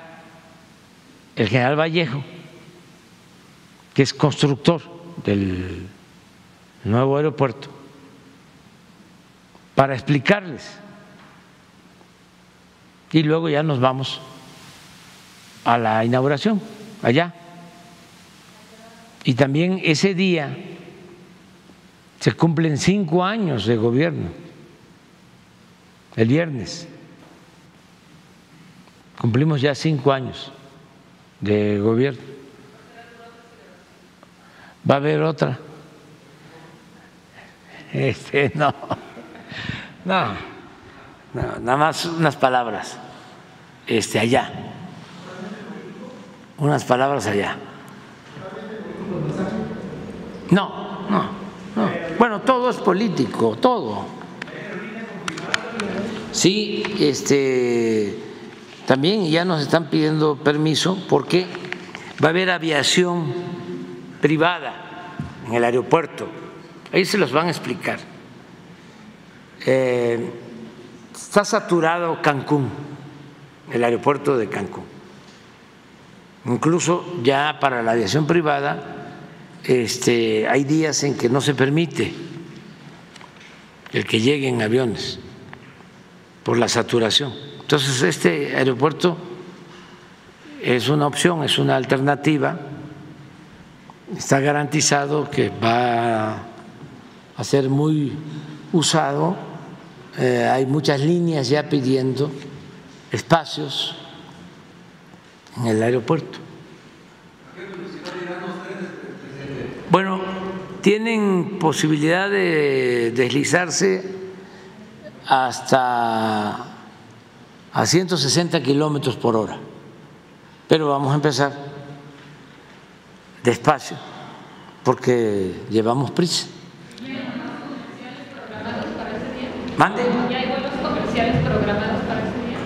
B: el general Vallejo, que es constructor del nuevo aeropuerto, para explicarles. Y luego ya nos vamos a la inauguración allá. Y también ese día se cumplen cinco años de gobierno, el viernes. Cumplimos ya cinco años de gobierno. Va a haber otra. Este, no, no, no, nada más unas palabras. Este, allá, unas palabras allá. No, no, no. Bueno, todo es político, todo. Sí, este, también ya nos están pidiendo permiso porque va a haber aviación privada en el aeropuerto Ahí se los van a explicar. Eh, está saturado Cancún, el aeropuerto de Cancún. Incluso ya para la aviación privada este, hay días en que no se permite el que lleguen aviones por la saturación. Entonces este aeropuerto es una opción, es una alternativa. Está garantizado que va a ser muy usado. Eh, hay muchas líneas ya pidiendo espacios en el aeropuerto. Bueno, tienen posibilidad de deslizarse hasta a 160 kilómetros por hora, pero vamos a empezar despacio porque llevamos prisa. ¿Mande? ¿Ya hay vuelos comerciales programados para ese día?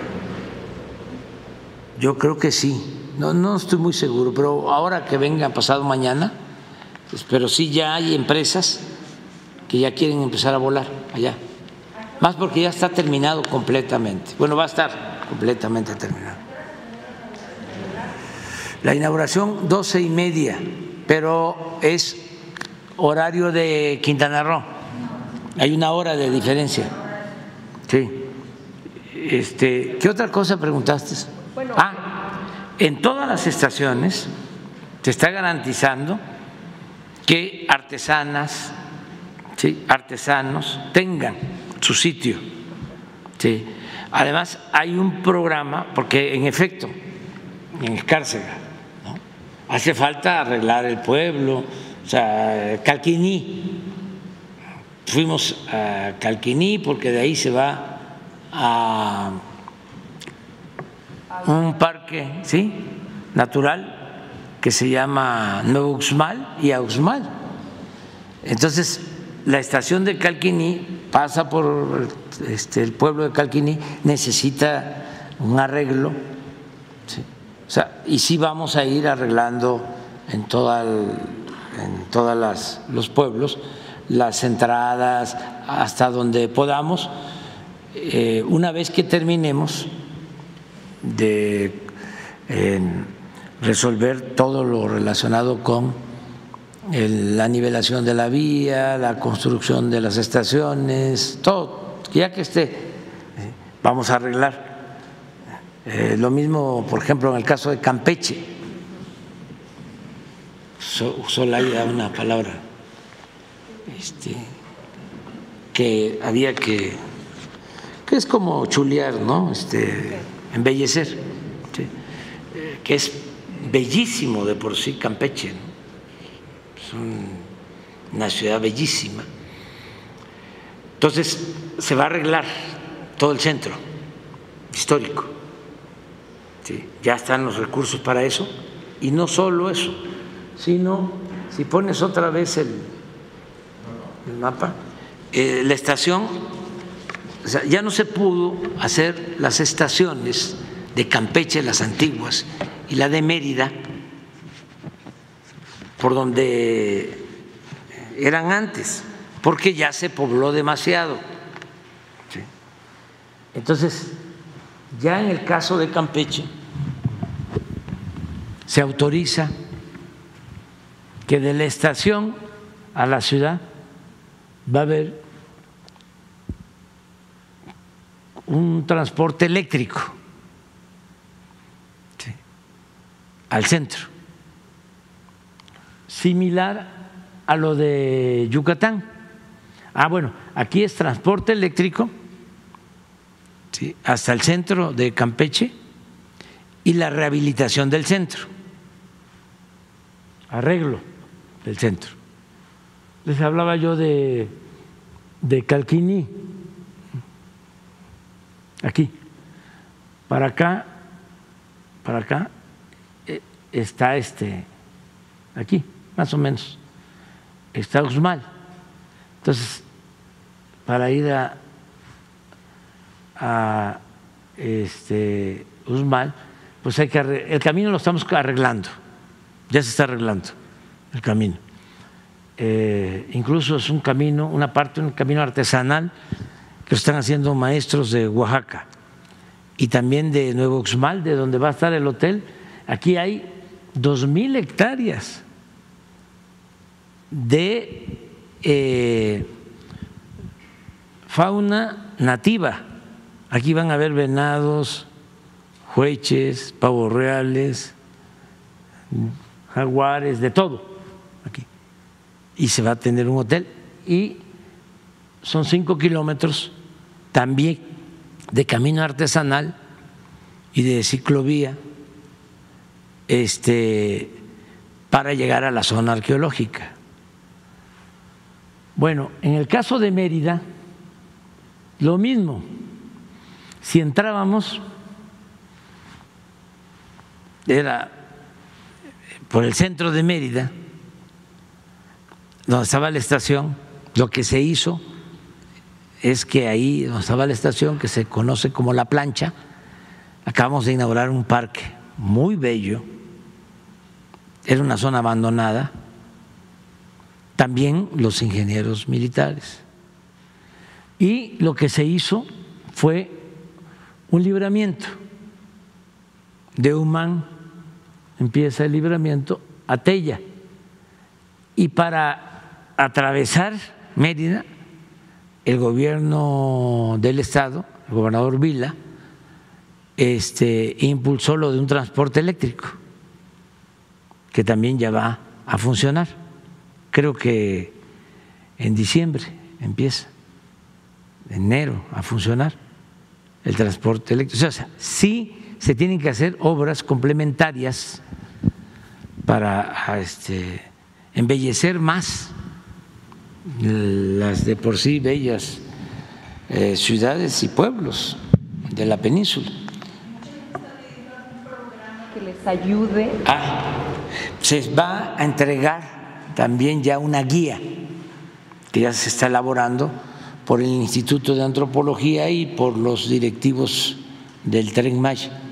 B: Yo creo que sí. No, no estoy muy seguro, pero ahora que venga pasado mañana, pues, pero sí ya hay empresas que ya quieren empezar a volar allá. Más porque ya está terminado completamente. Bueno, va a estar completamente terminado. La inauguración doce y media, pero es horario de Quintana Roo. Hay una hora de diferencia. Sí. Este, ¿Qué otra cosa preguntaste? ah, en todas las estaciones se está garantizando que artesanas, ¿sí? artesanos tengan su sitio. ¿sí? Además, hay un programa, porque en efecto, en Escárcega, hace falta arreglar el pueblo, o sea, Calquiní, fuimos a Calquiní porque de ahí se va a un parque ¿sí? natural que se llama Nuevo Uxmal y Auxmal. Entonces, la estación de Calquiní pasa por este, el pueblo de Calquiní, necesita un arreglo, o sea, y sí vamos a ir arreglando en, toda en los pueblos las entradas hasta donde podamos. Eh, una vez que terminemos de resolver todo lo relacionado con la nivelación de la vía, la construcción de las estaciones, todo, ya que esté, eh, vamos a arreglar. Eh, lo mismo, por ejemplo, en el caso de Campeche, usó la una palabra este, que había que, que es como chulear, ¿no? Este, embellecer, eh, que es bellísimo de por sí Campeche, es una ciudad bellísima. Entonces se va a arreglar todo el centro histórico. Ya están los recursos para eso. Y no solo eso, sino si pones otra vez el, el mapa, eh, la estación, ya no se pudo hacer las estaciones de Campeche, las antiguas, y la de Mérida, por donde eran antes, porque ya se pobló demasiado. Entonces, ya en el caso de Campeche, se autoriza que de la estación a la ciudad va a haber un transporte eléctrico. Al centro, similar a lo de Yucatán. Ah, bueno, aquí es transporte eléctrico ¿sí? hasta el centro de Campeche y la rehabilitación del centro, arreglo del centro. Les hablaba yo de, de Calquiní, aquí, para acá, para acá está este, aquí, más o menos, está Uxmal. Entonces, para ir a, a este, pues hay que el camino lo estamos arreglando, ya se está arreglando el camino. Eh, incluso es un camino, una parte, un camino artesanal que están haciendo maestros de Oaxaca y también de Nuevo Uxmal, de donde va a estar el hotel. Aquí hay dos mil hectáreas de eh, fauna nativa. Aquí van a haber venados, jueches, pavos reales, jaguares, de todo aquí. Y se va a tener un hotel y son cinco kilómetros también de camino artesanal y de ciclovía este, para llegar a la zona arqueológica. Bueno, en el caso de Mérida, lo mismo. Si entrábamos era por el centro de Mérida, donde estaba la estación, lo que se hizo es que ahí donde estaba la estación, que se conoce como La Plancha, acabamos de inaugurar un parque muy bello, era una zona abandonada, también los ingenieros militares. Y lo que se hizo fue un libramiento de Humán empieza el libramiento a Tella. Y para atravesar Mérida, el gobierno del estado, el gobernador Vila, este, impulsó lo de un transporte eléctrico, que también ya va a funcionar. Creo que en diciembre empieza, enero, a funcionar el transporte eléctrico. O sea, sí se tienen que hacer obras complementarias para este, embellecer más las de por sí bellas eh, ciudades y pueblos de la península.
K: Les ayude.
B: Ah, se va a entregar también ya una guía que ya se está elaborando por el Instituto de Antropología y por los directivos del Tren Maya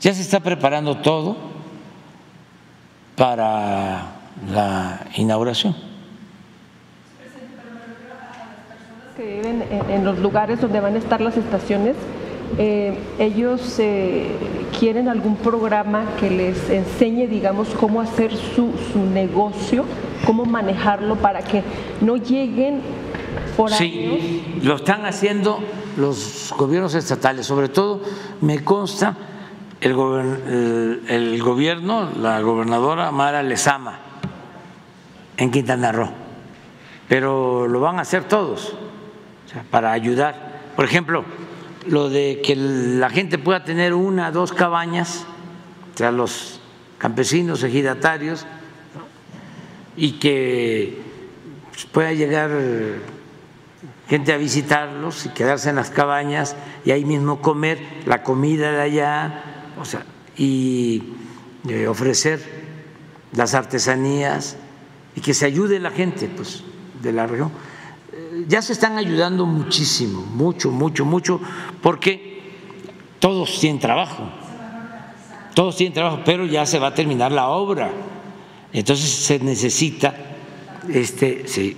B: ya se está preparando todo para la inauguración.
K: Que viven en los lugares donde van a estar las estaciones, eh, ellos eh, quieren algún programa que les enseñe, digamos, cómo hacer su, su negocio, cómo manejarlo para que no lleguen por
B: Sí, lo están haciendo los gobiernos estatales, sobre todo me consta el, gobierno, la gobernadora Mara Lezama en Quintana Roo, pero lo van a hacer todos para ayudar. Por ejemplo, lo de que la gente pueda tener una, dos cabañas, o los campesinos, ejidatarios, y que pues, pueda llegar gente a visitarlos y quedarse en las cabañas y ahí mismo comer la comida de allá, o sea, y eh, ofrecer las artesanías y que se ayude la gente pues, de la región. Ya se están ayudando muchísimo, mucho, mucho, mucho, porque todos tienen trabajo, todos tienen trabajo, pero ya se va a terminar la obra. Entonces se necesita este, sí,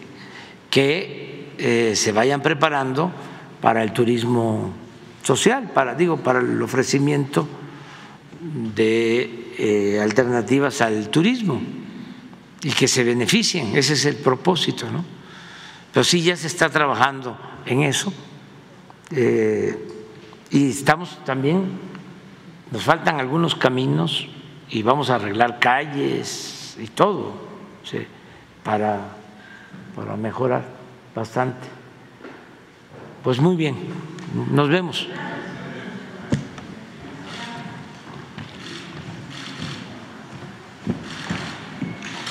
B: que eh, se vayan preparando para el turismo social, para, digo, para el ofrecimiento de eh, alternativas al turismo y que se beneficien, ese es el propósito, ¿no? Pero sí ya se está trabajando en eso eh, y estamos también, nos faltan algunos caminos y vamos a arreglar calles y todo para, para mejorar bastante. Pues muy bien, nos vemos.